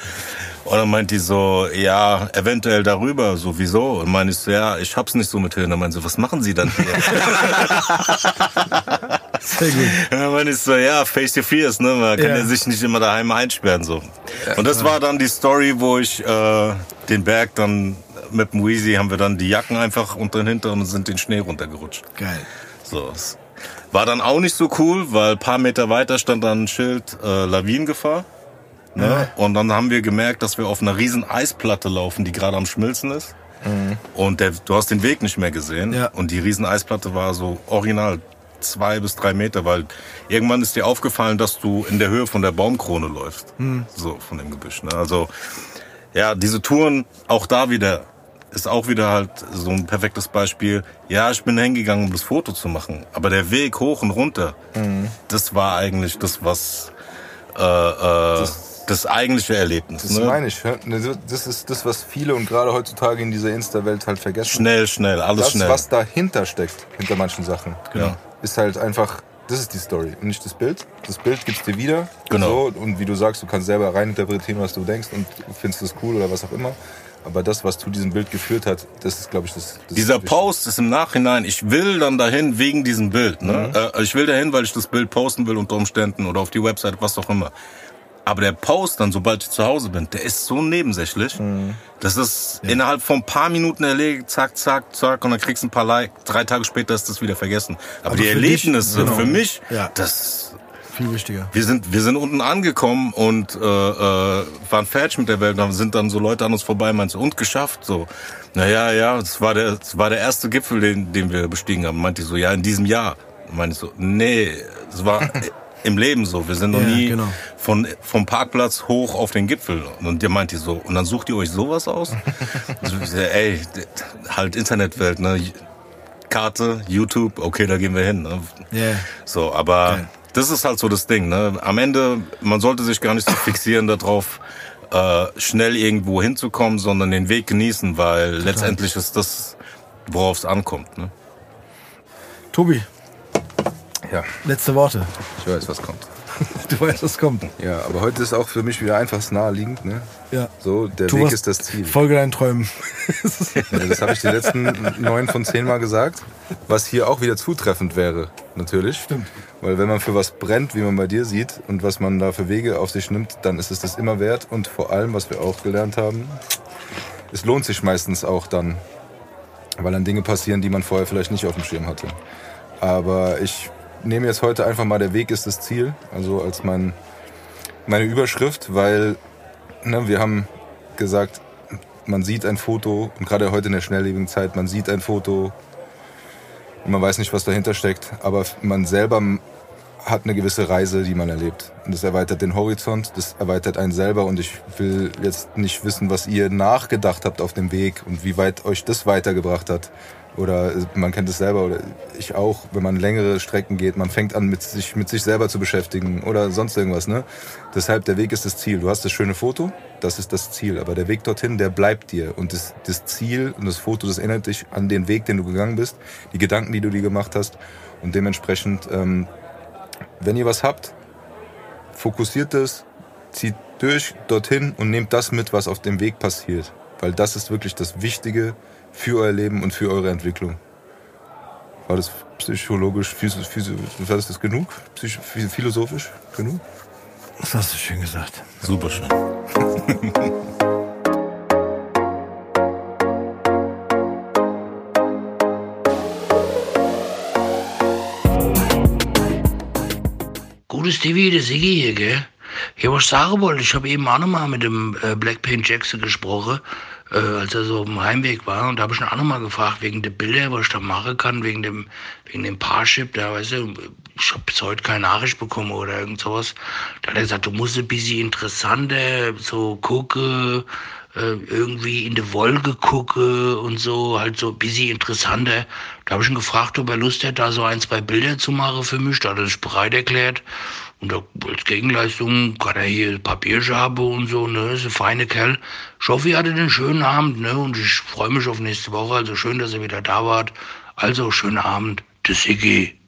und dann meint die so, ja, eventuell darüber, so, wieso? Und meinte ich so, ja, ich hab's nicht so mit Höhen. Dann meinte sie, so, was machen Sie dann hier? *laughs* Sehr gut. Und dann meinte ich so, ja, face your fears, ne? Man kann Ja. ja sich nicht immer daheim einsperren, so. Und das war dann die Story, wo ich äh, den Berg dann mit dem Weezy haben wir dann die Jacken einfach unter den Hintern und sind den Schnee runtergerutscht. Geil. So. War dann auch nicht so cool, weil ein paar Meter weiter stand dann ein Schild äh, Lawinengefahr. Ne? Und dann haben wir gemerkt, dass wir auf einer riesen Eisplatte laufen, die gerade am Schmilzen ist. Und der, du hast den Weg nicht mehr gesehen. Ja. Und die riesen Eisplatte war so original zwei bis drei Meter, weil irgendwann ist dir aufgefallen, dass du in der Höhe von der Baumkrone läufst. So, von dem Gebüsch. Ne? Also, ja, diese Touren, auch da wieder, ist auch wieder halt so ein perfektes Beispiel. Ja, ich bin hingegangen, um das Foto zu machen. Aber der Weg hoch und runter, das war eigentlich das, was äh, äh, das, eigentliche Erlebnis. Das ne? meine ich. Ne, Das ist das, was viele und gerade heutzutage in dieser Insta-Welt halt vergessen. Schnell, schnell, alles das, schnell. was dahinter steckt, hinter manchen Sachen, Genau. ist halt einfach, das ist die Story und nicht das Bild. Das Bild gibt's dir wieder. Genau. So, und wie du sagst, du kannst selber reininterpretieren, was du denkst und findest es cool oder was auch immer. Aber das, was zu diesem Bild geführt hat, das ist, glaube ich, das. das Dieser Wichtige. Post ist im Nachhinein, ich will dann dahin wegen diesem Bild. Ne? Äh, ich will dahin, weil ich das Bild posten will unter Umständen oder auf die Website, was auch immer. Aber der Post dann, sobald ich zu Hause bin, der ist so nebensächlich. Das ist innerhalb von ein paar Minuten erledigt, zack, zack, zack, und dann kriegst du ein paar Like. Drei Tage später ist das wieder vergessen. Aber, Aber die für dich, Erlebnisse genau. für mich, Ja. das Viel wichtiger. wir sind, wir sind unten angekommen und äh, äh, waren fertig mit der Welt. Da sind dann so Leute an uns vorbei, meinst du, und geschafft? So, naja, ja, das war der, das war der erste Gipfel, den, den wir bestiegen haben. Meinte ich so, ja, in diesem Jahr. Meinte ich so, nee, es war *laughs* im Leben so. Wir sind noch Ja, nie genau. von, vom Parkplatz hoch auf den Gipfel. Und der meinte so, und dann sucht ihr euch sowas aus? *laughs* so, ey, halt Internetwelt, ne? Karte, YouTube, okay, da gehen wir hin. Ne? Ja. So, aber Geil. Das ist halt so das Ding. Ne? Am Ende, man sollte sich gar nicht so fixieren darauf, äh, schnell irgendwo hinzukommen, sondern den Weg genießen, weil letztendlich ist das, worauf es ankommt. Ne? Tobi, Ja, letzte Worte. ich weiß, was kommt. *laughs* Du weißt, was kommt. Ja, aber heute ist auch für mich wieder einfach naheliegend. Ne? Ja. So, der Tu Weg ist das Ziel. Folge deinen Träumen. Ja, das habe ich die letzten neun von zehn Mal gesagt. Was hier auch wieder zutreffend wäre, natürlich. Stimmt. Weil wenn man für was brennt, wie man bei dir sieht, und was man da für Wege auf sich nimmt, dann ist es das immer wert. Und vor allem, was wir auch gelernt haben, es lohnt sich meistens auch dann, weil dann Dinge passieren, die man vorher vielleicht nicht auf dem Schirm hatte. Aber ich nehme jetzt heute einfach mal, der Weg ist das Ziel, also als mein, meine Überschrift, weil ne, wir haben gesagt, man sieht ein Foto, und gerade heute in der schnelllebigen Zeit, man sieht ein Foto und man weiß nicht, was dahinter steckt, aber man selber hat eine gewisse Reise, die man erlebt. Und das erweitert den Horizont, das erweitert einen selber und ich will jetzt nicht wissen, was ihr nachgedacht habt auf dem Weg und wie weit euch das weitergebracht hat. Oder man kennt es selber oder ich auch, wenn man längere Strecken geht, man fängt an, mit sich, mit sich selber zu beschäftigen oder sonst irgendwas. Ne? Deshalb, der Weg ist das Ziel. Du hast das schöne Foto, das ist das Ziel. Aber der Weg dorthin, der bleibt dir. Und das, das Ziel und das Foto, das erinnert dich an den Weg, den du gegangen bist, die Gedanken, die du dir gemacht hast. Und dementsprechend, ähm, wenn ihr was habt, fokussiert es, zieht durch dorthin und nehmt das mit, was auf dem Weg passiert. Weil das ist wirklich das Wichtige für euer Leben und für eure Entwicklung. War das psychologisch, war das, das genug? Psych, philosophisch genug? Das hast du schön gesagt. Super schön. Gutes TV, der Siggi hier, gell? Ja, was ich sagen wollte, ich habe eben auch nochmal mit dem äh, Black Paint Jackson gesprochen, äh, als er so auf dem Heimweg war. Und da habe ich ihn auch nochmal gefragt, wegen der Bilder, was ich da machen kann, wegen dem, wegen dem Parship. Da, weißt du, ich habe bis heute keine Nachricht bekommen oder irgend sowas. Da hat er gesagt, du musst ein bisschen interessanter so gucken, äh, irgendwie in die Wolke gucke und so, halt so ein bisschen interessanter. Da habe ich ihn gefragt, ob er Lust hätte, da so ein, zwei Bilder zu machen für mich. Da hat er sich bereit erklärt. Und als Gegenleistung kann er hier Papierschabe und so, ne, ist ein feiner Kerl. Ich hoffe, ihr hattet einen schönen Abend, ne, und ich freue mich auf nächste Woche. Also schön, dass ihr wieder da wart. Also, schönen Abend. Siggi.